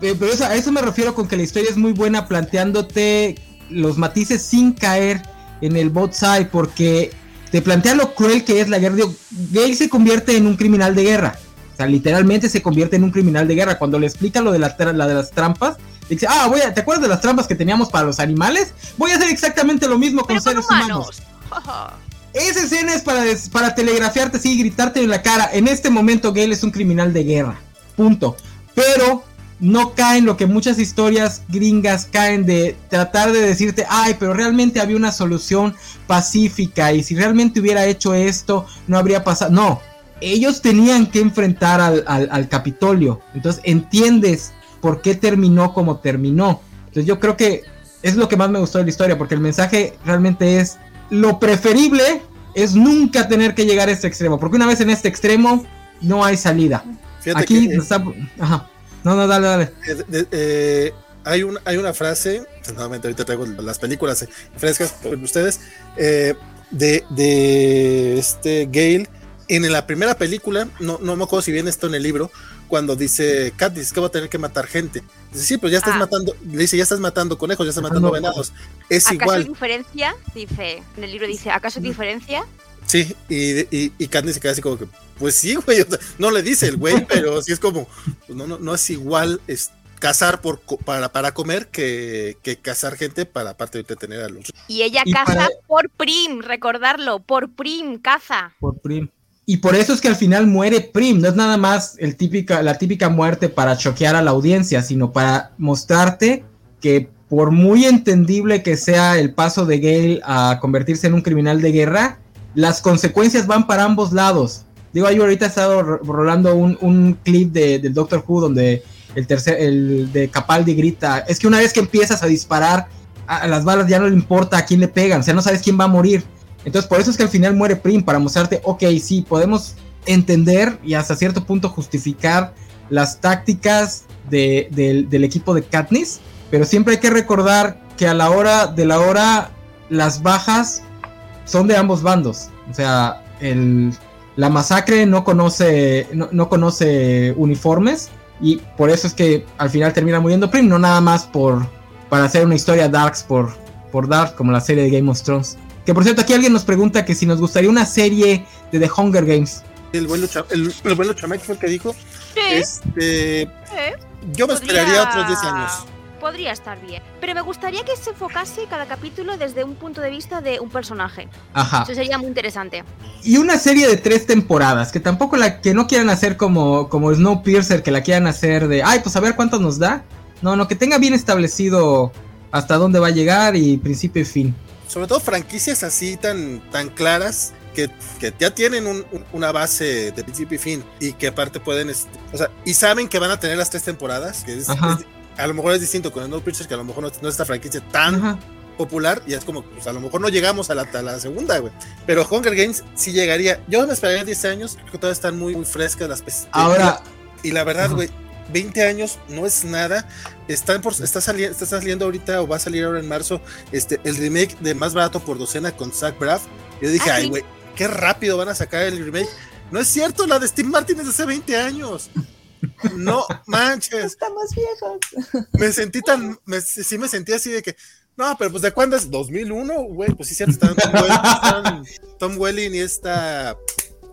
Pero a eso me refiero con que la historia es muy buena planteándote los matices sin caer en el bot side, porque te plantea lo cruel que es la guerra. Gale se convierte en un criminal de guerra. O sea, literalmente se convierte en un criminal de guerra. Cuando le explica lo de, la, de las trampas, dice, ah, voy a, ¿te acuerdas de las trampas que teníamos para los animales? Voy a hacer exactamente lo mismo con seres humanos. (laughs) Esa escena es para, para telegrafiarte así y gritarte en la cara. En este momento Gale es un criminal de guerra. Punto. Pero no caen lo que muchas historias gringas caen de tratar de decirte, ay, pero realmente había una solución pacífica y si realmente hubiera hecho esto, no habría pasado. No, ellos tenían que enfrentar al, al Capitolio. Entonces entiendes por qué terminó como terminó. Entonces yo creo que es lo que más me gustó de la historia, porque el mensaje realmente es lo preferible es nunca tener que llegar a este extremo, porque una vez en este extremo no hay salida. Aquí está... Ajá. No, no, dale, dale. Eh, eh, hay, un, hay una frase, nuevamente ahorita traigo las películas frescas por ustedes, eh, de, de este Gale. En la primera película, no, no me acuerdo si viene esto en el libro, cuando dice Kat, dice que va a tener que matar gente. Dice, sí, pues ya estás ah. matando, le dice, ya estás matando conejos, ya estás matando venados. Es ¿Acaso igual. diferencia? Dice, en el libro dice, ¿acaso diferencia? Sí, y, y, y Candy se queda así como que, pues sí, güey, no le dice el güey, pero sí es como, pues no, no, no es igual es, cazar por, para, para comer que, que cazar gente para aparte de entretener a los. Y ella caza por prim, recordarlo, por prim, caza. Por prim. Y por eso es que al final muere Prim. No es nada más el típica, la típica muerte para choquear a la audiencia, sino para mostrarte que por muy entendible que sea el paso de Gale a convertirse en un criminal de guerra, las consecuencias van para ambos lados. Digo, yo ahorita he estado rolando un, clip de, del Doctor Who donde el tercer, el de Capaldi grita, es que una vez que empiezas a disparar, a las balas ya no le importa a quién le pegan, o sea, no sabes quién va a morir. Entonces, por eso es que al final muere Prim, para mostrarte, ok, sí, podemos entender y hasta cierto punto justificar las tácticas del equipo de Katniss, pero siempre hay que recordar que a la hora de la hora las bajas son de ambos bandos. O sea, el, la masacre no conoce, no, conoce uniformes y por eso es que al final termina muriendo Prim, no nada más por para hacer una historia darks por, por Dark como la serie de Game of Thrones. Que por cierto, aquí alguien nos pregunta que si nos gustaría una serie de The Hunger Games. El vuelo, el, el fue el que dijo. Sí. Este, Yo me esperaría otros 10 años. Podría estar bien. Pero me gustaría que se enfocase cada capítulo desde un punto de vista de un personaje. Ajá. Eso sería muy interesante. Y una serie de tres temporadas, que tampoco la que no quieran hacer como, como Snowpiercer, que la quieran hacer de, ay, pues a ver cuánto nos da. No, no, que tenga bien establecido hasta dónde va a llegar y principio y fin sobre todo franquicias así tan, tan claras que, ya tienen una base de principio y fin y que aparte pueden, o sea, y saben que van a tener las tres temporadas, que a lo mejor es distinto con No Pictures, que a lo mejor no, es esta franquicia tan popular y es como, pues a lo mejor no llegamos a la, la segunda, güey. Pero Hunger Games sí llegaría, yo me esperaría 10 años, creo que todavía están muy, muy frescas las Ahora. Y la verdad, güey, 20 años no es nada. Está, por, está, saliendo, está saliendo ahorita o va a salir ahora en marzo este, el remake de Más Barato por Docena con Zach Braff. Yo dije, ay, güey, qué rápido van a sacar el remake. No es cierto, la de Steve Martin es de hace 20 años. No manches. (laughs) Estamos viejos. Me sentí tan, me, sí me sentí así de que, no, pero pues de cuándo es 2001, güey, pues sí, cierto, están Tom, Tom Welling y esta,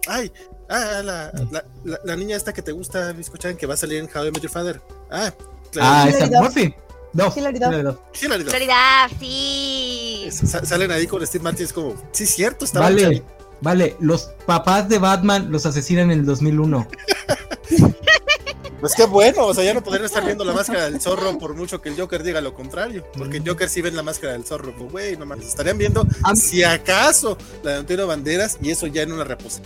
ay, Ah, la, la, la, niña esta que te gusta, escuchan que va a salir en How I Met Your Father. Ah, claro. Ah, esa Murphy. No, Hilaridad. Hilaridad, sí. Salen ahí con Steve Martin, es como, sí, cierto, está Vale, vale, los papás de Batman los asesinan en el 2001. Pues qué bueno, o sea, ya no podrían estar viendo la máscara del zorro por mucho que el Joker diga lo contrario. Porque el Joker sí ven la máscara del zorro, pues güey, nomás estarían viendo, si acaso, la de Antonio Banderas y eso ya en una reposa.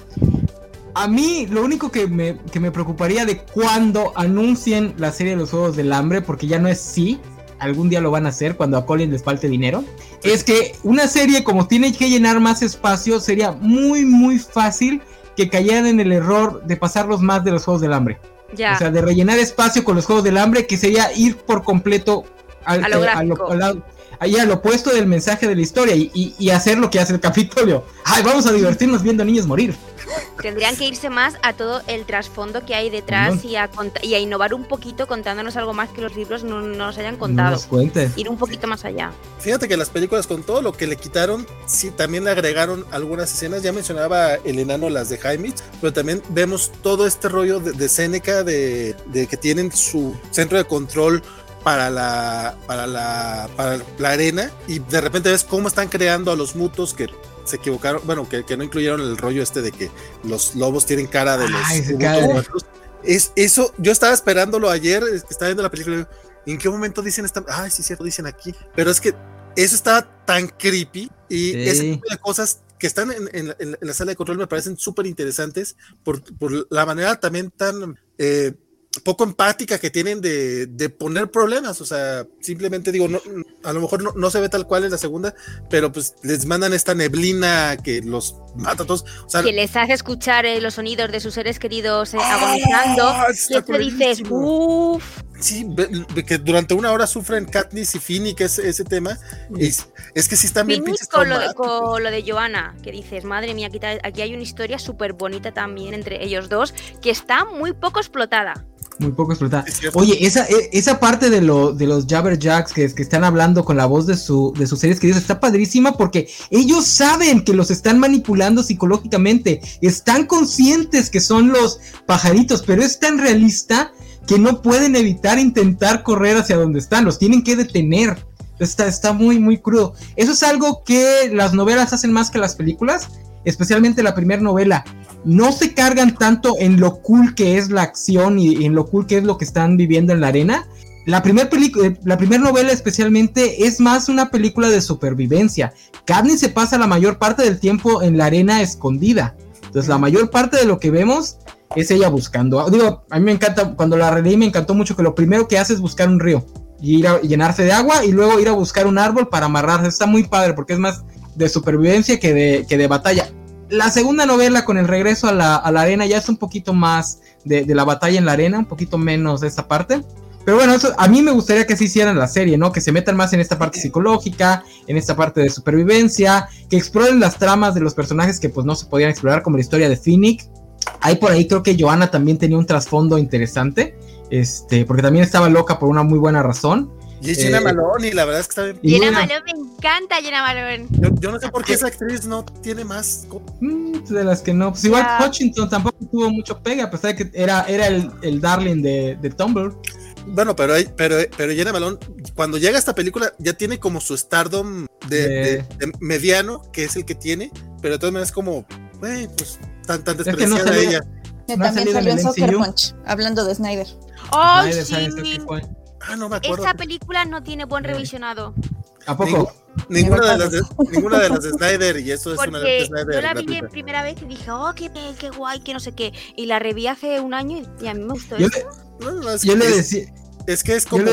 A mí lo único que me, preocuparía de cuando anuncien la serie de los Juegos del Hambre, porque ya no es sí, algún día lo van a hacer cuando a Colin les falte dinero, es que una serie como tiene que llenar más espacio, sería muy muy fácil que cayeran en el error de pasarlos más de los Juegos del Hambre. Ya. O sea, de rellenar espacio con los Juegos del Hambre, que sería ir por completo al, a lo, eh, ahí al opuesto del mensaje de la historia y, y, hacer lo que hace el Capitolio. Ay, vamos a divertirnos viendo niños morir. Tendrían que irse más a todo el trasfondo que hay detrás y a, y a innovar un poquito contándonos algo más que los libros no, nos hayan contado. Ir un poquito más allá. Fíjate que las películas con todo lo que le quitaron, sí, también le agregaron algunas escenas. Ya mencionaba el enano las de Jaime, pero también vemos todo este rollo de, de Seneca, de, de que tienen su centro de control para la, para la, para la arena y de repente ves cómo están creando a los mutos que se equivocaron, bueno, que, que no incluyeron el rollo este de que los lobos tienen cara de los Es eso, yo estaba esperándolo ayer, estaba viendo la película, ¿en qué momento dicen esta? Ay, sí, cierto, dicen aquí. Pero es que eso estaba tan creepy y ese tipo de cosas que están en, la sala de control me parecen súper interesantes por, por, la manera también tan eh, poco empática que tienen de, de, poner problemas, o sea, simplemente digo, no, a lo mejor no, no, se ve tal cual en la segunda, pero pues les mandan esta neblina que los mata a todos. O sea, que les hace escuchar eh, los sonidos de sus seres queridos eh, ¡Ah! agonizando, y te dices, uff. Sí, que durante una hora sufren Katniss y Finny, que es ese tema, es, es que sí están bien pinches con lo, de, con lo de Joanna, que dices, madre mía, aquí, aquí hay una historia súper bonita también entre ellos dos, que está muy poco explotada muy poco explotada. Oye, esa, e, esa parte de, lo, de los Jabberjacks que, que están hablando con la voz de, su, de sus series queridos está padrísima porque ellos saben que los están manipulando psicológicamente, están conscientes que son los pajaritos, pero es tan realista que no pueden evitar intentar correr hacia donde están, los tienen que detener. Está, está muy, muy crudo. Eso es algo que las novelas hacen más que las películas, especialmente la primera novela no se cargan tanto en lo cool que es la acción y en lo cool que es lo que están viviendo en la arena. La primera película, la novela especialmente es más una película de supervivencia. Katniss se pasa la mayor parte del tiempo en la arena escondida. Entonces la mayor parte de lo que vemos es ella buscando. Digo, a mí me encanta, cuando la releí me encantó mucho que lo primero que hace es buscar un río y ir a llenarse de agua y luego ir a buscar un árbol para amarrarse. Está muy padre porque es más de supervivencia que de, que de batalla la segunda novela con el regreso a la, arena ya es un poquito más de, la batalla en la arena, un poquito menos de esa parte. Pero bueno, eso, a mí me gustaría que se hicieran la serie, ¿no? Que se metan más en esta parte psicológica, en esta parte de supervivencia, que exploren las tramas de los personajes que pues no se podían explorar, como la historia de Phoenix. Ahí por ahí creo que Joanna también tenía un trasfondo interesante, este, porque también estaba loca por una muy buena razón. Y es Jenna eh, Malone, y la verdad es que está bien. Jenna Malone, me encanta Jenna Malone. Yo, no sé por qué esa actriz no tiene más. Mm, de las que no. Pues igual Hutchinson tampoco tuvo mucho pega, a pesar de que era, era el, el darling de, de Tumblr. Bueno, pero, pero, pero Jenna Malone, cuando llega a esta película, ya tiene como su stardom de, mediano, que es el que tiene, pero de todas maneras, como, pues, tan, tan despreciada ella. Que también salió en Soccer Punch, hablando de Snyder. ¡Oh, sí! Ah, no me acuerdo. Esa película no tiene buen revisionado. ¿A poco? ninguna, de las de, ninguna de las de Snyder y eso es una de Snyder. Yo la vi en primera vez y dije, oh, qué, qué guay, que no sé qué. Y la reví hace un año y, a mí me gustó yo eso. Le, no, no, yo le decía. Es que es como,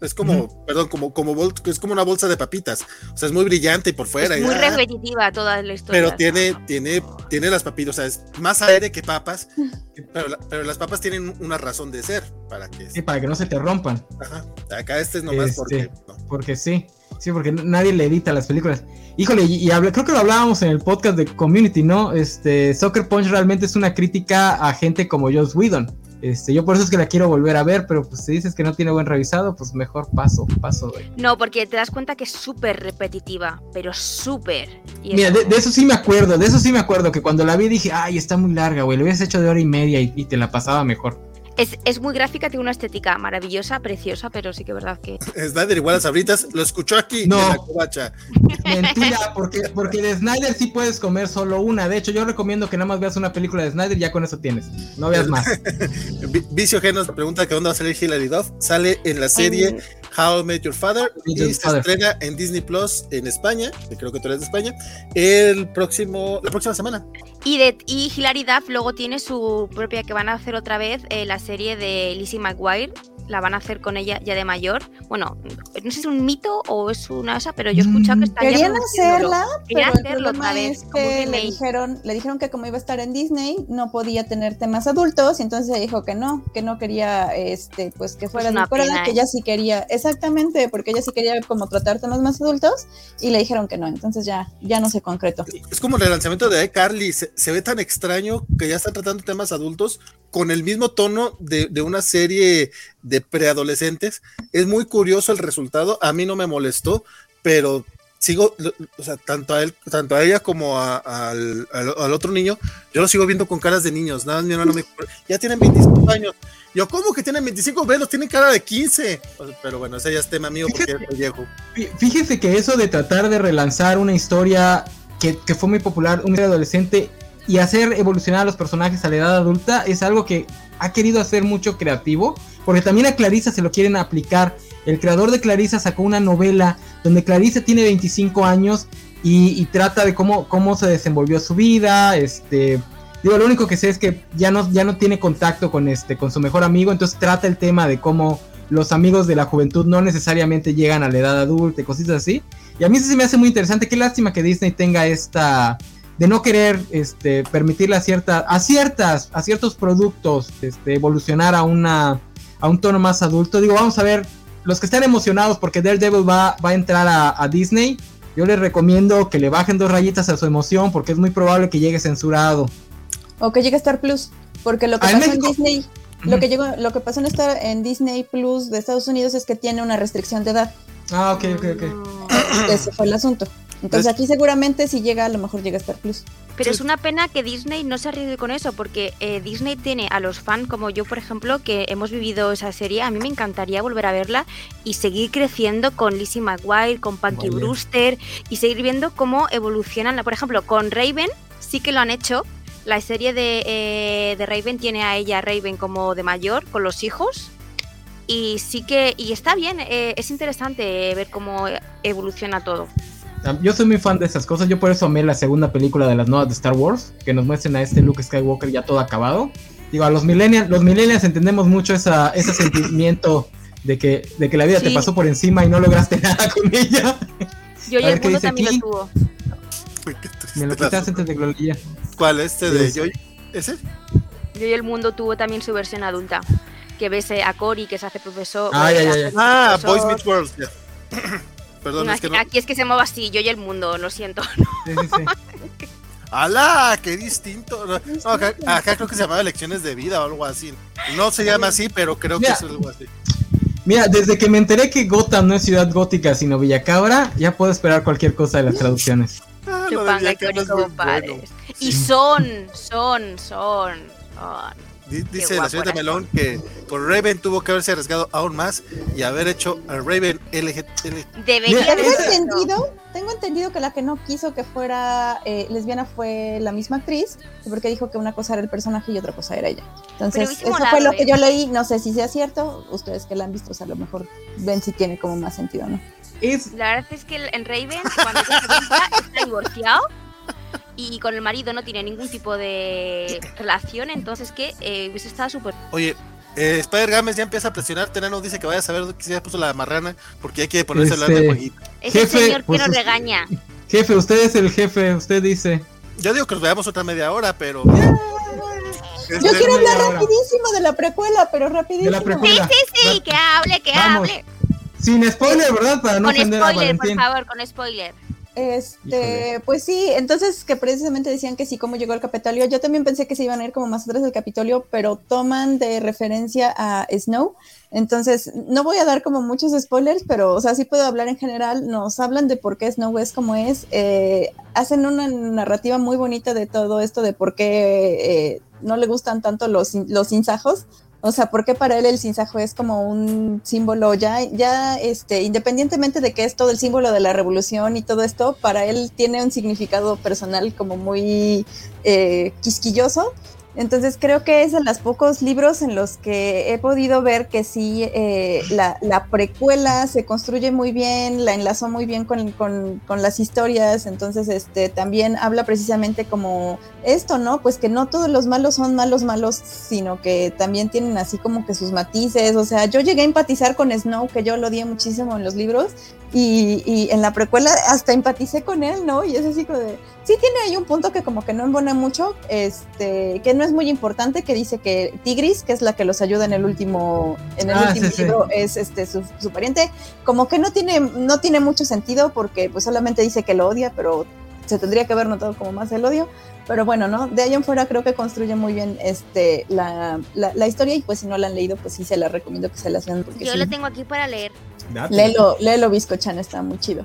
es como, perdón, como, como es como una bolsa de papitas. O sea, es muy brillante y por fuera. Es muy repetitiva toda la historia. Pero tiene, tiene, tiene las papitas, o sea, es más aire que papas, pero, pero, las papas tienen una razón de ser para que. Sí, para que no se te rompan. Ajá. Acá este es nomás este, porque. Porque sí. Sí, porque nadie le edita las películas. Híjole, y, creo que lo hablábamos en el podcast de Community, ¿no? Este, Soccer Punch realmente es una crítica a gente como Joss Whedon. Este, yo por eso es que la quiero volver a ver, pero pues si dices que no tiene buen revisado, pues mejor paso, paso. No, porque te das cuenta que es súper repetitiva, pero súper. Mira, de, eso sí me acuerdo, de eso sí me acuerdo, que cuando la vi dije, ay, está muy larga, güey, lo hubieras hecho de hora y media y te la pasaba mejor. Es, es, muy gráfica, tiene una estética maravillosa, preciosa, pero sí que es verdad que. Snyder igual a Sabritas, lo escuchó aquí no. Mentira, porque, porque de Snyder sí puedes comer solo una. De hecho, yo recomiendo que nada más veas una película de Snyder y ya con eso tienes. No veas más. (laughs) Vicio G nos pregunta que dónde va a salir Hilary Duff. Sale en la serie How I Met Your Father y se estrena en Disney Plus en España, que creo que tú eres de España, el próximo, la próxima semana. Y, de, y Hilary Duff luego tiene su propia, que van a hacer otra vez, eh, la serie de Lizzie McGuire, la van a hacer con ella ya de mayor. Bueno, no sé si es un mito o es una esa, pero yo he escuchado que mm, estaría Querían hacerla, Querían hacerlo otra vez. que le dijeron, le dijeron que como iba a estar en Disney, no podía tener temas adultos, y entonces ella dijo que no, que no quería este, pues que fuera de que ella sí quería, exactamente, porque ella sí quería como tratar temas más adultos, y le dijeron que no, entonces ya, ya no se concretó. Es como el lanzamiento de iCarly, se, se ve tan extraño que ya están tratando temas adultos con el mismo tono de, de, una serie de preadolescentes. Es muy curioso el resultado. A mí no me molestó, pero sigo, o sea, tanto a él, tanto a ella como al, al, otro niño, yo lo sigo viendo con caras de niños. Nada, mi hermano me ya tienen 25 años. Yo, ¿cómo que tienen 25? Velos, tienen cara de 15. Pero bueno, ese ya es tema mío porque es viejo. Fíjese que eso de tratar de relanzar una historia que, que fue muy popular, un adolescente, y hacer evolucionar a los personajes a la edad adulta es algo que ha querido hacer mucho creativo, porque también a Clarissa se lo quieren aplicar. El creador de Clarissa sacó una novela donde Clarissa tiene 25 años y, trata de cómo, cómo se desenvolvió su vida, este... Digo, lo único que sé es que ya no, ya no tiene contacto con, este, con su mejor amigo, entonces trata el tema de cómo los amigos de la juventud no necesariamente llegan a la edad adulta y cositas así. Y a mí sí se me hace muy interesante. Qué lástima que Disney tenga esta, de no querer este, permitirle a, cierta, a, ciertas, a ciertos productos este, evolucionar a, una, a un tono más adulto. Digo, vamos a ver, los que están emocionados porque Daredevil va, va a entrar a, Disney, yo les recomiendo que le bajen dos rayitas a su emoción porque es muy probable que llegue censurado. O que llegue a Star Plus, porque lo que pasó en Disney, lo que llegó, lo que pasó en Star, en Disney Plus de Estados Unidos es que tiene una restricción de edad. Ah, ok, ok, ok. Ese fue el asunto. Entonces aquí seguramente si llega, a lo mejor llega a Star Plus. Pero es una pena que Disney no se arriesgue con eso, porque eh, Disney tiene a los fans como yo, por ejemplo, que hemos vivido esa serie. A mí me encantaría volver a verla y seguir creciendo con Lizzie McGuire, con Punky Brewster y seguir viendo cómo evolucionan. Por ejemplo, con Raven sí que lo han hecho. La serie de, eh, de Raven tiene a ella, Raven, como de mayor, con los hijos. Y sí que, y está bien, eh, es interesante ver cómo evoluciona todo. Yo soy muy fan de esas cosas, yo por eso amé la segunda película de las nuevas de Star Wars, que nos muestren a este Luke Skywalker ya todo acabado. Digo, a los millennials, los millennials entendemos mucho esa, ese sentimiento de que, de que la vida te pasó por encima y no lograste (laughs) nada con ella. Yo y el mundo también lo tuvo. Me lo quitas antes de Gloria. ¿Cuál? ¿Este de yo? ¿Ese? Yo y el mundo tuvo también su versión adulta. Que ves a Cory que se hace profesor. Ah, ya, ya, ah Boys Meet World, Perdón, es que no... Aquí es que se mueve así, yo y el mundo, lo siento. (laughs) Sí, sí, ¡Hala! ¡Qué distinto! acá, creo que se llamaba Elecciones de Vida o algo así. No se llama así, pero creo que es algo así. Mira, desde que me enteré que Gotham no es ciudad gótica sino Villacabra, ya puedo esperar cualquier cosa de las traducciones. Ah, y son, son, son, son. Dice la señorita Melón que con Raven tuvo que haberse arriesgado aún más y haber hecho a Raven LGT. Debería tengo entendido, tengo entendido que la que no quiso que fuera eh, lesbiana fue la misma actriz, porque dijo que una cosa era el personaje y otra cosa era ella. Entonces, eso fue lo que yo leí, no sé si sea cierto, ustedes que la han visto, a lo mejor ven si tiene como más sentido, ¿no? Es... La verdad es que en Raven, cuando se está divorciado y con el marido no tiene ningún tipo de relación, entonces que eh, hubiese estado súper... Oye, eh, Spider Games ya empieza a presionar, Tenano dice que vaya a saber que se puso la marrana porque ya quiere ponerse a hablar de este, jueguito. Es el señor que pues nos regaña. Jefe, usted es el jefe, usted dice. Yo digo que nos veamos otra media hora, pero... Yo quiero hablar rapidísimo de la precuela, pero rapidísimo. Sí, sí, sí, que hable, que hable. Sin spoiler, ¿verdad? Para no con spoiler, por favor, con spoiler. Este, pues sí, entonces que precisamente decían que sí, cómo llegó al Capitolio. Yo también pensé que se iban a ir como más atrás del Capitolio, pero toman de referencia a Snow. Entonces, no voy a dar como muchos spoilers, pero, o sea, sí puedo hablar en general. Nos hablan de por qué Snow es como es. Eh, hacen una narrativa muy bonita de todo esto, de por qué eh, no le gustan tanto los, los insajos. O sea, porque para él el sinsajo es como un símbolo ya, ya, este, independientemente de que es todo el símbolo de la revolución y todo esto, para él tiene un significado personal como muy eh, quisquilloso. Entonces creo que es de los pocos libros en los que he podido ver que sí, eh, la, la, precuela se construye muy bien, la enlazó muy bien con, con, con, las historias, entonces este, también habla precisamente como esto, ¿no? Pues que no todos los malos son malos malos, sino que también tienen así como que sus matices, o sea, yo llegué a empatizar con Snow, que yo lo odié muchísimo en los libros, y, y en la precuela hasta empaticé con él, ¿no? Y es así como de, sí tiene ahí un punto que como que no embona mucho, este, que no es muy importante, que dice que Tigris, que es la que los ayuda en el último, en el ah, último libro, es este su, pariente, como que no tiene, no tiene mucho sentido porque pues solamente dice que lo odia, pero se tendría que haber notado como más el odio. Pero bueno, ¿no? De ahí en fuera creo que construye muy bien este la, la, historia y pues si no la han leído, pues sí se la recomiendo que se la vean. Yo lo tengo aquí para leer. Léelo, léelo, Chan, está muy chido.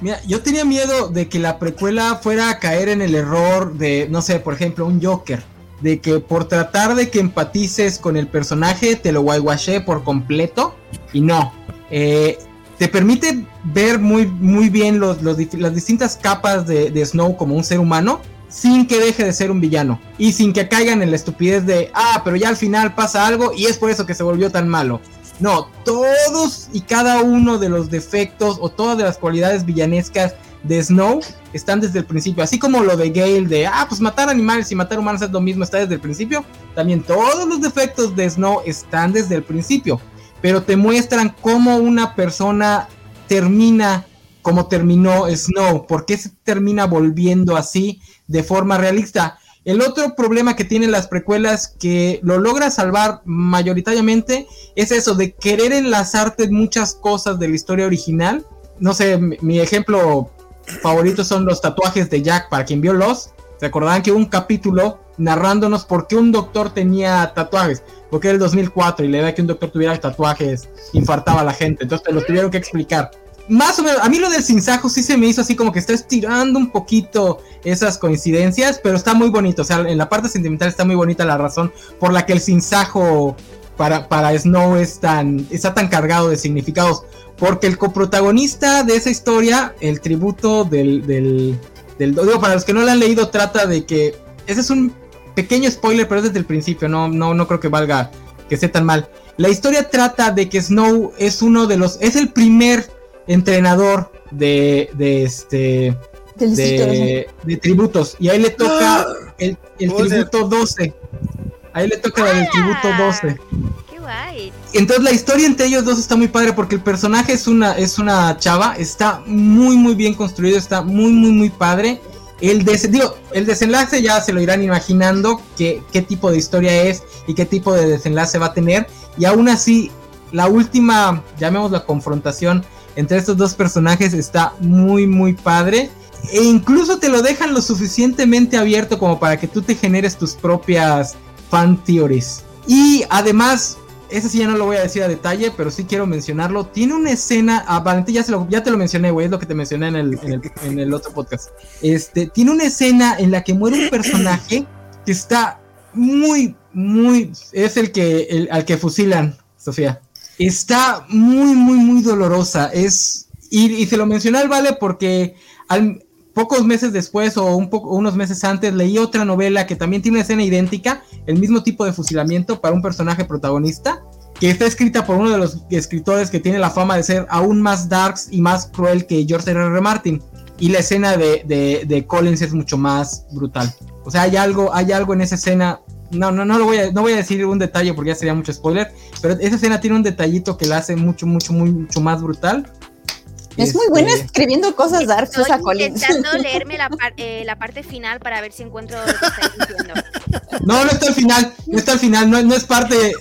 Mira, yo tenía miedo de que la precuela fuera a caer en el error de, no sé, por ejemplo, un Joker. De que por tratar de que empatices con el personaje te lo guayguaché por completo. Y no. Eh, te permite ver muy, muy bien los, las distintas capas de, de, Snow como un ser humano. Sin que deje de ser un villano. Y sin que caigan en la estupidez de, ah, pero ya al final pasa algo y es por eso que se volvió tan malo. No, todos y cada uno de los defectos o todas las cualidades villanescas de Snow están desde el principio. Así como lo de Gale de, ah, pues matar animales y matar humanos es lo mismo, está desde el principio. También todos los defectos de Snow están desde el principio. Pero te muestran cómo una persona termina como terminó Snow. ¿Por qué se termina volviendo así de forma realista? El otro problema que tienen las precuelas que lo logra salvar mayoritariamente es eso de querer enlazarte muchas cosas de la historia original. No sé, mi, ejemplo favorito son los tatuajes de Jack para quien vio los. Se acordarán que hubo un capítulo narrándonos por qué un doctor tenía tatuajes. Porque era el 2004 y la idea de que un doctor tuviera tatuajes infartaba a la gente. Entonces te lo tuvieron que explicar más o menos, a mí lo del sinsajo sí se me hizo así como que está estirando un poquito esas coincidencias, pero está muy bonito. O sea, en la parte sentimental está muy bonita la razón por la que el sinsajo para, para Snow es tan, está tan cargado de significados. Porque el coprotagonista de esa historia, el tributo del, del, del digo, para los que no lo han leído, trata de que. Ese es un pequeño spoiler, pero es desde el principio, no, no, no creo que valga que sea tan mal. La historia trata de que Snow es uno de los. es el primer entrenador de, de este de, tributos. Y ahí le toca ¡Ah! el, tributo 12 ahí le toca el tributo 12 qué guay. Entonces la historia entre ellos dos está muy padre porque el personaje es una es una chava está muy muy bien construido está muy muy muy padre. El, digo, el desenlace ya se lo irán imaginando qué, qué tipo de historia es y qué tipo de desenlace va a tener. Y aún así la última llamemos la confrontación entre estos dos personajes está muy muy padre. E incluso te lo dejan lo suficientemente abierto como para que tú te generes tus propias fan theories. Y además, ese sí ya no lo voy a decir a detalle, pero sí quiero mencionarlo. Tiene una escena, ah, Valentín ya, ya te lo mencioné, güey, es lo que te mencioné en el, en el, otro podcast. Este, tiene una escena en la que muere un personaje que está muy, muy, es el que, el, al que fusilan, Sofía está muy, muy, muy dolorosa. Es, y, se lo mencioné al Vale porque pocos meses después o unos meses antes leí otra novela que también tiene una escena idéntica, el mismo tipo de fusilamiento para un personaje protagonista, que está escrita por uno de los escritores que tiene la fama de ser aún más darks y más cruel que George R. R. Martin. Y la escena de, de, de Collins es mucho más brutal. O sea, hay algo, hay algo en esa escena no, no, no lo voy a, no voy a decir un detalle porque ya sería mucho spoiler, pero esa escena tiene un detallito que la hace mucho, mucho, muy, mucho más brutal. Es muy buena este, escribiendo cosas dark, Estoy intentando (laughs) leerme la, eh, la, parte final para ver si encuentro lo que estáis diciendo. No, no está al final, no está al final, no, no es parte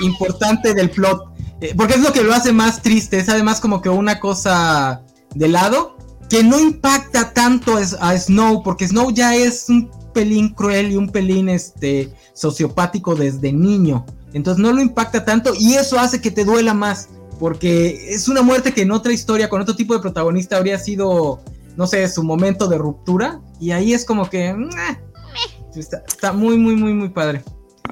importante del plot. Eh, porque es lo que lo hace más triste, es además como que una cosa de lado que no impacta tanto a Snow, porque Snow ya es un pelín cruel y un pelín este, sociopático desde niño. Entonces no lo impacta tanto y eso hace que te duela más. Porque es una muerte que en otra historia, con otro tipo de protagonista, habría sido, no sé, su momento de ruptura. Y ahí es como que... Está, muy, muy, muy, muy padre.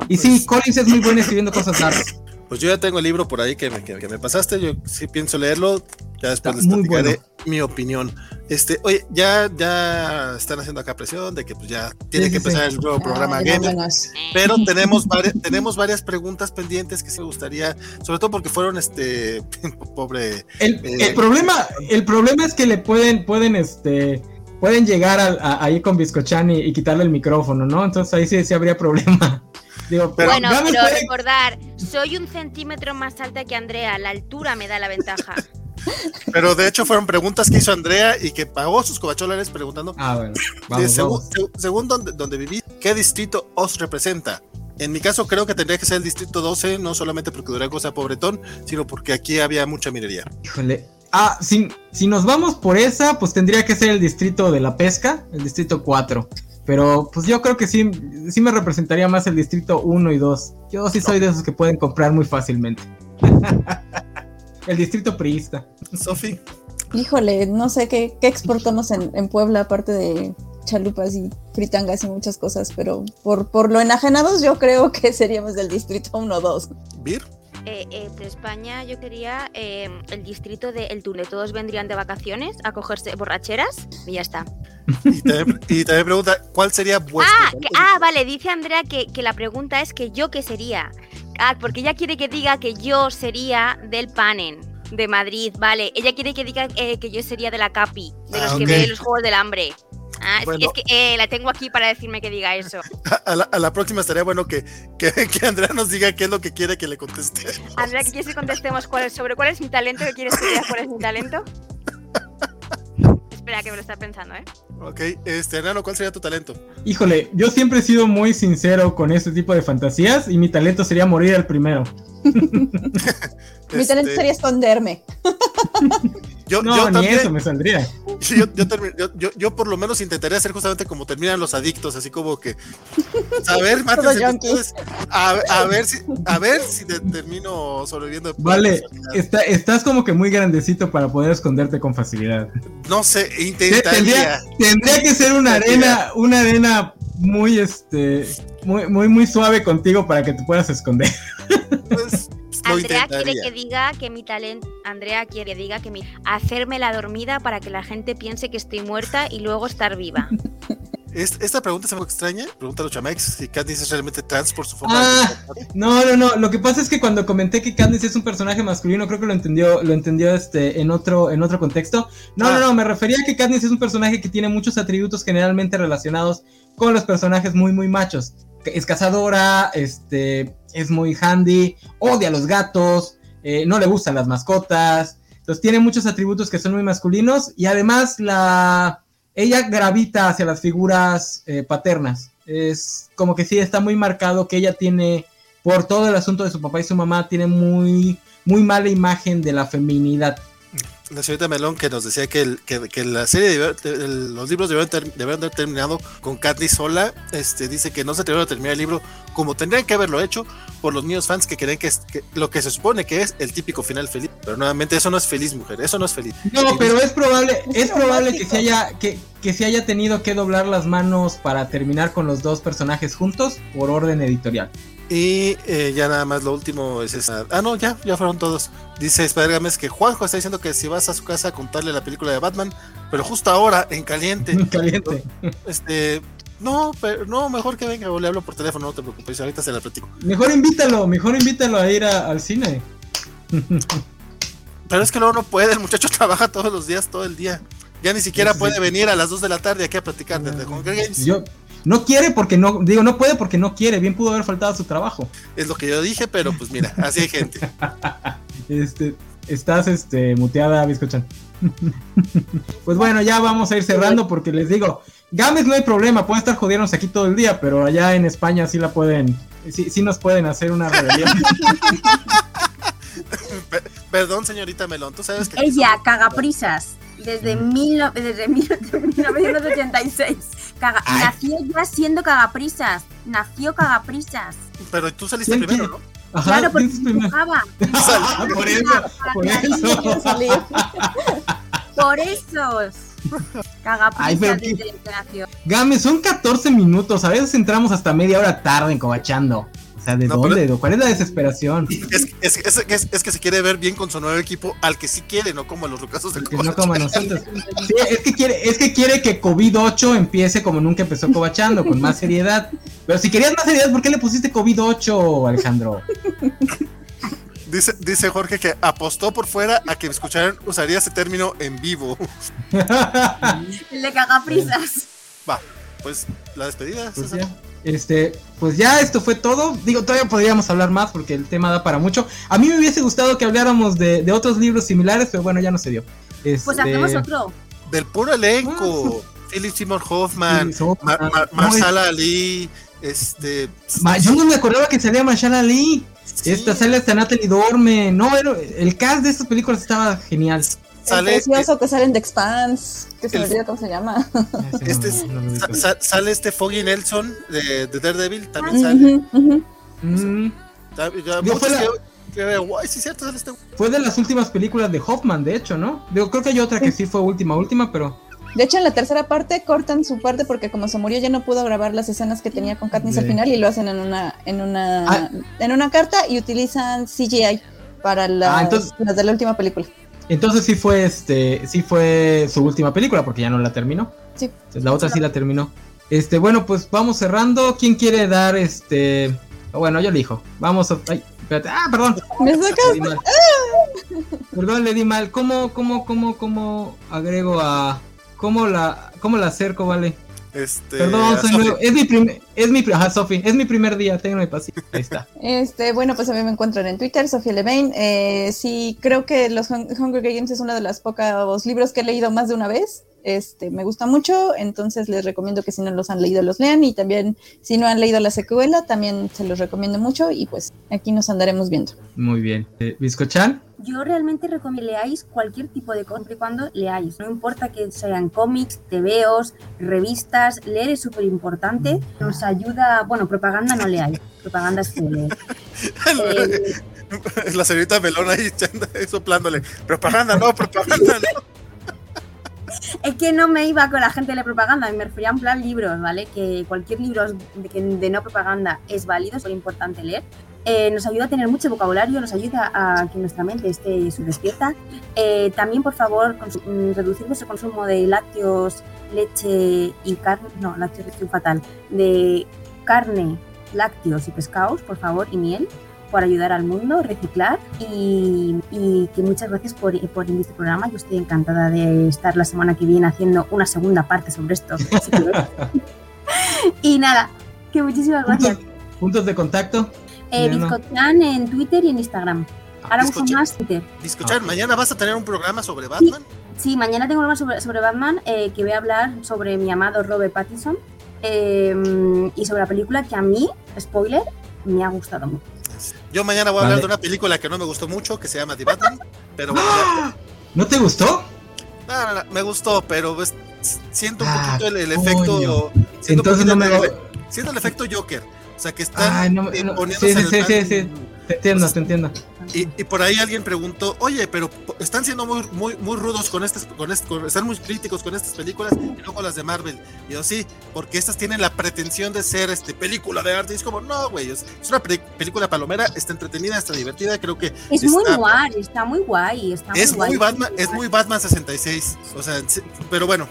Y sí, pues Collins es muy bueno escribiendo cosas raras. Pues yo ya tengo el libro por ahí que me, que, me pasaste, yo sí pienso leerlo, ya después les platicaré mi opinión. Este, oye, ya, ya están haciendo acá presión de que pues ya tiene Sí, que empezar sí. el nuevo programa Ay, Gamer. vámonos. Pero (laughs) tenemos varias, tenemos varias preguntas pendientes que sí me gustaría, sobre todo porque fueron este (laughs) pobre. El, Eh, el problema, el problema es que le pueden, pueden, este, pueden llegar al- a- ahí con Biscochan y, y quitarle el micrófono, ¿no? Entonces ahí sí, sí habría problema. (laughs) Digo, Pero- bueno, pero recordar, soy un centímetro más alta que Andrea, la altura me da la ventaja. Pero de hecho fueron preguntas que hizo Andrea y que pagó sus cobacholares preguntando. Ah, bueno, de vamos, según, vamos. se- según donde, donde viví, ¿qué distrito os representa? En mi caso creo que tendría que ser el distrito 12, no solamente porque Durango sea pobretón, sino porque aquí había mucha minería. Híjole. Ah, si, si nos vamos por esa, pues tendría que ser el distrito de la pesca, el distrito 4. Pero pues yo creo que sí, sí me representaría más el distrito 1 y 2. Yo sí soy de esos que pueden comprar muy fácilmente. (laughs) el distrito priista. Sofi, Híjole, no sé qué, qué exportamos en, en Puebla, aparte de chalupas y fritangas y muchas cosas, pero por, por lo enajenados yo creo que seríamos del distrito 1-2. Bir, Eh, eh, de España yo quería eh, el distrito de El Túnel, todos vendrían de vacaciones a cogerse borracheras y ya está. (laughs) y también, y también pregunta, ¿cuál sería vuestro? Ah, que- ah, vale, dice Andrea que, que la pregunta es que yo qué sería. Ah, porque ella quiere que diga que yo sería del Panen, de Madrid, vale. Ella quiere que diga eh, que yo sería de la Capi, de los Ah, que ve los Juegos del Hambre. Ah, es- Bueno. es, que eh, la tengo aquí para decirme que diga eso. (laughs) A la, a la próxima estaría bueno que, que, (laughs) que Andrea nos diga qué es lo que quiere que le conteste. Andrea, ¿qué quieres que contestemos cuál sobre cuál es mi talento? ¿Qué quieres que diga cuál es mi talento? (laughs) Espera, que me lo está pensando, ¿eh? Ok, este, Nano, ¿cuál sería tu talento? Híjole, yo siempre he sido muy sincero con este tipo de fantasías y mi talento sería morir al primero. Mi talento Este, sería esconderme. Yo, No, yo ni también, eso me saldría. (laughs) Sí, yo, yo, termi- yo- yo- yo por lo menos intentaría hacer justamente como terminan los adictos, así como que a ver, (laughs) mátense ustedes, a, a ver si a ver si te- termino sobreviviendo. Vale, está- estás como que muy grandecito para poder esconderte con facilidad. No sé, Te- intentaría. Tendría, tendría que ser una arena, una arena muy este muy, muy, muy suave contigo para que te puedas esconder. Pues, Andrea quiere que diga que mi talento. Andrea quiere que diga que mi. Hacerme la dormida para que la gente piense que estoy muerta y luego estar viva. (laughs) Es- esta pregunta es algo extraña. Pregunta a los chamax si Candice es realmente trans por su forma Ah. de No, no, no. Lo que pasa es que cuando comenté que Candice es un personaje masculino, creo que lo entendió, lo entendió este en otro, en otro contexto. No, Ah. no, no, me refería a que Candice es un personaje que tiene muchos atributos generalmente relacionados con los personajes muy, muy machos. Es cazadora, este, es muy handy, odia a los gatos, eh, no le gustan las mascotas. Entonces tiene muchos atributos que son muy masculinos y además la ella gravita hacia las figuras eh, paternas. Es como que sí está muy marcado que ella tiene por todo el asunto de su papá y su mamá tiene muy muy mala imagen de la feminidad. La señorita Melón que nos decía que, el- que, que la serie, debió- el- los libros debieron, ter- debieron haber terminado con Candice sola. Este, dice que no se terminó de terminar el libro como tendrían que haberlo hecho por los niños fans que creen que, es, que lo que se supone que es el típico final feliz. Pero nuevamente, eso no es feliz, mujer, eso no es feliz. No, pero es probable, Es probable que se haya que, que se haya tenido que doblar las manos para terminar con los dos personajes juntos por orden editorial. Y eh, ya nada más lo último es esa. Ah, no, ya, ya fueron todos. Dice Spider Games que Juanjo está diciendo que si vas a su casa a contarle la película de Batman, pero justo ahora, en caliente. (laughs) Caliente. Este, no, pero no, mejor que venga o le hablo por teléfono, no te preocupes, ahorita se la platico. Mejor invítalo, mejor invítalo a ir a- al cine. (laughs) Pero es que luego no puede, el muchacho trabaja todos los días, todo el día. Ya ni siquiera Sí. puede venir a las 2 de la tarde aquí a platicar desde Hunger Games. Yo no quiere porque no digo no puede porque no quiere, bien pudo haber faltado a su trabajo. Es lo que yo dije, pero pues mira, así hay gente. (laughs) Este, estás este muteada, Biscochan. (laughs) pues bueno, ya vamos a ir cerrando porque les digo, Games no hay problema, puede estar jodiéndonos aquí todo el día, pero allá en España sí la pueden, sí, sí nos pueden hacer una rebelión. (laughs) Pe- (laughs) Perdón, señorita Melón, tú sabes que. Ella, cagaprisas, desde, mil, no- desde mil- (laughs) 1986. Caga- Ay. nació ya siendo cagaprisas. Nació cagaprisas. Pero tú saliste ¿Quién primero? ¿no? Ajá, claro, porque dibujaba. (laughs) por eso, por eso. Por. Cagaprisas Ay, pero qué- desde que. Games, son 14 minutos, a veces entramos hasta media hora tarde en Cobachando. Sea, ¿de No, dónde? pero- ¿Cuál es la desesperación? (laughs) Es, es- es- es- es que se quiere ver bien con su nuevo equipo, al que sí quiere, no como a los rucasos del Que no Covacha. como a nosotros. Sí, es que quiere, es que quiere que COVID-8 empiece como nunca empezó Cobachando, con más seriedad. Pero si querías más seriedad, ¿por qué le pusiste COVID-8, Alejandro? Dice, dice Jorge que apostó por fuera a que escucharan, usaría ese término en vivo. (laughs) El de cagaprisas. Va, pues la despedida. Pues este, pues ya esto fue todo. Digo, todavía podríamos hablar más porque el tema da para mucho. A mí me hubiese gustado que habláramos de, de otros libros similares, pero bueno, ya no se dio. Pues Este, hacemos otro. Del puro elenco. Philip Seymour Hoffman, sí, so- Mar- Mar- no, es- Marsala Ali, este. Ma- yo no me acordaba que salía Mashallah Ali. sí, Esta sale hasta Natalie Dorme. No, el cast de estas películas estaba genial. Sale, el precioso que salen de Expanse, que se me el- olvida cómo se llama. (laughs) Este es- sa- sale este Foggy Nelson de, de Daredevil, también sale. Ya Digo, fue la- que- que- guay, sí, cierto, sale este. fue de las últimas películas de Hoffman, de hecho, ¿no? Digo, creo que hay otra que sí fue última, última, pero. De hecho, en la tercera parte cortan su parte porque como se murió ya no pudo grabar las escenas que tenía con Katniss al final y lo hacen en una en una Ah. en una carta y utilizan CGI para las, Ah, entonces- las de la última película. Entonces sí fue este, sí fue su última película porque ya no la terminó. Sí. La otra sí la terminó. Este, bueno, pues vamos cerrando. ¿Quién quiere dar este? Bueno, yo elijo. Vamos a. Ay, espérate. Ah, perdón. Me Le sacas. Perdón, le di mal. ¿Cómo, cómo, cómo, cómo agrego a. ¿Cómo la, cómo la acerco, vale? Este, Perdón, soy nuevo. Es mi primer. Es mi. Ajá. Es mi primer día. Ténganme paciencia. Ahí está. (laughs) Este, bueno, pues a mí me encuentran en Twitter, Sofía Levain. Eh, sí, creo que los Hun- Hunger Games es uno de los pocos libros que he leído más de una vez. Este, me gusta mucho, entonces les recomiendo que si no los han leído los lean y también si no han leído la secuela, también se los recomiendo mucho y pues aquí nos andaremos viendo. Muy bien. Eh, Biscochan. Yo realmente recomiendo que leáis cualquier tipo de y cuando leáis. No importa que sean cómics, TVOs, revistas, leer es súper importante. Nos ayuda, bueno, propaganda no leáis, propaganda es que leer. Eh, La señorita Melón ahí soplándole. Propaganda, no, propaganda, no. es que no me iba con la gente de la propaganda, me refería en plan libros, ¿vale? Que cualquier libro de, de no propaganda es válido, es importante leer. Eh, nos ayuda a tener mucho vocabulario, nos ayuda a que nuestra mente esté despierta. Eh, también, por favor, mm, reducir vuestro consumo de lácteos, leche y carne, no, lácteos es fatal, de carne, lácteos y pescados, por favor, y miel, por ayudar al mundo, reciclar y, y que muchas gracias por, por este programa. Yo estoy encantada de estar la semana que viene haciendo una segunda parte sobre esto. si (laughs) y nada, que muchísimas gracias. Puntos, puntos de contacto. Eh. Bizcochan en Twitter y en Instagram. Ahora uso más Twitter. Escuchar, mañana vas a tener un programa sobre Batman. Sí, mañana tengo un programa sobre, sobre Batman eh, que voy a hablar sobre mi amado Robert Pattinson eh, y sobre la película que a mí, spoiler, me ha gustado mucho. Yo mañana voy a hablar Vale. de una película que no me gustó mucho, que se llama The Batman. (gasps) Pero bueno, ¿No te gustó? no, no, no, me gustó, pero pues, siento un Ah, poquito el, el efecto. Entonces no me. el- Siento el efecto Joker. O sea, que están Ay, no, eh, no, sí, sí, sí, sí, Te entiendo, te entiendo. Y, y por ahí alguien preguntó, oye, pero están siendo muy, muy, muy rudos con estas, con est- con- están muy críticos con estas películas y luego las de Marvel. Y yo sí, porque estas tienen la pretensión de ser este película de arte. Y es como, no, güey, es, una pe- película palomera, está entretenida, está divertida, creo que Es muy noir, está muy guay. Está es muy, muy guay. Batman, es muy Batman 66. O sea, pero bueno,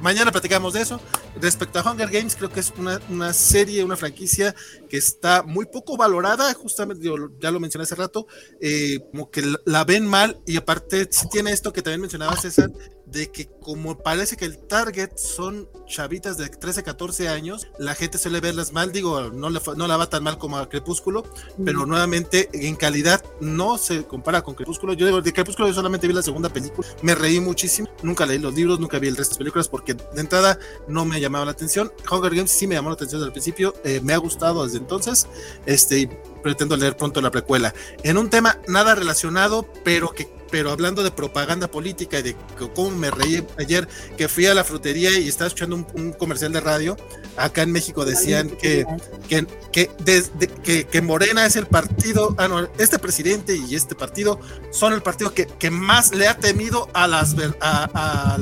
mañana platicamos de eso. Respecto a Hunger Games, creo que es una, una serie, una franquicia que está muy poco valorada, justamente, yo ya lo mencioné hace rato, eh, como que la- ven mal y aparte tiene esto que también mencionaba César, de que como parece que el target son chavitas de 13, 14 años, la gente suele verlas mal, digo, no, le, no la va tan mal como a Crepúsculo, pero nuevamente en calidad no se compara con Crepúsculo. Yo digo, de Crepúsculo yo solamente vi la segunda película, me reí muchísimo, nunca leí los libros, nunca vi el resto de las películas porque de entrada no me llamaba la atención. Hunger Games sí me llamó la atención desde el principio, eh, me ha gustado desde entonces, este, pretendo leer pronto la precuela. En un tema nada relacionado, pero que pero hablando de propaganda política y de cómo me reí ayer que fui a la frutería y estaba escuchando un, un comercial de radio, acá en México decían que que, que, desde, que, que Morena es el partido, ah, no, este presidente y este partido son el partido que, que más le ha temido a, las, a,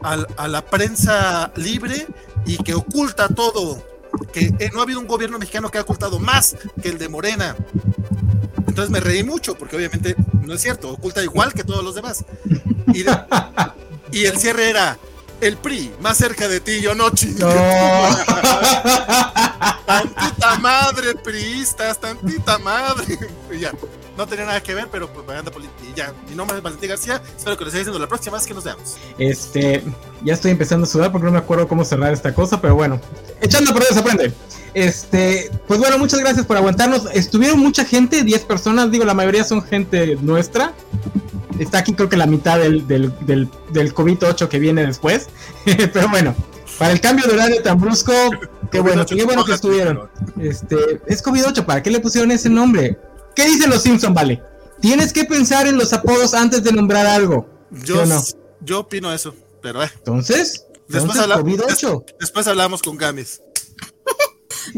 al- a la prensa libre y que oculta todo. Que eh, no ha habido un gobierno mexicano que ha ocultado más que el de Morena. Entonces me reí mucho, porque obviamente no es cierto, oculta igual que todos los demás. Y, el cierre era el PRI, más cerca de ti, yo no chingue. No. (laughs) Tantita madre, priistas, tantita madre. Y ya, no tenía nada que ver, pero propaganda política. Y ya, mi nombre es Valentín García. Espero que les siga diciendo la próxima vez que nos veamos. Este, ya estoy empezando a sudar porque no me acuerdo cómo cerrar esta cosa, pero bueno, echando perder se aprende. Este, pues bueno, muchas gracias por aguantarnos. Estuvieron mucha gente, 10 personas, digo, la mayoría son gente nuestra. Está aquí creo que la mitad del, del, del, del COVID-8 que viene después. (laughs) pero bueno, para el cambio de horario tan brusco, qué bueno, qué bueno que estuvieron. Este, es COVID-8, ¿para qué le pusieron ese nombre? ¿Qué dicen los Simpson, vale? Tienes que pensar en los apodos antes de nombrar algo. Yo, no? yo opino eso, pero eh. Entonces, Después, entonces habla- COVID-8. des- después hablamos con Gamis.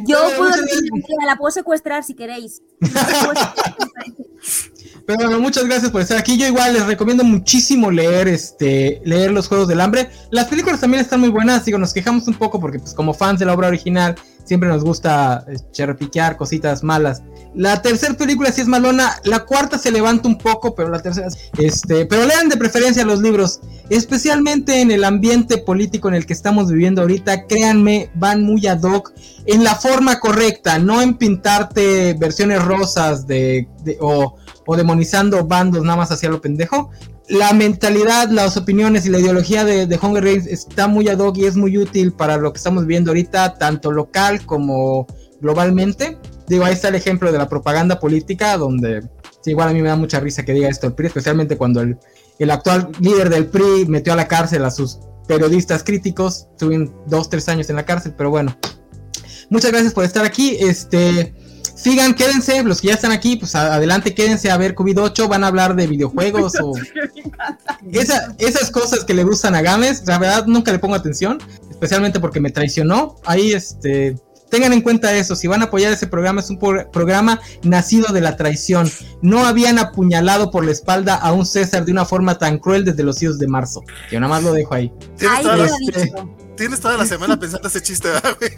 Yo puedo decir la puedo secuestrar si queréis. (laughs) Pero bueno, muchas gracias por estar aquí. Yo igual les recomiendo muchísimo leer este leer los Juegos del Hambre. Las películas también están muy buenas, digo, nos quejamos un poco porque pues como fans de la obra original siempre nos gusta eh, cherpiquear cositas malas. La tercera película sí es malona, la cuarta se levanta un poco, pero la tercera este, pero lean de preferencia los libros, especialmente en el ambiente político en el que estamos viviendo ahorita, créanme, van muy ad hoc en la forma correcta, no en pintarte versiones rosas de, de- o o demonizando bandos nada más hacia lo pendejo. La mentalidad, las opiniones y la ideología de, de Hunger Games está muy ad hoc y es muy útil para lo que estamos viendo ahorita, tanto local como globalmente. Digo, ahí está el ejemplo de la propaganda política, donde sí, igual a mí me da mucha risa que diga esto el PRI, especialmente cuando el, el actual líder del PRI metió a la cárcel a sus periodistas críticos, estuvieron dos, tres años en la cárcel, pero bueno. Muchas gracias por estar aquí. Este, sigan, quédense, los que ya están aquí, pues adelante, quédense a ver COVID-8, van a hablar de videojuegos (laughs) o esa- esas cosas que le gustan a Games, la verdad nunca le pongo atención, especialmente porque me traicionó. Ahí, este, tengan en cuenta eso, si van a apoyar ese programa, es un pro- programa nacido de la traición. No habían apuñalado por la espalda a un César de una forma tan cruel desde los hijos de marzo. Yo nada más lo dejo ahí. Tienes, toda, la, este- (laughs) tienes toda la semana pensando ese chiste, ¿verdad, güey?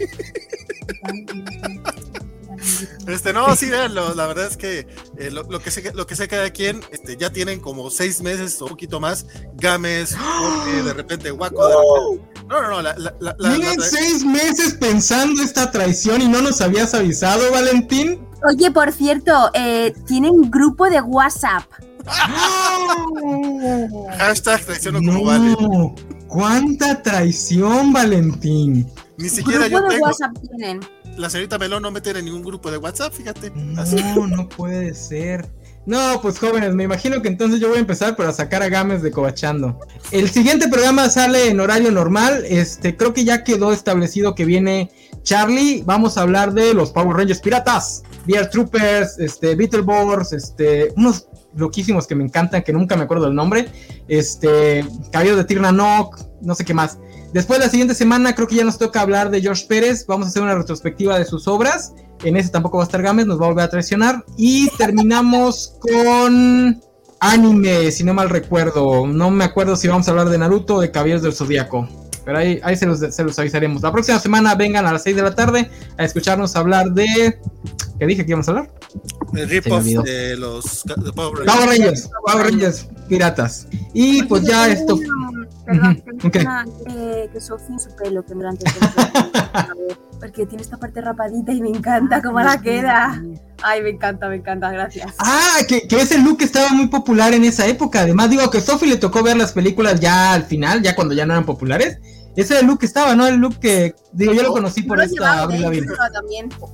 Este, no, sí, véanlo, la verdad es que eh, lo, lo que sé, lo que sé cada quien, este, ya tienen como seis meses o un poquito más, Games, (gasps) Jorge, de repente repente. No, no, no, la, la, la, Tienen la- seis meses pensando esta traición y no nos habías avisado, Valentín. Oye, por cierto, eh, tienen grupo de WhatsApp. (laughs) hashtag traiciono como vale. No, cuánta traición, Valentín. Ni siquiera Grupo yo de tengo. WhatsApp tienen. La señorita Melón no mete en ningún grupo de WhatsApp, fíjate. Así. No, (laughs) no puede ser. No, pues jóvenes, me imagino que entonces yo voy a empezar para sacar a Games de Cobachando. El siguiente programa sale en horario normal. Este, creo que ya quedó establecido que viene Charlie. Vamos a hablar de los Power Rangers piratas, VR Troopers, este, Beetleborgs, este, unos loquísimos que me encantan, que nunca me acuerdo del nombre. Este, Caballeros de Tirnanok, no sé qué más. Después la siguiente semana creo que ya nos toca hablar de George Pérez. Vamos a hacer una retrospectiva de sus obras. En ese tampoco va a estar Gámez, nos va a volver a traicionar. Y terminamos con anime, si no mal recuerdo. No me acuerdo si vamos a hablar de Naruto o de Caballeros del Zodíaco. Pero ahí, ahí se, los, se los avisaremos. La próxima semana vengan a las 6 de la tarde a escucharnos hablar de... ¿Qué dije que íbamos a hablar? El rip-off de los de Power Rangers. Power Rangers, Power Rangers piratas. Y pues ya esto... Perdón, Ujú, tengo ok. una, eh, que Sofía en su pelo el tiempo. (laughs) Porque tiene esta parte rapadita y me encanta cómo la queda. Ay, me encanta, me encanta, gracias. Ah, que, que ese look estaba muy popular en esa época. Además, digo que Sophie le tocó ver las películas ya al final, ya cuando ya no eran populares. Ese era el look que estaba, ¿no? El look que, digo, yo lo conocí por esta ¿eh? Lavigne.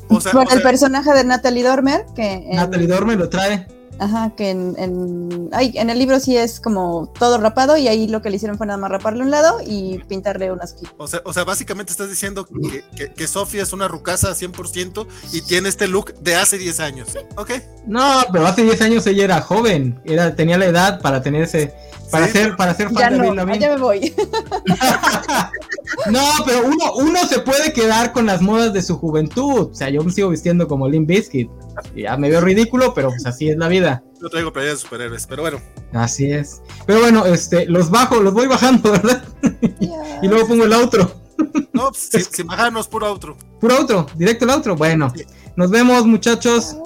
O sea, o el personaje de Natalie Dormer, que en, Natalie Dorme lo trae. ajá, que en, en, ay, en el libro sí es como todo rapado y ahí lo que le hicieron fue nada más raparle un lado y pintarle unas o sea, o sea, básicamente estás diciendo que, que, que Sofía es una rucaza 100% y tiene este look de hace 10 años. ¿Ok? No, pero hace 10 años ella era joven. Era, tenía la edad para tener ese. Para Sí. ser, para ser fan Ya de no, ya me voy. (laughs) No, pero uno, uno se puede quedar con las modas de su juventud. O sea, yo me sigo vistiendo como Limp Bizkit. Ya me veo ridículo, pero pues así es la vida. Yo traigo playeras de superhéroes, pero bueno. Así es. Pero bueno, este, los bajo, los voy bajando, (laughs) ¿verdad? Y luego pongo el outro. No, pues, sin, sin bajarnos, puro outro. Puro otro, directo al otro. Bueno, nos vemos muchachos.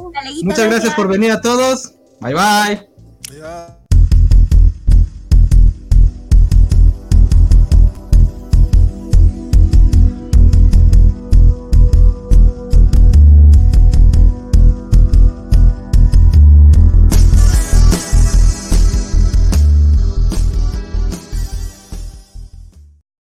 Muchas gracias por venir a todos. Bye bye.